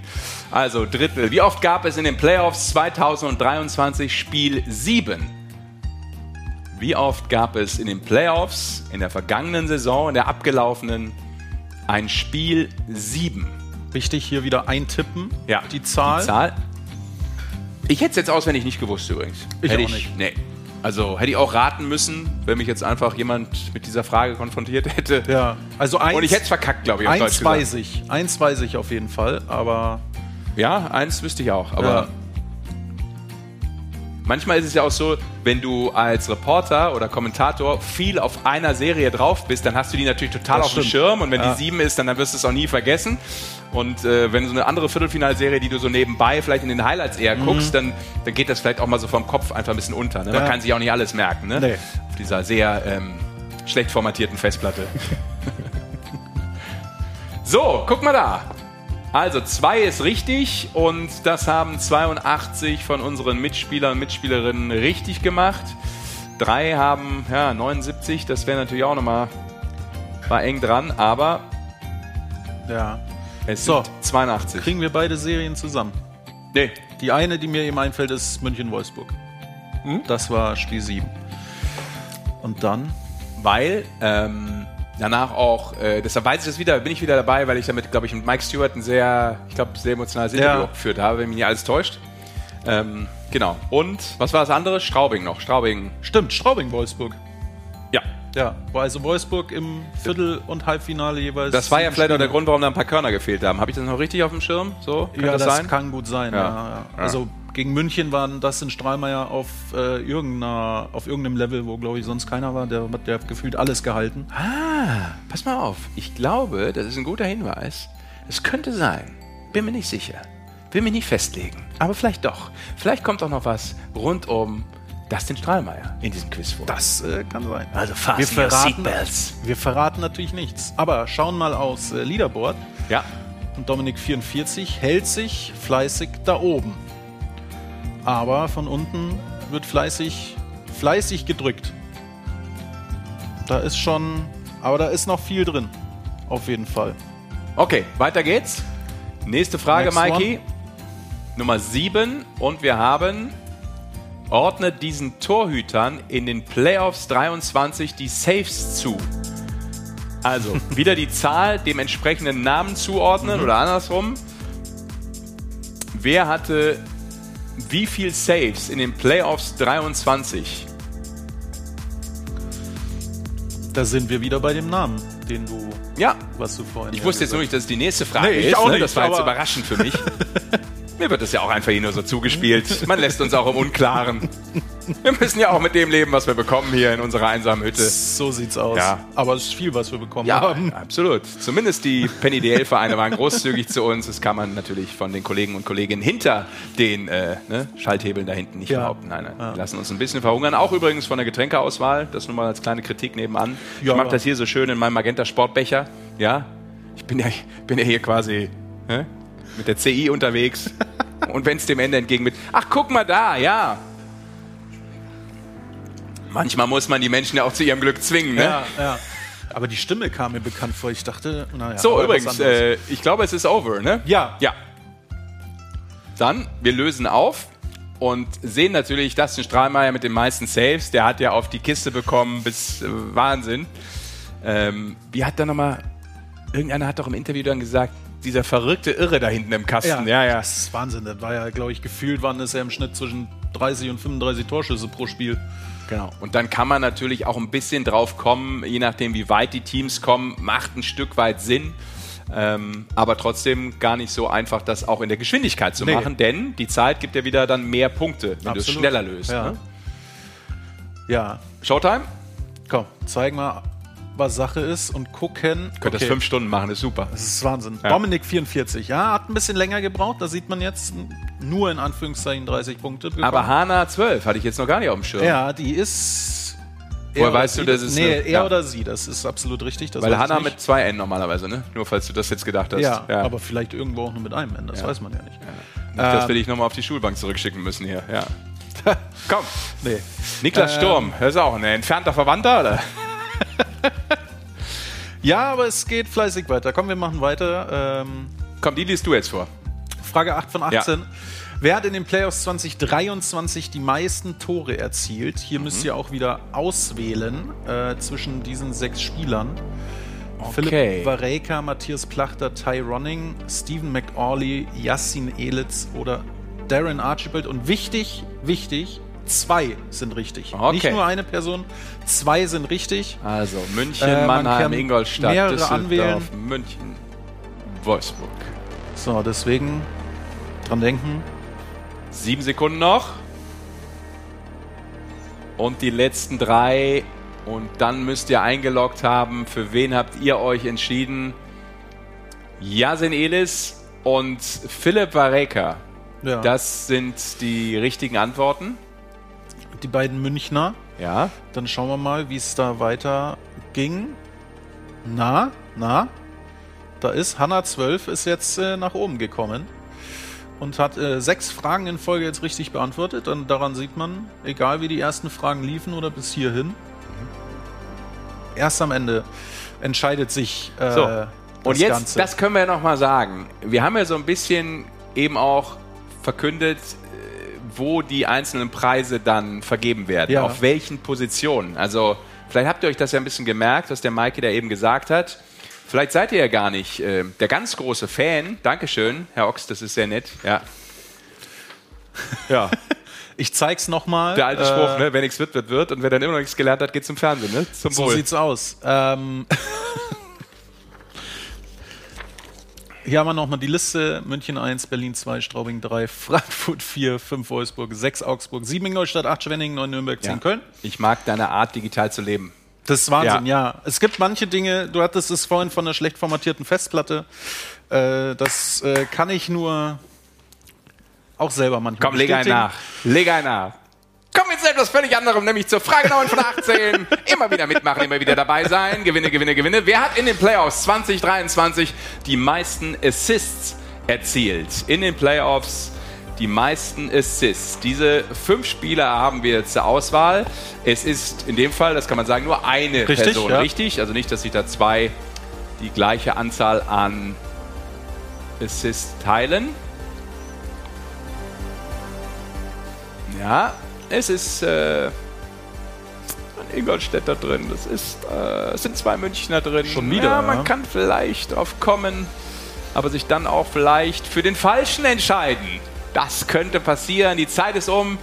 Also Drittel. Wie oft gab es in den Playoffs 2023 Spiel 7? Wie oft gab es in den Playoffs in der vergangenen Saison, in der abgelaufenen, ein Spiel 7? Wichtig hier wieder eintippen. Ja, Die Zahl. Die Zahl. Ich hätte es jetzt auswendig nicht gewusst übrigens. Ich hätte auch nicht. Nee. Also hätte ich auch raten müssen, wenn mich jetzt einfach jemand mit dieser Frage konfrontiert hätte. Ja, also eins. Und ich hätte es verkackt, glaube ich, auf Eins Deutsch gesagt. weiß ich. Eins weiß ich auf jeden Fall, aber. Ja, eins wüsste ich auch. Aber Ja. Manchmal ist es ja auch so, wenn du als Reporter oder Kommentator viel auf einer Serie drauf bist, dann hast du die natürlich total Das auf dem. Schirm. Und wenn Ja. die sieben ist, dann, dann wirst du es auch nie vergessen. Und äh, wenn du so eine andere Viertelfinalserie, die du so nebenbei vielleicht in den Highlights eher guckst, dann, dann geht das vielleicht auch mal so vom Kopf einfach ein bisschen unter. Ne? Man Ja. kann sich auch nicht alles merken. Ne? Nee. Auf dieser sehr ähm, schlecht formatierten Festplatte. so, guck mal da. Also, zwei ist richtig und das haben 82 von unseren Mitspielern und Mitspielerinnen richtig gemacht. Drei haben, ja, 79, das wäre natürlich auch nochmal, war eng dran, aber Ja. es So. sind 82. Kriegen wir beide Serien zusammen? Nee. Die eine, die mir eben einfällt, ist München-Wolfsburg. Hm? Das war Spiel 7. Und dann? Weil ähm, danach auch, äh, deshalb weiß ich das wieder, bin ich wieder dabei, weil ich damit, glaube ich, mit Mike Stewart ein sehr, ich glaube, sehr emotionales Ja. Interview geführt habe, wenn mich nicht alles täuscht. Ähm, genau. Und was war das andere? Straubing noch. Straubing. Stimmt, Straubing-Wolfsburg. Ja. Ja, war also Wolfsburg im Viertel- und Halbfinale jeweils. Das war ja vielleicht auch der Spiele. Grund, warum da ein paar Körner gefehlt haben. Habe ich das noch richtig auf dem Schirm? So? Kann ja, das, das, sein? kann gut sein. Ja, Ja. Also gegen München waren das in Strahlmeier auf, äh, irgendeiner, auf irgendeinem Level, wo, glaube ich, sonst keiner war. Der, hat- der hat gefühlt alles gehalten. Ah, pass mal auf. Ich glaube, das ist ein guter Hinweis. Es könnte sein. Bin mir nicht sicher. Will mich nicht festlegen. Aber vielleicht doch. Vielleicht kommt auch noch was rund um Dustin Strahlmeier in diesem Quiz vor. Das äh, kann sein. Also wir fasten your verraten, seatbelts. wir verraten natürlich nichts. Aber schauen mal aufs äh, Leaderboard. Ja. Und Dominik 44 hält sich fleißig da oben. Aber von unten wird fleißig, fleißig gedrückt. Da ist schon Aber da ist noch viel drin. Auf jeden Fall. Okay, weiter geht's. Nächste Frage, Next Mikey. Nummer 7. Und wir haben. Ordnet diesen Torhütern in den Playoffs 23 die Saves zu. Also, wieder die Zahl dem entsprechenden Namen zuordnen oder andersrum. Wer hatte wie viel Saves in den Playoffs 23? Da sind wir wieder bei dem Namen, den du. Ja. Was du vorhin. Ich wusste jetzt nur nicht, dass es die nächste Frage Nee, ich ist. auch ne? nicht, das war jetzt überraschend für mich. Mir wird das ja auch einfach hier nur so zugespielt. Man lässt uns auch im Unklaren. Wir müssen ja auch mit dem leben, was wir bekommen hier in unserer einsamen Hütte. So sieht's aus. Ja. Aber es ist viel, was wir bekommen Ja, haben. absolut. Zumindest die Penny DL-Vereine waren großzügig zu uns. Das kann man natürlich von den Kollegen und Kolleginnen hinter den äh, ne, Schalthebeln da hinten nicht Ja. behaupten. Nein, nein. Die lassen uns ein bisschen verhungern. Auch übrigens von der Getränkeauswahl. Das nur mal als kleine Kritik nebenan. Ja. Ich mache das hier so schön in meinem Magenta-Sportbecher. Ja, ich bin ja, bin ja hier quasi ne, mit der CI unterwegs. und wenn es dem Ende entgegen mit, ach guck mal da, ja. Manchmal muss man die Menschen ja auch zu ihrem Glück zwingen. Ne? Ja, ja. Aber die Stimme kam mir bekannt vor. Ich dachte, naja. So, übrigens, äh, ich glaube, es ist over, ne? Ja. Ja. Dann, wir lösen auf und sehen natürlich Dustin Strahlmeier mit den meisten Saves. Der hat ja auf die Kiste bekommen, bis äh, Wahnsinn. Ähm, wie hat da nochmal, irgendeiner hat doch im Interview dann gesagt, dieser verrückte Irre da hinten im Kasten. Ja, ja. Das ist Wahnsinn. Das war ja, glaube ich, gefühlt waren es ja im Schnitt zwischen 30 und 35 Torschüsse pro Spiel. Genau. Und dann kann man natürlich auch ein bisschen drauf kommen, je nachdem, wie weit die Teams kommen, macht ein Stück weit Sinn. Ähm, aber trotzdem gar nicht so einfach, das auch in der Geschwindigkeit zu Nee. machen, denn die Zeit gibt ja wieder dann mehr Punkte, wenn du es schneller löst. Ja. Ne? Ja. Showtime? Komm, zeig mal, was Sache ist und gucken. Könnt das fünf Stunden machen, ist super. Das ist Wahnsinn. Ja. Dominik 44, ja, hat ein bisschen länger gebraucht. Da sieht man jetzt nur in Anführungszeichen 30 Punkte. bekommen. Aber Hana 12 hatte ich jetzt noch gar nicht auf dem Schirm. Ja, die ist. Woher er weißt du, dass es Nee, eine- er ja. oder sie, das ist absolut richtig. Das Weil ich nicht. mit zwei N normalerweise, ne? Nur falls du das jetzt gedacht hast. Ja, aber vielleicht irgendwo auch nur mit einem N, das Ja. weiß man ja nicht. Nicht, dass Ähm, wir dich nochmal auf die Schulbank zurückschicken müssen hier. Ja. Komm. Nee. Niklas Ähm, Sturm, das ist auch ein entfernter Verwandter, oder? Ja, aber es geht fleißig weiter. Komm, wir machen weiter. Ähm, Komm, die liest du jetzt vor. Frage 8 von 18. Wer hat in den Playoffs 2023 die meisten Tore erzielt? Hier müsst ihr auch wieder auswählen äh, zwischen diesen sechs Spielern. Okay. Philipp Vareka, Matthias Plachter, Ty Ronning, Stephen McAuley, Yassin Elitz oder Darren Archibald. Und wichtig, wichtig, zwei sind richtig. Okay. Nicht nur eine Person, zwei sind richtig. Also München, Äh, man Mannheim, Ingolstadt, Düsseldorf, anwählen. München, Wolfsburg. So, deswegen dran denken. Sieben Sekunden noch. Und die letzten drei. Und dann müsst ihr eingeloggt haben. Für wen habt ihr euch entschieden? Yasin Elis und Philipp Vareka. Ja. Das sind die richtigen Antworten. Die beiden Münchner. Ja. Dann schauen wir mal, wie es da weiter ging. Na, na, da ist Hanna 12 ist jetzt äh, nach oben gekommen und hat äh, sechs Fragen in Folge jetzt richtig beantwortet. Und daran sieht man, egal wie die ersten Fragen liefen oder bis hierhin, erst am Ende entscheidet sich äh, So. Und jetzt, Ganze. das können wir ja noch mal sagen. Wir haben ja so ein bisschen eben auch verkündet, wo die einzelnen Preise dann vergeben werden. Ja. Auf welchen Positionen. Also, vielleicht habt ihr euch das ja ein bisschen gemerkt, was der Maike da eben gesagt hat. Vielleicht seid ihr ja gar nicht äh, der ganz große Fan. Dankeschön, Herr Ochs, das ist sehr nett. Ja. Ja. ich zeig's nochmal. Der alte Spruch, ne? wer nichts wird, wird, wird. Und wer dann immer noch nichts gelernt hat, geht zum Fernsehen. Ne? Zum So Wohl. sieht's aus. Ähm, hier haben wir nochmal die Liste. München 1, Berlin 2, Straubing 3, Frankfurt 4, 5 Wolfsburg, 6 Augsburg, 7 Ingolstadt, 8 Schwenningen, 9 Nürnberg, 10 Ja. Köln. Ich mag deine Art, digital zu leben. Das ist Wahnsinn, ja. Es gibt manche Dinge, du hattest es vorhin von einer schlecht formatierten Festplatte. Äh, das äh, kann ich nur auch selber manchmal Komm, leg einen nach. Leg einen nach. Kommen wir zu etwas völlig anderem, nämlich zur Frage 9 von 18. immer wieder mitmachen, immer wieder dabei sein. Gewinne, gewinne, gewinne. Wer hat in den Playoffs 2023 die meisten Assists erzielt? In den Playoffs die meisten Assists. Diese fünf Spieler haben wir zur Auswahl. Es ist in dem Fall, das kann man sagen, nur eine Richtig, Person ja. richtig. Also nicht, dass sich da zwei die gleiche Anzahl an Assists teilen. Ja, es ist äh, ein Ingolstädter drin. Das ist, äh, es sind zwei Münchner drin. Schon wieder, Ja, man ja. kann vielleicht drauf kommen, aber sich dann auch vielleicht für den Falschen entscheiden. Das könnte passieren. Die Zeit ist um.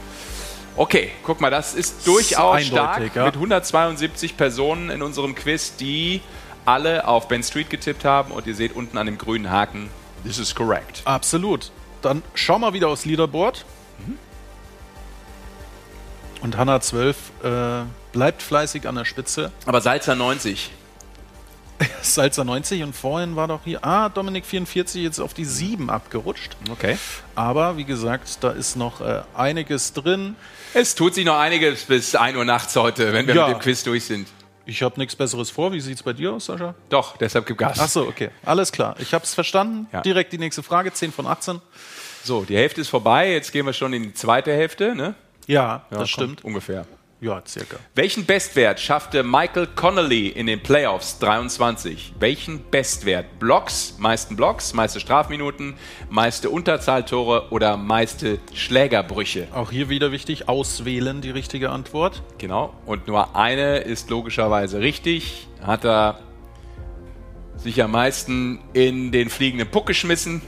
Okay, guck mal, das ist durchaus eindeutig, stark ja. mit 172 Personen in unserem Quiz, die alle auf Ben Street getippt haben. Und ihr seht unten an dem grünen Haken, this is correct. Absolut. Dann schau mal wieder aufs Leaderboard. Und Hanna 12 äh, bleibt fleißig an der Spitze. Aber Salzer 90. Salzer 90 und vorhin war doch hier, ah, Dominik 44 jetzt auf die 7 abgerutscht. Okay. Aber wie gesagt, da ist noch äh, einiges drin. Es tut sich noch einiges bis 1 Uhr nachts heute, wenn wir Ja. mit dem Quiz durch sind. Ich habe nichts Besseres vor. Wie sieht es bei dir aus, Sascha? Doch, deshalb gib Gas. Ach so, okay. Alles klar. Ich habe es verstanden. Ja. Direkt die nächste Frage, 10 von 18. So, die Hälfte ist vorbei. Jetzt gehen wir schon in die zweite Hälfte, ne? Ja, Ja, das stimmt. Ungefähr. Ja, circa. Welchen Bestwert schaffte Michael Connolly in den Playoffs 23? Welchen Bestwert? Blocks, meisten Blocks, meiste Strafminuten, meiste Unterzahltore oder meiste Schlägerbrüche? Auch hier wieder wichtig, auswählen die richtige Antwort. Genau. Und nur eine ist logischerweise richtig. Hat er sich am meisten in den fliegenden Puck geschmissen.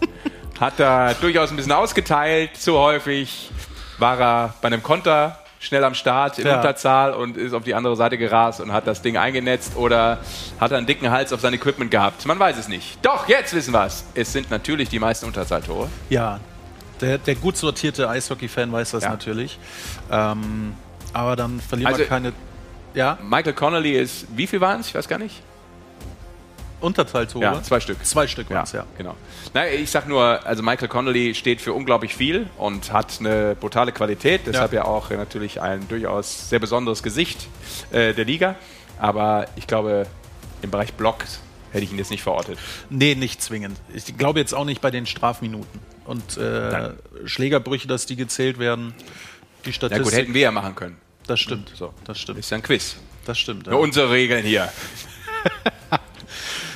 Hat er durchaus ein bisschen ausgeteilt. Zu häufig war er bei einem Konter schnell am Start in Ja. Unterzahl und ist auf die andere Seite gerast und hat das Ding eingenetzt oder hat er einen dicken Hals auf sein Equipment gehabt. Man weiß es nicht. Doch, jetzt wissen wir es. Es sind natürlich die meisten Unterzahltore. Ja, der, der gut sortierte Eishockey-Fan weiß das Ja. natürlich. Ähm, aber dann verlieren Also- wir keine. Ja, Michael Connolly ist, wie viel waren es? Ich weiß gar nicht. Unterteiltore. Ja, zwei Stück. Zwei Stück waren es, ja. Genau. Naja, ich sag nur, also Michael Connolly steht für unglaublich viel und hat eine brutale Qualität, deshalb ja, auch natürlich ein durchaus sehr besonderes Gesicht äh, der Liga. Aber ich glaube, im Bereich Block hätte ich ihn jetzt nicht verortet. Nee, nicht zwingend. Ich glaube jetzt auch nicht bei den Strafminuten. Und äh. Schlägerbrüche, dass die gezählt werden. Die Na Statistik. gut, hätten wir ja machen können. Das stimmt. So. Das stimmt. Ist ja ein Quiz. Das stimmt. Ja. Unsere Regeln hier.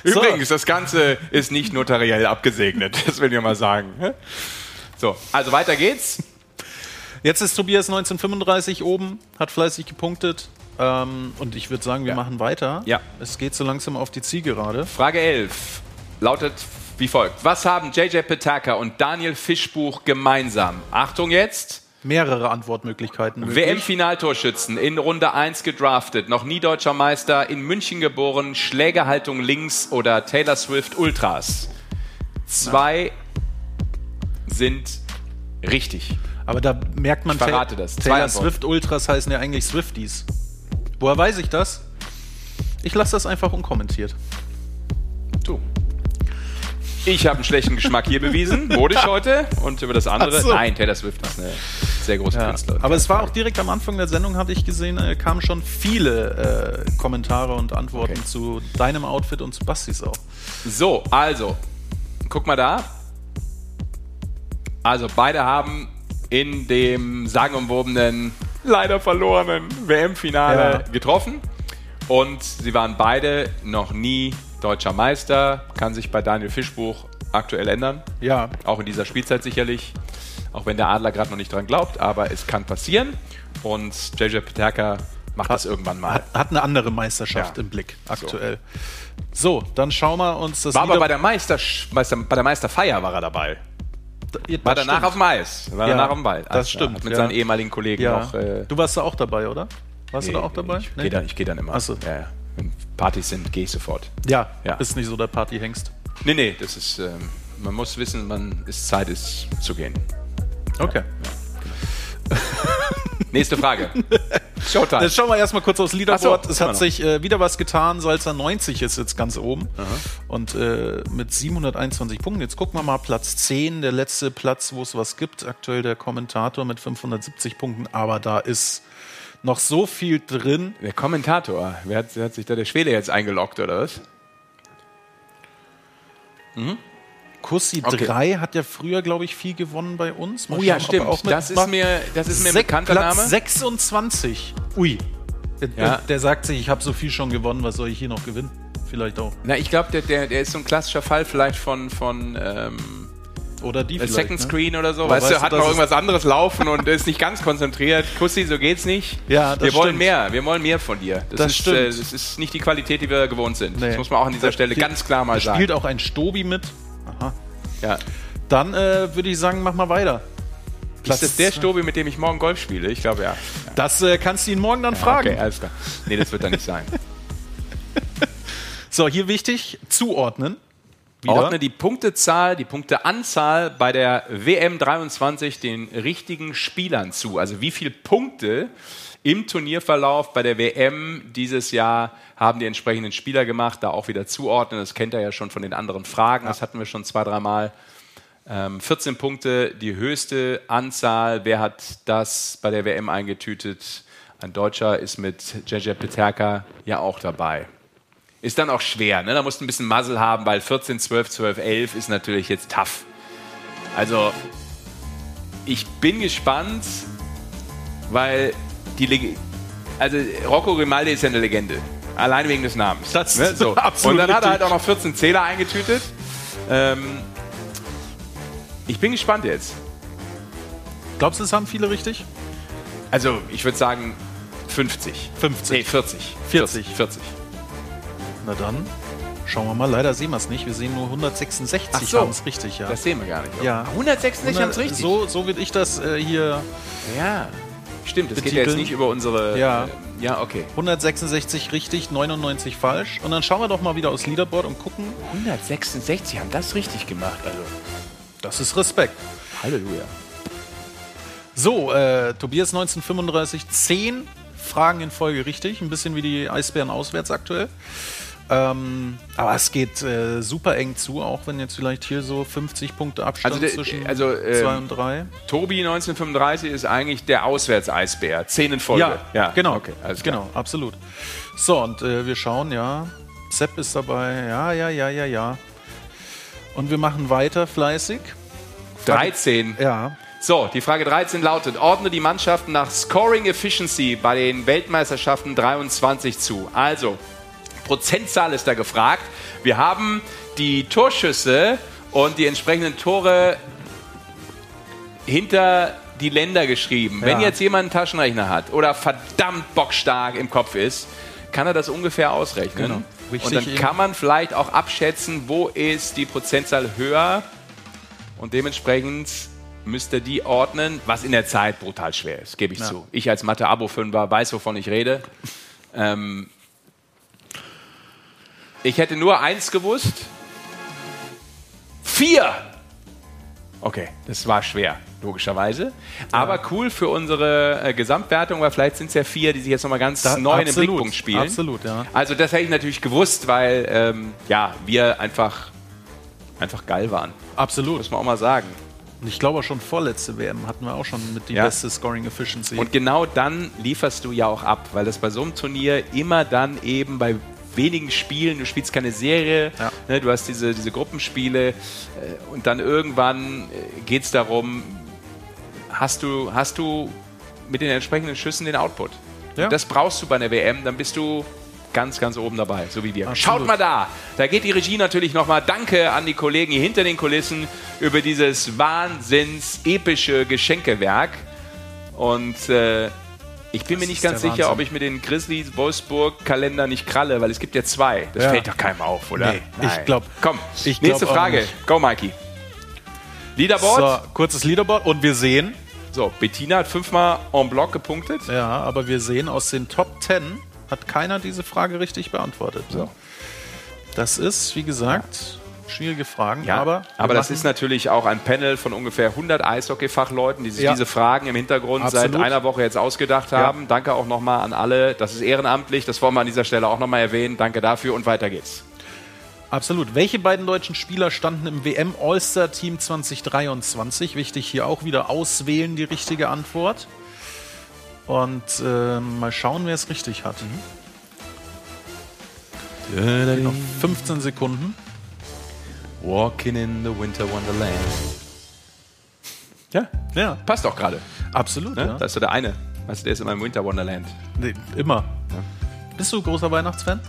Übrigens, das Ganze ist nicht notariell abgesegnet, das will ich mal sagen. So, also weiter geht's. Jetzt ist Tobias 1935 oben, hat fleißig gepunktet. Ähm, und ich würde sagen, wir Ja. machen weiter. Ja. Es geht so langsam auf die Zielgerade. Frage 11 lautet wie folgt. Was haben JJ Petaka und Daniel Fischbuch gemeinsam? Achtung jetzt. Mehrere Antwortmöglichkeiten. möglich. WM-Finaltorschützen in Runde 1 gedraftet, noch nie deutscher Meister, in München geboren, Schlägerhaltung links oder Taylor Swift Ultras. Zwei sind richtig. Aber da merkt man, Ich verrate das. Taylor Antworten. Swift Ultras heißen ja eigentlich Swifties. Woher weiß ich das? Ich lasse das einfach unkommentiert. Du. Ich habe einen schlechten Geschmack hier bewiesen, wurde ich heute. Und über das andere, so. nein, Taylor Swift ist eine sehr große Ja. Künstlerin. Aber es war auch direkt am Anfang der Sendung, hatte ich gesehen, äh, kamen schon viele äh, Kommentare und Antworten Okay. zu deinem Outfit und zu Bastis auch. So, also, guck mal da. Also, beide haben in dem sagenumwobenen, leider verlorenen WM-Finale Ja. getroffen. Und sie waren beide noch nie deutscher Meister. Kann sich bei Daniel Fischbuch aktuell ändern. Ja. Auch in dieser Spielzeit sicherlich. Auch wenn der Adler gerade noch nicht dran glaubt, aber es kann passieren. Und JJ Peterka macht das irgendwann mal. Hat, hat eine andere Meisterschaft Ja. im Blick aktuell. So. dann schauen wir uns das War aber bei der, Meister, Meister, bei der Meisterfeier war er dabei. Ja, War das danach stimmt. auf dem Eis. War Ja, danach auf dem Ball. Das Ja, stimmt. Hat mit ja. seinen ehemaligen Kollegen ja. noch. Äh, du warst da auch dabei, oder? Warst du da auch dabei? Ich gehe dann, ich geh dann immer. Ach so. Ja, ja. Wenn Partys sind, gehe ich sofort. Ja, Ja. bist nicht so der Partyhengst. Nee, nee, das ist. Ähm, man muss wissen, wann es Zeit ist zu gehen. Okay. Nächste Frage. Showtime. Jetzt schauen wir erstmal kurz aufs Leaderboard. So, es hat sich äh, wieder was getan. Salzer 90 ist jetzt ganz oben. Und äh, mit 721 Punkten. Jetzt gucken wir mal Platz 10, der letzte Platz, wo es was gibt. Aktuell der Kommentator mit 570 Punkten. Aber da ist noch so viel drin. Der Kommentator. Wer hat, hat sich da der Schwede jetzt eingeloggt, oder was? Mhm. Kussi Okay. 3 hat ja früher, glaube ich, viel gewonnen bei uns. Mal Oh ja, stimmt. auch Das ist mir- das ist mir ein bekannter Platz Name. 26. Ui. Der, Ja. der sagt sich, ich habe so viel schon gewonnen, was soll ich hier noch gewinnen? Vielleicht auch. Na, ich glaube, der, der, der ist so ein klassischer Fall vielleicht von, von ähm, Oder die äh, vielleicht, Second ne? Screen oder so. Weißt du, weißt du, hat noch irgendwas anderes laufen und ist nicht ganz konzentriert. Kussi, so geht's nicht. Ja, das wir wollen stimmt. mehr. Wir wollen mehr von dir. Das, Das ist, stimmt. Äh, das ist nicht die Qualität, die wir gewohnt sind. Nee. Das muss man auch an dieser Da Stelle ganz klar mal sagen. spielt auch ein Stobi mit. Aha. Ja. Dann äh, würde ich sagen, mach mal weiter. Ist das der Stobi, mit dem ich morgen Golf spiele? Ich glaube ja. Das äh, kannst du ihn morgen dann fragen. Okay, alles klar. Nee, das wird dann nicht sein. So, hier wichtig, zuordnen. Wieder. Ordne die Punktezahl, die Punkteanzahl bei der WM 23 den richtigen Spielern zu. Also wie viele Punkte im Turnierverlauf bei der WM dieses Jahr haben die entsprechenden Spieler gemacht, da auch wieder zuordnen. Das kennt er ja schon von den anderen Fragen, das hatten wir schon zwei, dreimal. Ähm, 14 Punkte, die höchste Anzahl. Wer hat das bei der WM eingetütet? Ein Deutscher ist mit JJ Peterka ja auch dabei. Ist dann auch schwer, ne? Da musst du ein bisschen Muzzle haben, weil 14, 12, 12, 11 ist natürlich jetzt tough. Also, ich bin gespannt, weil die Leg also Rocco Grimaldi ist ja eine Legende. Allein wegen des Namens. Das ne? so. absolut Und dann hat er halt auch noch 14 Zähler eingetütet. Ähm, ich bin gespannt jetzt. Glaubst du, es haben viele richtig? Also, ich würde sagen 50. 50. Nee, 40. 40. 40. Na dann, schauen wir mal. Leider sehen wir es nicht. Wir sehen nur 166 Ach so. haben es richtig, ja. Das sehen wir gar nicht. Ja. 166 haben es richtig. So, so würde ich das äh, hier. Ja. Stimmt, das geht ja jetzt nicht über unsere. Ja. Äh, ja, okay. 166 richtig, 99 falsch. Und dann schauen wir doch mal wieder aufs Leaderboard und gucken. 166 haben das richtig gemacht. Also, Das ist Respekt. Halleluja. So, äh, Tobias 1935, 10 Fragen in Folge richtig. Ein bisschen wie die Eisbären auswärts aktuell. Ähm, aber es geht äh, super eng zu, auch wenn jetzt vielleicht hier so 50 Punkte Abstand Also, der- zwischen also, 2 ähm, und 3. Tobi 1935 ist eigentlich der Auswärtseisbär. Zehn in Folge. Ja, genau. Okay, genau, absolut. So, und äh, wir schauen, ja. Sepp ist dabei. Ja, ja, ja, ja, ja. Und wir machen weiter fleißig. 13. Ja. So, die Frage 13 lautet: Ordne die Mannschaften nach Scoring Efficiency bei den Weltmeisterschaften 23 zu. Also, Prozentzahl ist da gefragt. Wir haben die Torschüsse und die entsprechenden Tore hinter die Länder geschrieben. Wenn Ja. jetzt jemand einen Taschenrechner hat oder verdammt bockstark im Kopf ist, kann er das ungefähr ausrechnen. Genau. Und dann kann man vielleicht auch abschätzen, wo ist die Prozentzahl höher und dementsprechend müsst ihr die ordnen, was in der Zeit brutal schwer ist, gebe ich Ja. zu. Ich als Mathe-Abo-Fünfer weiß, wovon ich rede. Ähm, ich hätte nur eins gewusst. Vier! Okay, das war schwer, logischerweise. Aber cool für unsere äh, Gesamtwertung, weil vielleicht sind es ja vier, die sich jetzt nochmal ganz Da- neu in den absolut, Blickpunkt spielen. absolut, ja. Also das hätte ich natürlich gewusst, weil ähm, ja, wir einfach, einfach geil waren. Absolut. Muss man auch mal sagen. Und ich glaube schon vorletzte WM hatten wir auch schon mit die Ja. beste Scoring Efficiency. Und genau dann lieferst du ja auch ab, weil das bei so einem Turnier immer dann eben bei wenigen Spielen, du spielst keine Serie, ne, du hast diese, diese Gruppenspiele äh, und dann irgendwann geht es darum, hast du, hast du mit den entsprechenden Schüssen den Output. Ja. Das brauchst du bei einer WM, dann bist du ganz, ganz oben dabei, so wie wir. Absolut. Schaut mal da, da geht die Regie natürlich nochmal. Danke an die Kollegen hier hinter den Kulissen über dieses wahnsinns epische Geschenkewerk. Und äh, ich bin mir nicht ganz sicher, Wahnsinn. ob ich mir den Grizzlies Wolfsburg Kalender nicht kralle, weil es gibt ja zwei. Das Ja. fällt doch keinem auf, oder? Nee, ich glaub- Komm, ich nächste glaub auch Frage. Go, Mikey. Leaderboard. So, kurzes Leaderboard und wir sehen. So, Bettina hat fünfmal en bloc gepunktet. Ja, aber wir sehen aus den Top 10 hat keiner diese Frage richtig beantwortet. So. Das ist, wie gesagt, schwierige Fragen. Ja, aber aber, das ist natürlich auch ein Panel von ungefähr 100 Eishockey-Fachleuten, die sich Ja. diese Fragen im Hintergrund Absolut. seit einer Woche jetzt ausgedacht haben. Danke auch nochmal an alle. Das ist ehrenamtlich. Das wollen wir an dieser Stelle auch nochmal erwähnen. Danke dafür und weiter geht's. Absolut. Welche beiden deutschen Spieler standen im WM All-Star Team 2023? Wichtig hier auch wieder auswählen die richtige Antwort. Und ähm, mal schauen, wer es richtig hat. Noch 15 Sekunden. Walking in the Winter Wonderland. Ja, Ja, passt doch gerade. absolut. Ne? Ja. Da ist so der eine. Weißt du, der ist immer im Winter Wonderland. Nee, immer. Bist du großer Weihnachtsfan?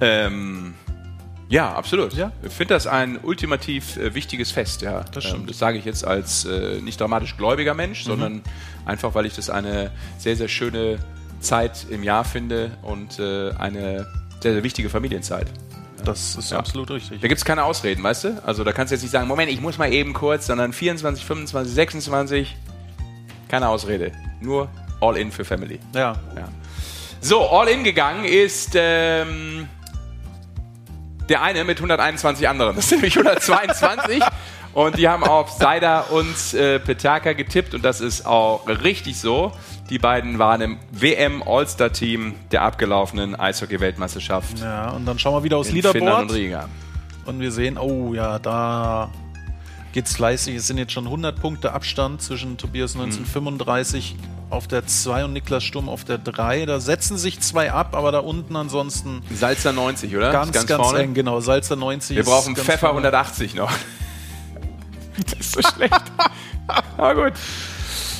Ähm, ja, absolut. Ja? Ich finde das ein ultimativ äh, wichtiges Fest. Ja. Das. Ähm, das sage ich jetzt als äh, nicht dramatisch gläubiger Mensch, sondern einfach, weil ich das eine sehr, sehr schöne Zeit im Jahr finde und äh, eine sehr, sehr wichtige Familienzeit. Das ist Ja. absolut richtig. Da gibt es keine Ausreden, weißt du? Also da kannst du jetzt nicht sagen, Moment, ich muss mal eben kurz, sondern 24, 25, 26, keine Ausrede. Nur all in für Family. Ja. Ja. So, all in gegangen ist ähm, der eine mit 121 anderen. Das sind nämlich 122. und die haben auf Seider und äh, Petaka getippt und das ist auch richtig so. Die beiden waren im WM All-Star-Team der abgelaufenen Eishockey-Weltmeisterschaft Ja, und dann schauen wir wieder aufs in Finnland Leaderboard und Riga. und wir sehen, oh ja, da geht's fleißig. Es sind jetzt schon 100 Punkte Abstand zwischen Tobias 1935 auf der 2 und Niklas Sturm auf der 3. Da setzen sich zwei ab, aber da unten ansonsten Salzer 90, oder? ganz, ganz, vorne. eng. Genau, Salzer 90. Wir brauchen ganz Pfeffer vorne. 180 noch. Das ist so schlecht. Aber gut.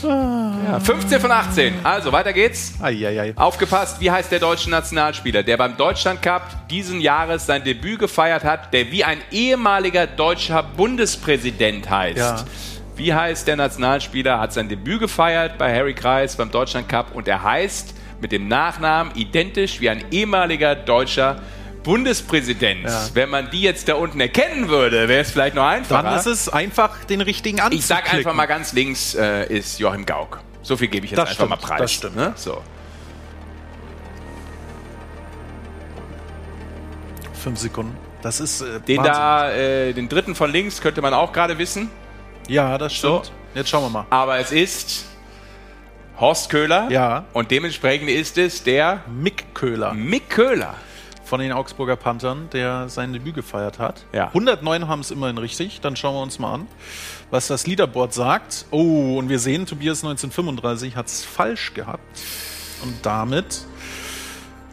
Ja, 15 von 18. Also, weiter geht's. Eieiei. Aufgepasst, wie heißt der deutsche Nationalspieler, der beim Deutschland Cup diesen Jahres sein Debüt gefeiert hat, der wie ein ehemaliger deutscher Bundespräsident heißt? Ja. Wie heißt der Nationalspieler, hat sein Debüt gefeiert bei Harry Kreis beim Deutschland Cup und er heißt mit dem Nachnamen identisch wie ein ehemaliger deutscher Bundespräsident. Ja. Wenn man die jetzt da unten erkennen würde, wäre es vielleicht noch einfacher. Dann ist es einfach, den richtigen anzuklicken. Ich sag einfach mal ganz links äh, ist Joachim Gauck. So viel gebe ich jetzt Das einfach stimmt, mal preis. das stimmt. Ne? So. Fünf Sekunden. Das ist äh, Den Wahnsinn. da, äh, den dritten von links könnte man auch gerade wissen. Ja, das stimmt. So. Jetzt schauen wir mal. Aber es ist Horst Köhler. Ja. Und dementsprechend ist es der Mick Köhler Mick Köhler. Von den Augsburger Panthern, der sein Debüt gefeiert hat. Ja. 109 haben es immerhin richtig. Dann schauen wir uns mal an, was das Leaderboard sagt. Oh, und wir sehen, Tobias 1935 hat es falsch gehabt. Und damit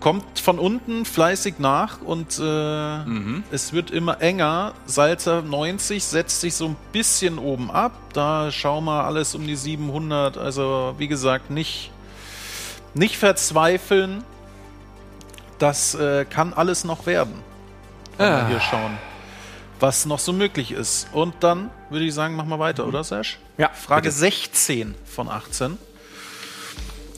kommt von unten fleißig nach und äh, es wird immer enger. Salzer 90 setzt sich so ein bisschen oben ab. Da schauen wir alles um die 700. Also wie gesagt, nicht, nicht verzweifeln. Das äh, kann alles noch werden, wenn wir hier schauen, was noch so möglich ist. Und dann würde ich sagen, machen wir weiter, oder Sash? Ja, Frage bitte. 16 von 18.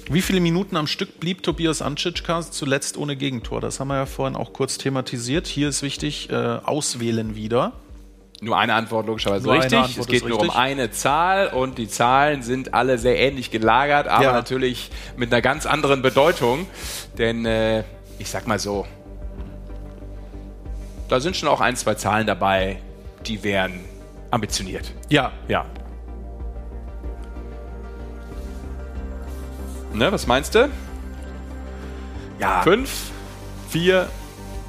Wie viele Minuten am Stück blieb Tobias Anschitschka zuletzt ohne Gegentor? Das haben wir ja vorhin auch kurz thematisiert. Hier ist wichtig, äh, auswählen wieder. Nur eine Antwort logischerweise Nur richtig. Antwort es geht nur um richtig. eine Zahl und die Zahlen sind alle sehr ähnlich gelagert, aber Ja. natürlich mit einer ganz anderen Bedeutung. Denn äh, ich sag mal so, da sind schon auch ein, zwei Zahlen dabei, die wären ambitioniert. Ja, Ja. Ne, was meinst du? ja. Fünf, vier,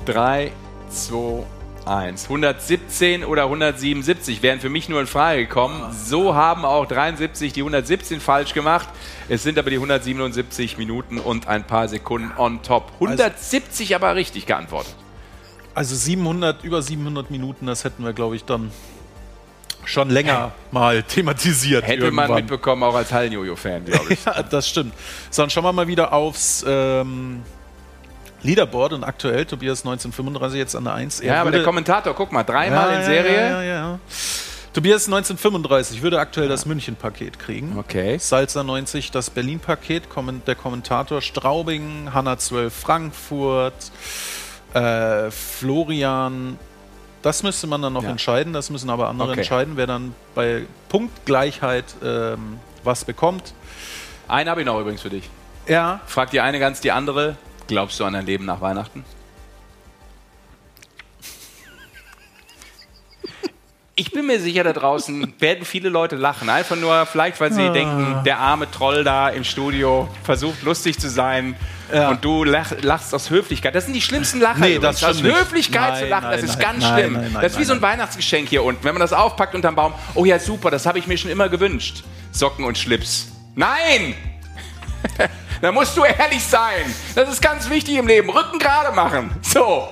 drei, zwei, eins. 117 oder 177 wären für mich nur in Frage gekommen. So haben auch 73 die 117 falsch gemacht. Es sind aber die 177 Minuten und ein paar Sekunden on top. 170 aber richtig geantwortet. Also 700, über 700 Minuten, das hätten wir, glaube ich, dann schon länger mal thematisiert. Hätte man irgendwann. mitbekommen, auch als Hallenjojo-Fan, glaube ich. Ja, das stimmt. So, dann schauen wir mal wieder aufs ähm, Leaderboard und aktuell Tobias 1935 jetzt an der 1. Er Ja, aber der Kommentator, guck mal, dreimal Ja, in Serie. Ja, ja, ja. Tobias 1935 würde aktuell das München-Paket kriegen. Okay. Salzer 90 das Berlin-Paket. Der Kommentator Straubing, Hanna 12 Frankfurt, äh, Florian. Das müsste man dann noch entscheiden. Das müssen aber andere Okay. entscheiden, wer dann bei Punktgleichheit ähm, was bekommt. Einen habe ich noch übrigens für dich. Ja, Fragt die eine ganz die andere, glaubst du an ein Leben nach Weihnachten? Ich bin mir sicher, da draußen werden viele Leute lachen. Einfach nur, vielleicht, weil sie denken, der arme Troll da im Studio versucht lustig zu sein Ja. und du lach, lachst aus Höflichkeit. Das sind die schlimmsten Lacher. Nee, übrigens. das aus. Höflichkeit zu Nein, lachen, nein, das ist nein, ganz nein, schlimm. nein, nein, das ist wie so ein. Weihnachtsgeschenk hier unten. Wenn man das aufpackt unterm Baum, oh ja, super, das habe ich mir schon immer gewünscht. Socken und Schlips. Nein! Da musst du ehrlich sein. Das ist ganz wichtig im Leben. Rücken gerade machen. So.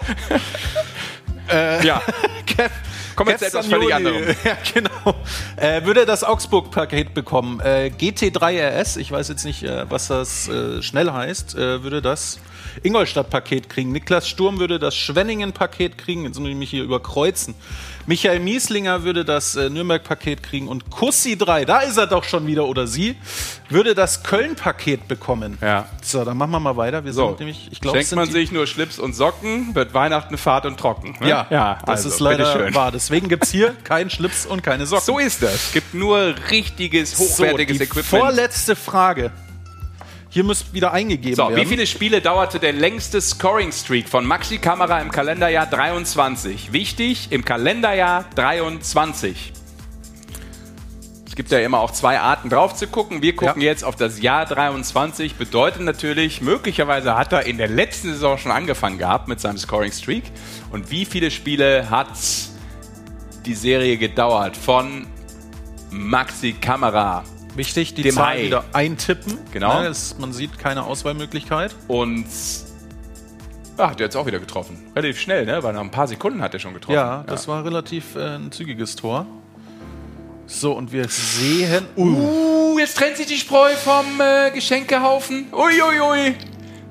ja. Kev, Kommen zu etwas völlig anderem. Ja, genau. Äh, würde das Augsburg-Paket bekommen. Äh, GT3 RS, ich weiß jetzt nicht, äh, was das äh, schnell heißt, äh, würde das Ingolstadt-Paket kriegen. Niklas Sturm würde das Schwenningen-Paket kriegen. Jetzt muss ich mich hier überkreuzen. Michael Mieslinger würde das äh, Nürnberg-Paket kriegen. Und Kussi 3, da ist er doch schon wieder, oder sie, würde das Köln-Paket bekommen. Ja. So, dann machen wir mal weiter. Wir So, sind nämlich, ich glaube, schenkt man sich nur Schlips und Socken, wird Weihnachten fad und trocken. ne? Ja, ja das also, ist leider wahr. Deswegen gibt es hier keinen Schlips und keine Socken. So ist das. Es gibt nur richtiges, hochwertiges so, die Equipment. Vorletzte Frage. Hier müsste wieder eingegeben So, werden. wie viele Spiele dauerte der längste Scoring-Streak von Maxi Kamera im Kalenderjahr 23? Wichtig, im Kalenderjahr 23. Es gibt ja immer auch zwei Arten drauf zu gucken. Wir gucken jetzt auf das Jahr 23. Bedeutet natürlich, möglicherweise hat er in der letzten Saison schon angefangen gehabt mit seinem Scoring-Streak. Und wie viele Spiele hat die Serie gedauert von Maxi Kamera? Wichtig, die dem Zahl Hai. wieder eintippen. Genau. Ne, es, man sieht keine Auswahlmöglichkeit. Und ja, hat er jetzt auch wieder getroffen. Relativ schnell, ne? Weil nach ein paar Sekunden hat er schon getroffen. Ja, das war relativ äh, ein zügiges Tor. So, und wir sehen. Uh, Uh, jetzt trennt sich die Spreu vom äh, Geschenkehaufen. Uiuiui.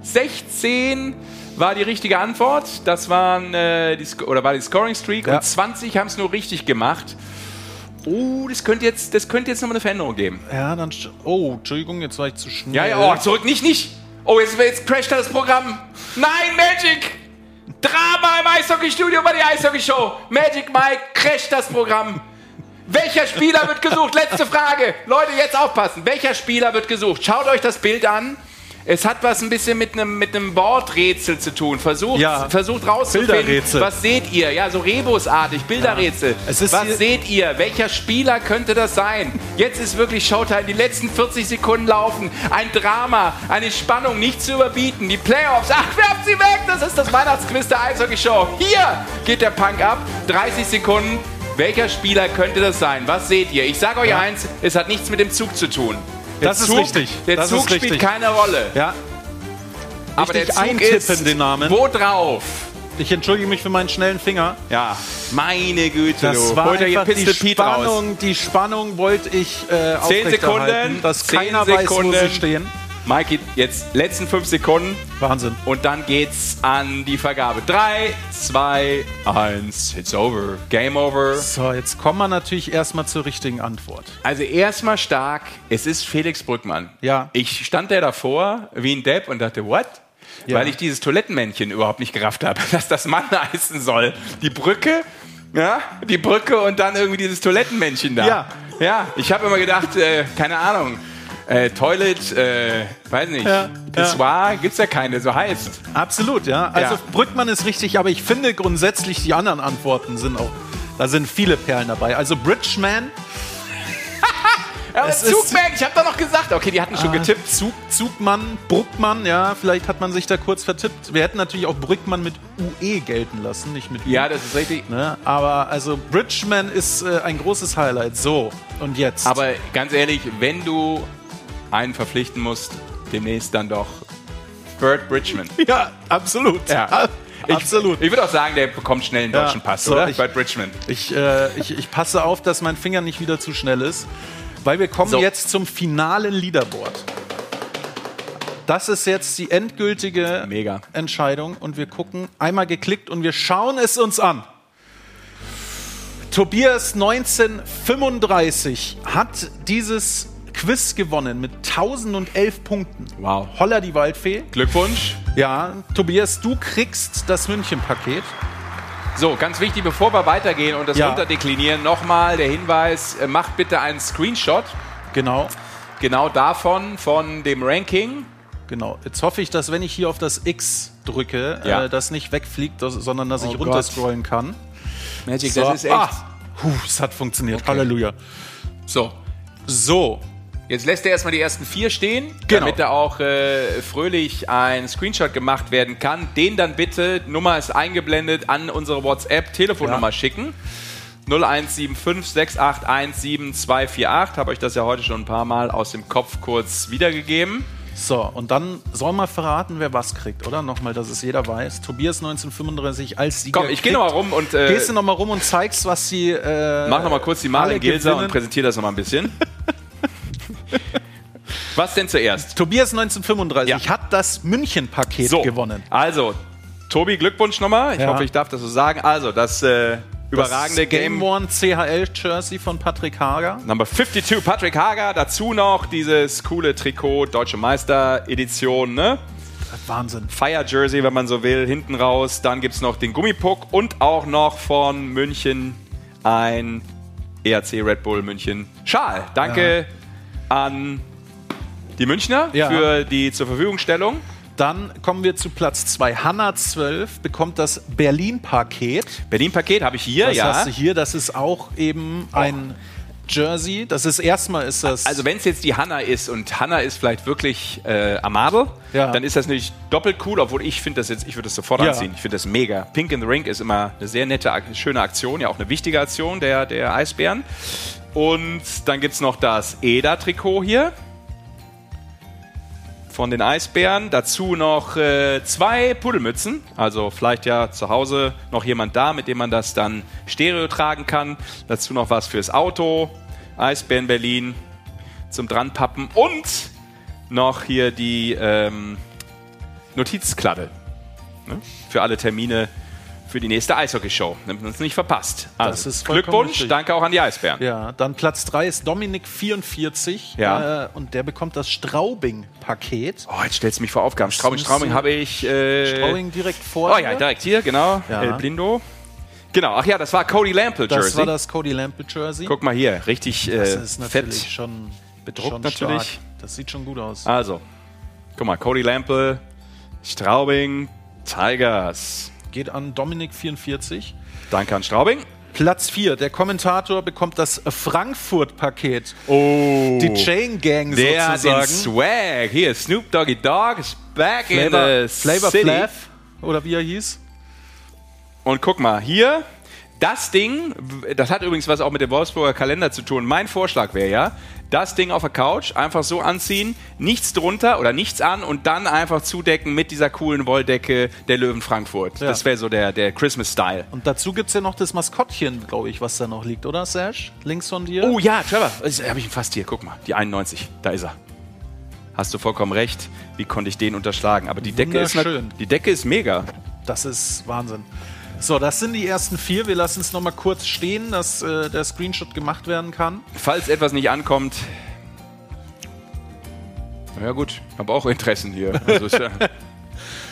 16 war die richtige Antwort. Das waren äh, die, Sc- oder war die Scoring Streak Ja. und 20 haben es nur richtig gemacht. Oh, das könnte jetzt, das könnte jetzt nochmal eine Veränderung geben. ja, dann. Oh, Entschuldigung, jetzt war ich zu schnell. Ja, ja, oh, zurück, nicht, nicht. Oh, jetzt, jetzt crasht das Programm. Nein, Magic! Drama im Eishockeystudio bei der Eishockeyshow. Magic Mike crasht das Programm. Welcher Spieler wird gesucht? Letzte Frage. Leute, jetzt aufpassen. Welcher Spieler wird gesucht? Schaut euch das Bild an. Es hat was ein bisschen mit einem mit einem Worträtsel zu tun. Versucht, Ja. versucht rauszufinden, Bilderrätsel. was seht ihr? Ja, so Rebusartig, Bilderrätsel. Ist was seht ihr? Welcher Spieler könnte das sein? Jetzt ist wirklich Showtime. Die letzten 40 Sekunden laufen. Ein Drama, eine Spannung nicht zu überbieten. Die Playoffs. Ach, werft sie weg! Das ist das Weihnachtsquiz der Eishockey-Show. Hier geht der Punk ab. 30 Sekunden. Welcher Spieler könnte das sein? Was seht ihr? Ich sage euch eins, es hat nichts mit dem Zug zu tun. Der Das ist Zug, richtig. Der Das Zug ist spielt richtig. keine Rolle. Ja, Aber der Richtig Zug eintippen, ist den Namen. wo drauf? ich entschuldige mich für meinen schnellen Finger. Ja, meine Güte. Das war Holt einfach die. Spannung, die Spannung wollte ich äh, Zehn Sekunden, dass zehn keiner weiß, wo Sekunden. sie stehen. Mikey, jetzt letzten fünf Sekunden Wahnsinn. und dann geht's an die Vergabe. Drei, zwei, eins, it's over. Game over. So, jetzt kommen wir natürlich erstmal zur richtigen Antwort. Also erstmal stark, es ist Felix Brückmann. Ja. Ich stand da davor wie ein Depp und dachte, what? Ja. Weil ich dieses Toilettenmännchen überhaupt nicht gerafft habe, dass das Mann heißen soll. Die Brücke, ja, die Brücke und dann irgendwie dieses Toilettenmännchen da. Ja. Ja, ich habe immer gedacht, äh, keine Ahnung, äh, Toilet, äh, weiß nicht, Ja, Pissoir, gibt's ja keine, so heißt. Absolut, ja. Also Ja. Brückmann ist richtig, aber ich finde grundsätzlich die anderen Antworten sind auch, da sind viele Perlen dabei. Also Bridgeman, Aber Zugberg, ich habe doch noch gesagt, okay, die hatten schon getippt. Zug, Zugmann, Bruckmann, ja, vielleicht hat man sich da kurz vertippt. Wir hätten natürlich auch Brückmann mit UE gelten lassen, nicht mit U. Ja, das ist richtig. Ne? Aber also Bridgeman ist äh, ein großes Highlight. So, und jetzt. Aber ganz ehrlich, wenn du einen verpflichten musst, demnächst dann doch Bert Bridgman. ja, absolut. Ja. Ich, absolut. Ich würde auch sagen, der bekommt schnell einen Ja, deutschen Pass, so, oder? ich- Bert Bridgman. Ich, äh, ich, ich passe auf, dass mein Finger nicht wieder zu schnell ist, weil wir kommen So. jetzt zum finalen Leaderboard. Das ist jetzt die endgültige Mega. Entscheidung und wir gucken einmal geklickt und wir schauen es uns an. Tobias 1935 hat dieses Quiz gewonnen mit 1011 Punkten. Wow. Holla die Waldfee. Glückwunsch. Ja, Tobias, du kriegst das München-Paket. So, ganz wichtig, bevor wir weitergehen und das Ja. runterdeklinieren, nochmal der Hinweis, äh, macht bitte einen Screenshot Genau. genau davon, von dem Ranking. Genau. Jetzt hoffe ich, dass wenn ich hier auf das X drücke, Ja. äh, das nicht wegfliegt, das, sondern dass Oh ich Gott. runterscrollen kann. Magic, So. das ist echt. Ah, puh, es hat funktioniert. Halleluja. So, So, Jetzt lässt er erstmal die ersten vier stehen, Genau. damit da auch äh, fröhlich ein Screenshot gemacht werden kann. Den dann bitte, Nummer ist eingeblendet, an unsere WhatsApp-Telefonnummer Ja. schicken. 0175 681 7248. Habe euch das ja heute schon ein paar Mal aus dem Kopf kurz wiedergegeben. So, und dann soll mal verraten, wer was kriegt, oder? Nochmal, dass es jeder weiß. Tobias 1935 als Sieger. Komm, ich gehe kriegt- noch mal rum und, äh, Gehst du nochmal rum und zeigst, was sie. Äh, Mach noch mal kurz die Malen Gilser und präsentiere das noch mal ein bisschen. Was denn zuerst? Tobias 1935 hat das München-Paket So, gewonnen. Also, Tobi, Glückwunsch nochmal. Ich Ja. hoffe, ich darf das so sagen. Also, das äh, überragende das Game Game One CHL-Jersey von Patrick Hager. Number 52, Patrick Hager. Dazu noch dieses coole Trikot, Deutsche Meister-Edition, ne? Wahnsinn. Fire Jersey, wenn man so will, hinten raus. Dann gibt es noch den Gummipuck und auch noch von München ein ERC Red Bull München Schal. Danke an die Münchner Ja. für die zur Verfügungstellung. Dann kommen wir zu Platz 2. Hanna 12 bekommt das Berlin-Paket. Berlin-Paket habe ich hier, das ja. hast du hier. Das ist auch eben ein Jersey. Das ist erstmal ist das. Also wenn es jetzt die Hanna ist und Hanna ist vielleicht wirklich äh, Amado, Ja. dann ist das natürlich doppelt cool, obwohl ich finde das jetzt, ich würde das sofort Ja. anziehen. Ich finde das mega. Pink in the Ring ist immer eine sehr nette, schöne Aktion, ja auch eine wichtige Aktion der, der Eisbären. Und dann gibt es noch das EDA-Trikot hier von den Eisbären. Dazu noch äh, zwei Pudelmützen. Also vielleicht ja zu Hause noch jemand da, mit dem man das dann stereo tragen kann. Dazu noch was fürs Auto. Eisbären Berlin zum Dranpappen. Und noch hier die ähm, Notizkladde. Ne? Für alle Termine für die nächste Eishockey-Show. Damit man es nicht verpasst. Also, Das Glückwunsch, richtig. danke auch an die Eisbären. Ja, dann Platz 3 ist Dominik 44. Ja. Äh, und der bekommt das Straubing-Paket. Oh, jetzt stellst du mich vor Aufgaben. Straubing, Straubing habe ich. Äh, Straubing direkt vor Oh ja, direkt hier, genau. Ja. El Blindo. Genau, ach ja, das war Cody Lample Das Jersey. war das Cody Lample Jersey. Guck mal hier, richtig äh, das ist natürlich fett. schon bedruckt schon natürlich. Stark. Das sieht schon gut aus. Also, guck mal, Cody Lample, Straubing, Tigers. Geht an Dominik 44. Danke an Straubing. Platz 4. Der Kommentator bekommt das Frankfurt-Paket. Oh. Die Chain Gang Der den sozusagen. Swag. Hier, Snoop Doggy Dogg is back in Flavor, the Flavor city. Flav, oder wie er hieß. Und guck mal, hier, das Ding, das hat übrigens was auch mit dem Wolfsburger Kalender zu tun. Mein Vorschlag wäre ja, das Ding auf der Couch einfach so anziehen, nichts drunter oder nichts an und dann einfach zudecken mit dieser coolen Wolldecke der Löwen Frankfurt. Ja. Das wäre so der, der Christmas-Style. Und dazu gibt es ja noch das Maskottchen, glaube ich, was da noch liegt, oder, Sash? Links von dir. Oh ja, Trevor, habe ich ihn fast hier. Guck mal, die 91, da ist er. Hast du vollkommen recht. Wie konnte ich den unterschlagen? Aber die Decke ist, die Decke ist mega. Das ist Wahnsinn. So, das sind die ersten vier. Wir lassen es nochmal kurz stehen, dass äh, der Screenshot gemacht werden kann. Falls etwas nicht ankommt. Ja gut, habe auch Interessen hier. Also ist ja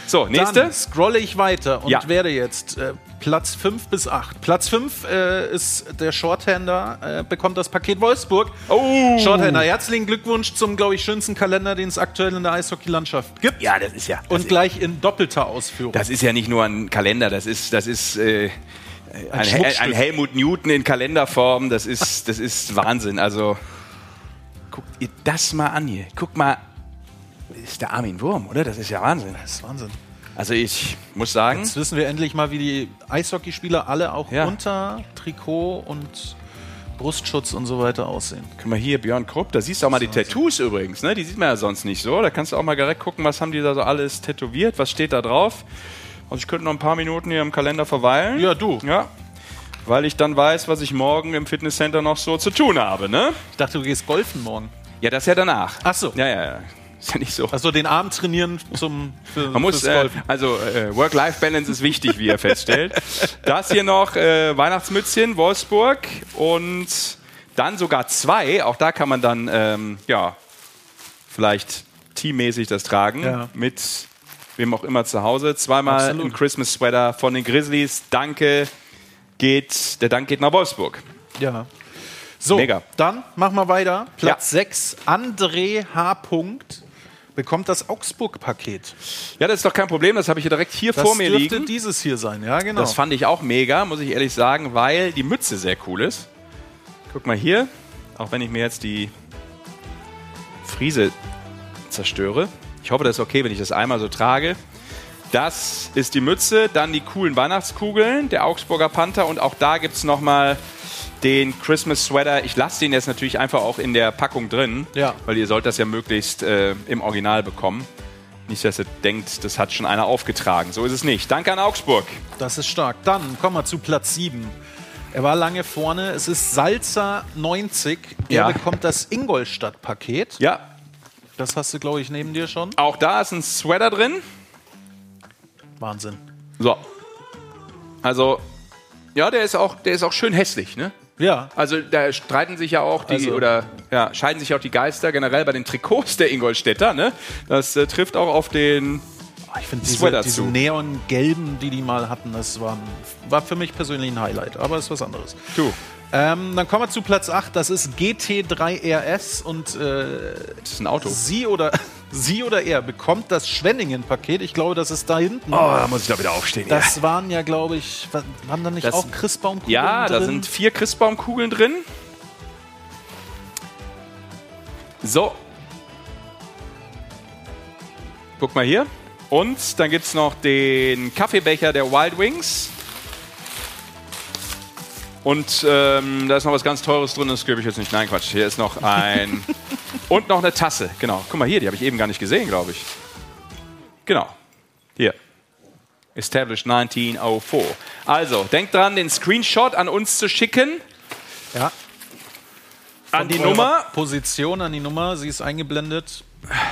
so, nächste. Dann scrolle ich weiter und Ja. werde jetzt äh, Platz 5 bis 8. Platz 5 äh, ist der Shorthander, äh, bekommt das Paket Wolfsburg. Oh! Shorthander, herzlichen Glückwunsch zum, glaube ich, schönsten Kalender, den es aktuell in der Eishockey-Landschaft gibt. Ja, das ist ja. Das Und ist, gleich in doppelter Ausführung. das ist ja nicht nur ein Kalender, das ist, das ist äh, ein, Hel Schmuckstück. ein Helmut Newton in Kalenderform. Das ist, das ist Wahnsinn. Also guckt ihr das mal an hier. Guck mal, ist der Armin Wurm, oder? Das ist ja Wahnsinn. Das ist Wahnsinn. Also ich muss sagen, Jetzt wissen wir endlich mal, wie die Eishockeyspieler alle auch Ja. unter Trikot und Brustschutz und so weiter aussehen. Guck mal hier, Björn Krupp, da siehst du auch mal die Tattoos übrigens, ne? Die sieht man ja sonst nicht so. Da kannst du auch mal direkt gucken, was haben die da so alles tätowiert, was steht da drauf. Also ich könnte noch ein paar Minuten hier im Kalender verweilen. Ja, du. Ja. Weil ich dann weiß, was ich morgen im Fitnesscenter noch so zu tun habe, ne? Ich dachte, du gehst golfen morgen. Ja, das ist ja danach. Ach so. Ja, ja, ja. Ist ja nicht so. Also den Arm trainieren zum für, Man muss, äh, also äh, Work-Life-Balance ist wichtig, wie ihr feststellt. Das hier noch äh, Weihnachtsmützchen, Wolfsburg und dann sogar zwei. Auch da kann man dann, ähm, ja, vielleicht teammäßig das tragen. Ja. Mit wem auch immer zu Hause. Zweimal Absolut. ein Christmas-Sweater von den Grizzlies. Danke geht, der Dank geht nach Wolfsburg. Ja. So, Mega. dann machen wir weiter. Platz 6, André H. Punkt bekommt das Augsburg-Paket. Ja, das ist doch kein Problem. Das habe ich hier direkt hier Das vor mir dürfte liegen. dieses hier sein, ja genau. Das fand ich auch mega, muss ich ehrlich sagen, weil die Mütze sehr cool ist. Guck mal hier, auch wenn ich mir jetzt die Friese zerstöre. Ich hoffe, das ist okay, wenn ich das einmal so trage. Das ist die Mütze, dann die coolen Weihnachtskugeln, der Augsburger Panther und auch da gibt es nochmal den Christmas Sweater. Ich lasse den jetzt natürlich einfach auch in der Packung drin, Ja. weil ihr sollt das ja möglichst äh, im Original bekommen. Nicht, dass ihr denkt, das hat schon einer aufgetragen. So ist es nicht. Danke an Augsburg. Das ist stark. Dann kommen wir zu Platz 7. Er war lange vorne. Es ist Salzer 90. Der Ja. bekommt das Ingolstadt-Paket. Ja. Das hast du, glaube ich, neben dir schon. Auch da ist ein Sweater drin. Wahnsinn. So. Also, ja, der ist auch, der ist auch schön hässlich, ne? Ja. Also da streiten sich ja auch die Also- oder ja, scheiden sich auch die Geister generell bei den Trikots der Ingolstädter, ne? Das äh, trifft auch auf den Ich finde diese, Sweater diese neongelben, die die mal hatten, das war, war für mich persönlich ein Highlight. Aber ist was anderes. Du. Ähm, dann kommen wir zu Platz 8. Das ist GT3 RS und äh, das ist ein Auto. Sie oder, sie oder er bekommt das Schwenningen-Paket. Ich glaube, das ist da hinten. Oh, da muss ich da wieder aufstehen. Das waren ja, glaube ich, wa- waren da nicht Das- auch Christbaumkugeln Ja, da drin? sind vier Christbaumkugeln drin. So. Guck mal hier. Und dann gibt es noch den Kaffeebecher der Wild Wings. Und ähm, da ist noch was ganz Teures drin, das gebe ich jetzt nicht. Nein, Quatsch. Hier ist noch ein. und noch eine Tasse. Genau. Guck mal hier, die habe ich eben gar nicht gesehen, glaube ich. Genau. Hier. Established 1904. Also, denkt dran, den Screenshot an uns zu schicken. Ja. An die Von Nummer. Position, an die Nummer. Sie ist eingeblendet.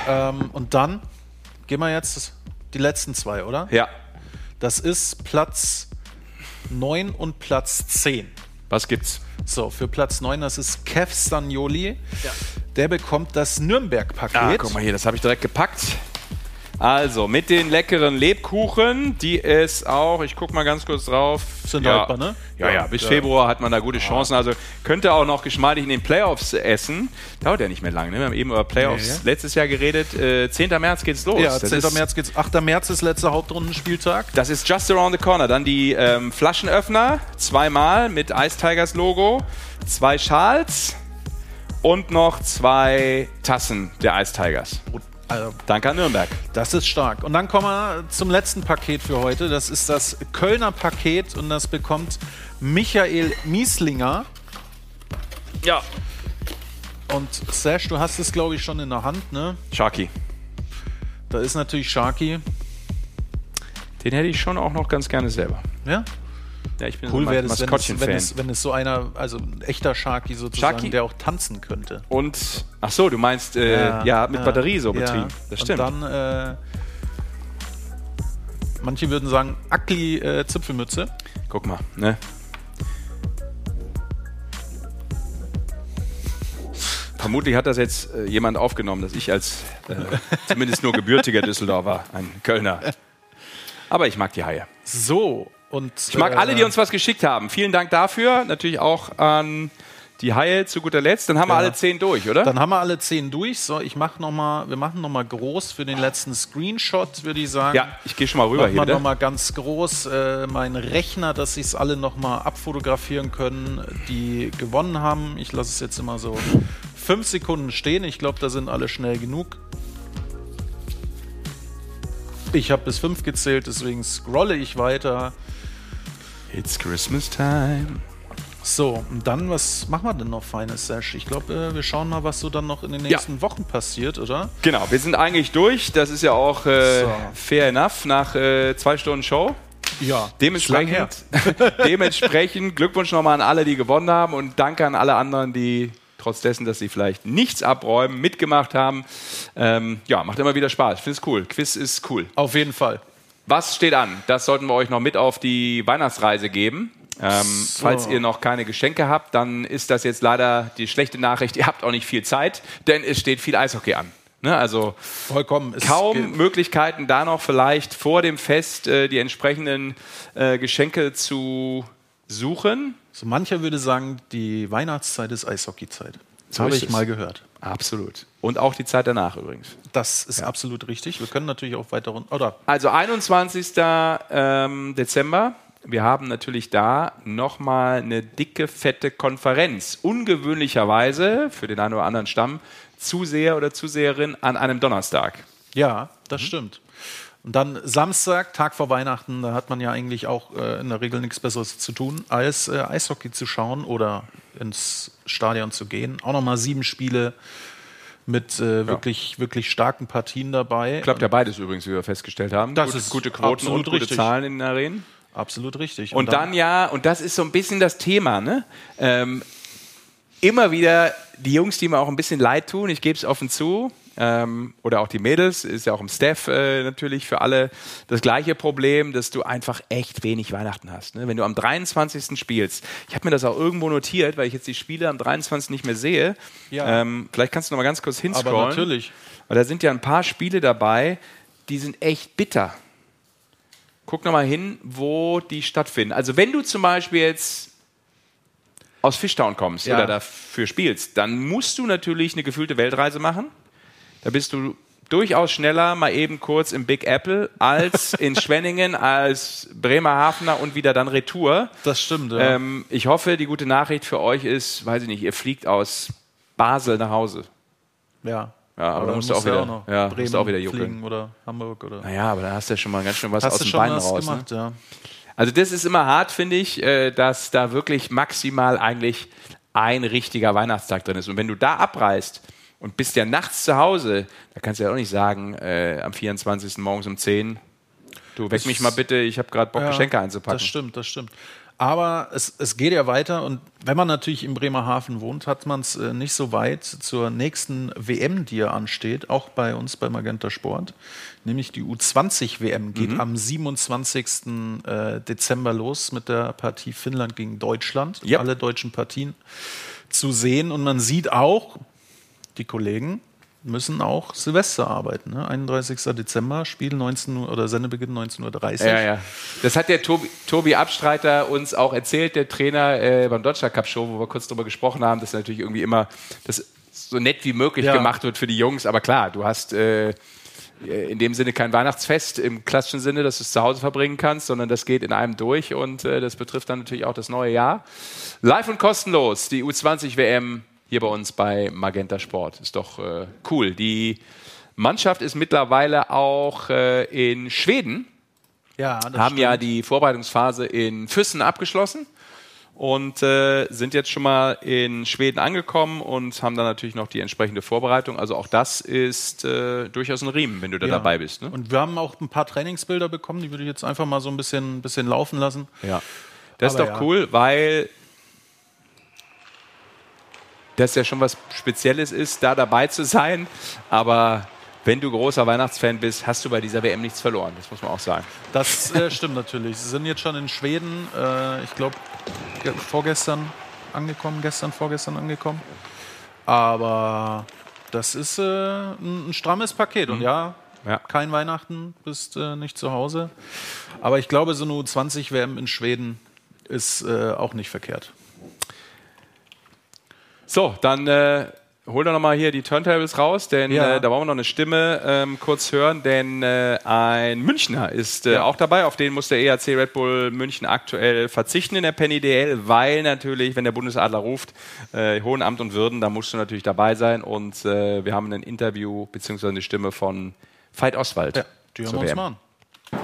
Ähm, und dann gehen wir jetzt die letzten zwei, oder? Ja. Das ist Platz 9 und Platz 10. Was gibt's? So, für Platz 9, das ist Kev Stanioli. Der bekommt das Nürnberg-Paket. Ah, guck mal hier, das habe ich direkt gepackt. Also, mit den leckeren Lebkuchen, die es auch, ich gucke mal ganz kurz drauf. Sind ja, haltbar, ne? Ja, ja, bis ja. Februar hat man da gute Chancen. Also könnte auch noch geschmeidig in den Playoffs essen. Dauert ja nicht mehr lange. Ne? Wir haben eben über Playoffs Nee, letztes Jahr geredet. Äh, 10. März geht's los. Ja, Das 10. ist- März geht's. 8. März ist letzter Hauptrundenspieltag. Das ist just around the corner. Dann die ähm, Flaschenöffner, zweimal mit Ice Tigers Logo, zwei Schals und noch zwei Tassen der Ice Tigers. Also, Danke an Nürnberg. Das ist stark. Und dann kommen wir zum letzten Paket für heute. Das ist das Kölner Paket und das bekommt Michael Mieslinger. Ja. Und Sash, du hast es, glaube ich, schon in der Hand, ne? Sharky. Da ist natürlich Sharky. Den hätte ich schon auch noch ganz gerne selber. Ja? Ja, ich bin Cool so wäre das, wenn es, wenn, es, wenn es so einer, also ein echter Sharky sozusagen, Sharky? der auch tanzen könnte. Und, ach so, du meinst, äh, ja, mit Batterie so ja. betrieben. Das stimmt. Und dann, äh, manche würden sagen, Ackli äh, Zipfelmütze. Guck mal, ne? Vermutlich hat das jetzt äh, jemand aufgenommen, dass ich als äh, zumindest nur gebürtiger Düsseldorfer ein Kölner. Aber ich mag die Haie. So, und. Ich mag äh, alle, die uns was geschickt haben. Vielen Dank dafür. Natürlich auch an die Haie zu guter Letzt. Dann haben wir Ja. alle zehn durch, oder? Dann haben wir alle zehn durch. So, ich mach noch mal, wir machen noch mal groß für den letzten Screenshot, würde ich sagen. Ja, ich gehe schon mal rüber Machen hier. wir bitte. noch mal ganz groß äh, meinen Rechner, dass sie es alle noch mal abfotografieren können, die gewonnen haben. Ich lasse es jetzt immer so fünf Sekunden stehen. Ich glaube, da sind alle schnell genug. Ich habe bis fünf gezählt, deswegen scrolle ich weiter. It's Christmas time. So, und dann, was machen wir denn noch feines, Sash? Ich glaube, äh, wir schauen mal, was so dann noch in den Ja. nächsten Wochen passiert, oder? Genau, wir sind eigentlich durch. Das ist ja auch äh, So. fair enough nach äh, zwei Stunden Show. Ja. Dementsprechend, dementsprechend Glückwunsch nochmal an alle, die gewonnen haben und danke an alle anderen, die trotz dessen, dass sie vielleicht nichts abräumen, mitgemacht haben. Ähm, ja, macht immer wieder Spaß. Ich finde es cool. Quiz ist cool. Auf jeden Fall. Was steht an? Das sollten wir euch noch mit auf die Weihnachtsreise geben. Ähm, So. Falls ihr noch keine Geschenke habt, dann ist das jetzt leider die schlechte Nachricht. Ihr habt auch nicht viel Zeit, denn es steht viel Eishockey an. Ne? Also Vollkommen. Es kaum Möglichkeiten, da noch vielleicht vor dem Fest äh, die entsprechenden äh, Geschenke zu suchen. So mancher würde sagen, die Weihnachtszeit ist Eishockeyzeit. Das So habe ich es. mal gehört. Absolut. Und auch die Zeit danach übrigens. Das ist absolut richtig. Wir können natürlich auch weiter runter. Oder Also 21. Ähm, Dezember. Wir haben natürlich da nochmal eine dicke, fette Konferenz. Ungewöhnlicherweise für den einen oder anderen Stamm Zuseher oder Zuseherin an einem Donnerstag. ja, das stimmt. Und dann Samstag, Tag vor Weihnachten, da hat man ja eigentlich auch äh, in der Regel nichts Besseres zu tun, als äh, Eishockey zu schauen oder ins Stadion zu gehen. Auch nochmal sieben Spiele mit äh, wirklich, wirklich starken Partien dabei. Klappt ja beides übrigens, wie wir festgestellt haben. Das Gut, ist gute Quoten und gute richtig. Zahlen in den Arenen. Absolut richtig. Und, dann, ja, und das ist so ein bisschen das Thema, ne? Ähm, immer wieder die Jungs, die mir auch ein bisschen leid tun, ich gebe es offen zu, ähm, oder auch die Mädels, ist ja auch im Staff äh, natürlich für alle das gleiche Problem, dass du einfach echt wenig Weihnachten hast. Ne? Wenn du am 23. spielst, ich habe mir das auch irgendwo notiert, weil ich jetzt die Spiele am 23. nicht mehr sehe. Ja. Ähm, vielleicht kannst du noch mal ganz kurz hinscrollen. Aber natürlich. Weil da sind ja ein paar Spiele dabei, die sind echt bitter. Guck noch mal hin, wo die stattfinden. Also wenn du zum Beispiel jetzt aus Fishtown kommst Ja. oder dafür spielst, dann musst du natürlich eine gefühlte Weltreise machen. Da bist du durchaus schneller mal eben kurz im Big Apple als in Schwenningen, als Bremerhavener und wieder dann Retour. Das stimmt, ja. Ähm, ich hoffe, die gute Nachricht für euch ist, weiß ich nicht, ihr fliegt aus Basel nach Hause. Ja. Ja, aber, dann da musst du musst auch wieder, noch ja, Bremen musst du auch wieder juckeln. fliegen oder Hamburg oder. Naja, aber da hast du ja schon mal ganz schön was Hast aus du den schon Beinen was raus. gemacht, ne? ja. Also das ist immer hart, finde ich, äh, dass da wirklich maximal eigentlich ein richtiger Weihnachtstag drin ist. Und wenn du da abreist und bist ja nachts zu Hause, da kannst du ja auch nicht sagen, äh, am 24. morgens um 10, du weck mich mal bitte, ich habe gerade Bock, Ja, Geschenke einzupacken. Das stimmt, das stimmt. Aber es, es geht ja weiter und wenn man natürlich in Bremerhaven wohnt, hat man es äh, nicht so weit zur nächsten WM, die ja ansteht, auch bei uns bei Magenta Sport, nämlich die U20 WM geht Mhm. am 27. äh, Dezember los mit der Partie Finnland gegen Deutschland. Ja. Alle deutschen Partien zu sehen und man sieht auch, die Kollegen müssen auch Silvester arbeiten. Ne? 31. Dezember, Spiel 19 Uhr oder Sendebeginn 19.30 Uhr. Ja, ja. Das hat der Tobi, Tobi Abstreiter uns auch erzählt, der Trainer äh, beim Deutscher Cup Show, wo wir kurz drüber gesprochen haben, dass natürlich irgendwie immer das so nett wie möglich Ja. gemacht wird für die Jungs. Aber klar, du hast äh, in dem Sinne kein Weihnachtsfest im klassischen Sinne, dass du es zu Hause verbringen kannst, sondern das geht in einem durch und äh, das betrifft dann natürlich auch das neue Jahr. Live und kostenlos, die U20 WM hier bei uns bei Magenta Sport. Ist doch äh, cool. Die Mannschaft ist mittlerweile auch äh, in Schweden Ja, das haben ja stimmt. die Vorbereitungsphase in Füssen abgeschlossen und äh, sind jetzt schon mal in Schweden angekommen und haben dann natürlich noch die entsprechende Vorbereitung. Also auch das ist äh, durchaus ein Riemen, wenn du da Ja. dabei bist. Ne? Und wir haben auch ein paar Trainingsbilder bekommen, die würde ich jetzt einfach mal so ein bisschen, bisschen laufen lassen. Ja. Das ist Aber doch ja. cool, weil das ja schon was Spezielles ist, da dabei zu sein. Aber wenn du großer Weihnachtsfan bist, hast du bei dieser WM nichts verloren. Das muss man auch sagen. Das äh, stimmt natürlich. Sie sind jetzt schon in Schweden, äh, ich glaube, vorgestern angekommen, gestern, vorgestern angekommen. Aber das ist äh, ein, ein strammes Paket. Und ja, Ja. kein Weihnachten, bist äh, nicht zu Hause. Aber ich glaube, so eine U20-WM in Schweden ist äh, auch nicht verkehrt. So, dann äh, hol doch nochmal hier die Turntables raus, denn Ja. äh, da wollen wir noch eine Stimme ähm, kurz hören, denn äh, ein Münchner ist äh, Ja. auch dabei. Auf den muss der ERC Red Bull München aktuell verzichten in der Penny DL, weil natürlich, wenn der Bundesadler ruft, äh, Hohen Amt und Würden, da musst du natürlich dabei sein. Und äh, wir haben ein Interview bzw. eine Stimme von Veit Oswald. Die hören wir uns mal an.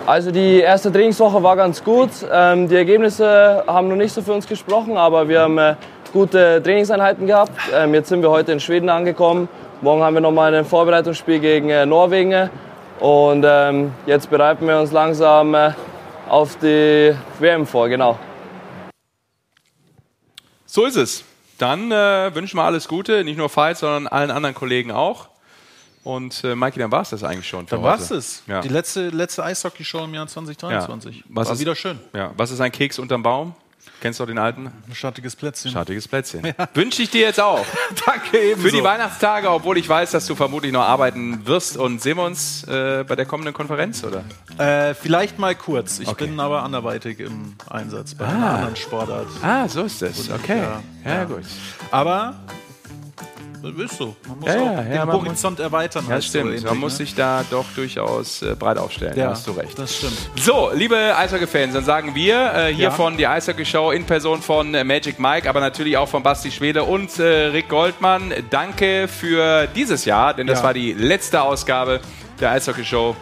Also die erste Trainingswoche war ganz gut. Ähm, die Ergebnisse haben noch nicht so für uns gesprochen, aber wir haben äh, gute Trainingseinheiten gehabt. Ähm, jetzt sind wir heute in Schweden angekommen. Morgen haben wir noch mal ein Vorbereitungsspiel gegen äh, Norwegen. Und ähm, jetzt bereiten wir uns langsam äh, auf die WM vor, genau. So ist es. Dann äh, wünschen wir alles Gute, nicht nur Veit, sondern allen anderen Kollegen auch. Und äh, Mikey, dann war es das eigentlich schon. für Dann war es es. Ja. Die letzte, letzte Eishockey-Show im Jahr 2023. Ja. Was war ist- wieder schön. Ja. Was ist ein Keks unterm Baum? Kennst du auch den alten? Ein schattiges Plätzchen. Schattiges Plätzchen. Wünsche ich dir jetzt auch. Danke ebenso. Für die Weihnachtstage, obwohl ich weiß, dass du vermutlich noch arbeiten wirst. Und sehen wir uns äh, bei der kommenden Konferenz, oder? Äh, vielleicht mal kurz. Ich Okay. bin aber anderweitig im Einsatz bei Ah. einer anderen Sportart. Ah, so ist es. Okay. Ja, Ja, gut. Aber das ist so. Man muss Ja, auch ja, den Horizont erweitern. Ja, heißt so stimmt. Man muss ne? sich da doch durchaus äh, breit aufstellen. Ja, da hast du recht. Das stimmt. So, liebe Eishockey-Fans, dann sagen wir äh, hier Ja. von die Eishockey-Show in Person von äh, Magic Mike, aber natürlich auch von Basti Schwede und äh, Rick Goldmann. Danke für dieses Jahr, denn das war die letzte Ausgabe der Eishockey-Show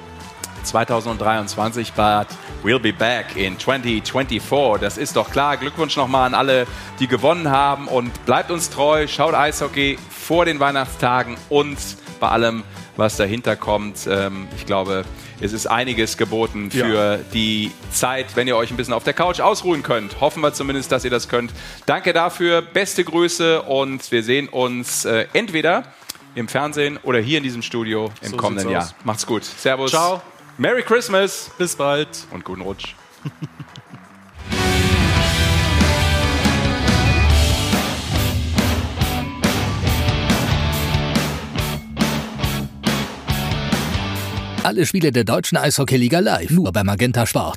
2023, but we'll be back in 2024. Das ist doch klar. Glückwunsch nochmal an alle, die gewonnen haben und bleibt uns treu, schaut Eishockey vor den Weihnachtstagen und bei allem, was dahinter kommt. Ähm, ich glaube, es ist einiges geboten für ja. die Zeit, wenn ihr euch ein bisschen auf der Couch ausruhen könnt. Hoffen wir zumindest, dass ihr das könnt. Danke dafür, beste Grüße und wir sehen uns äh, entweder im Fernsehen oder hier in diesem Studio im so kommenden Jahr. Macht's gut. Servus. Ciao. Merry Christmas. Bis bald. Und guten Rutsch. Alle Spiele der deutschen Eishockeyliga live, nur bei Magenta Sport.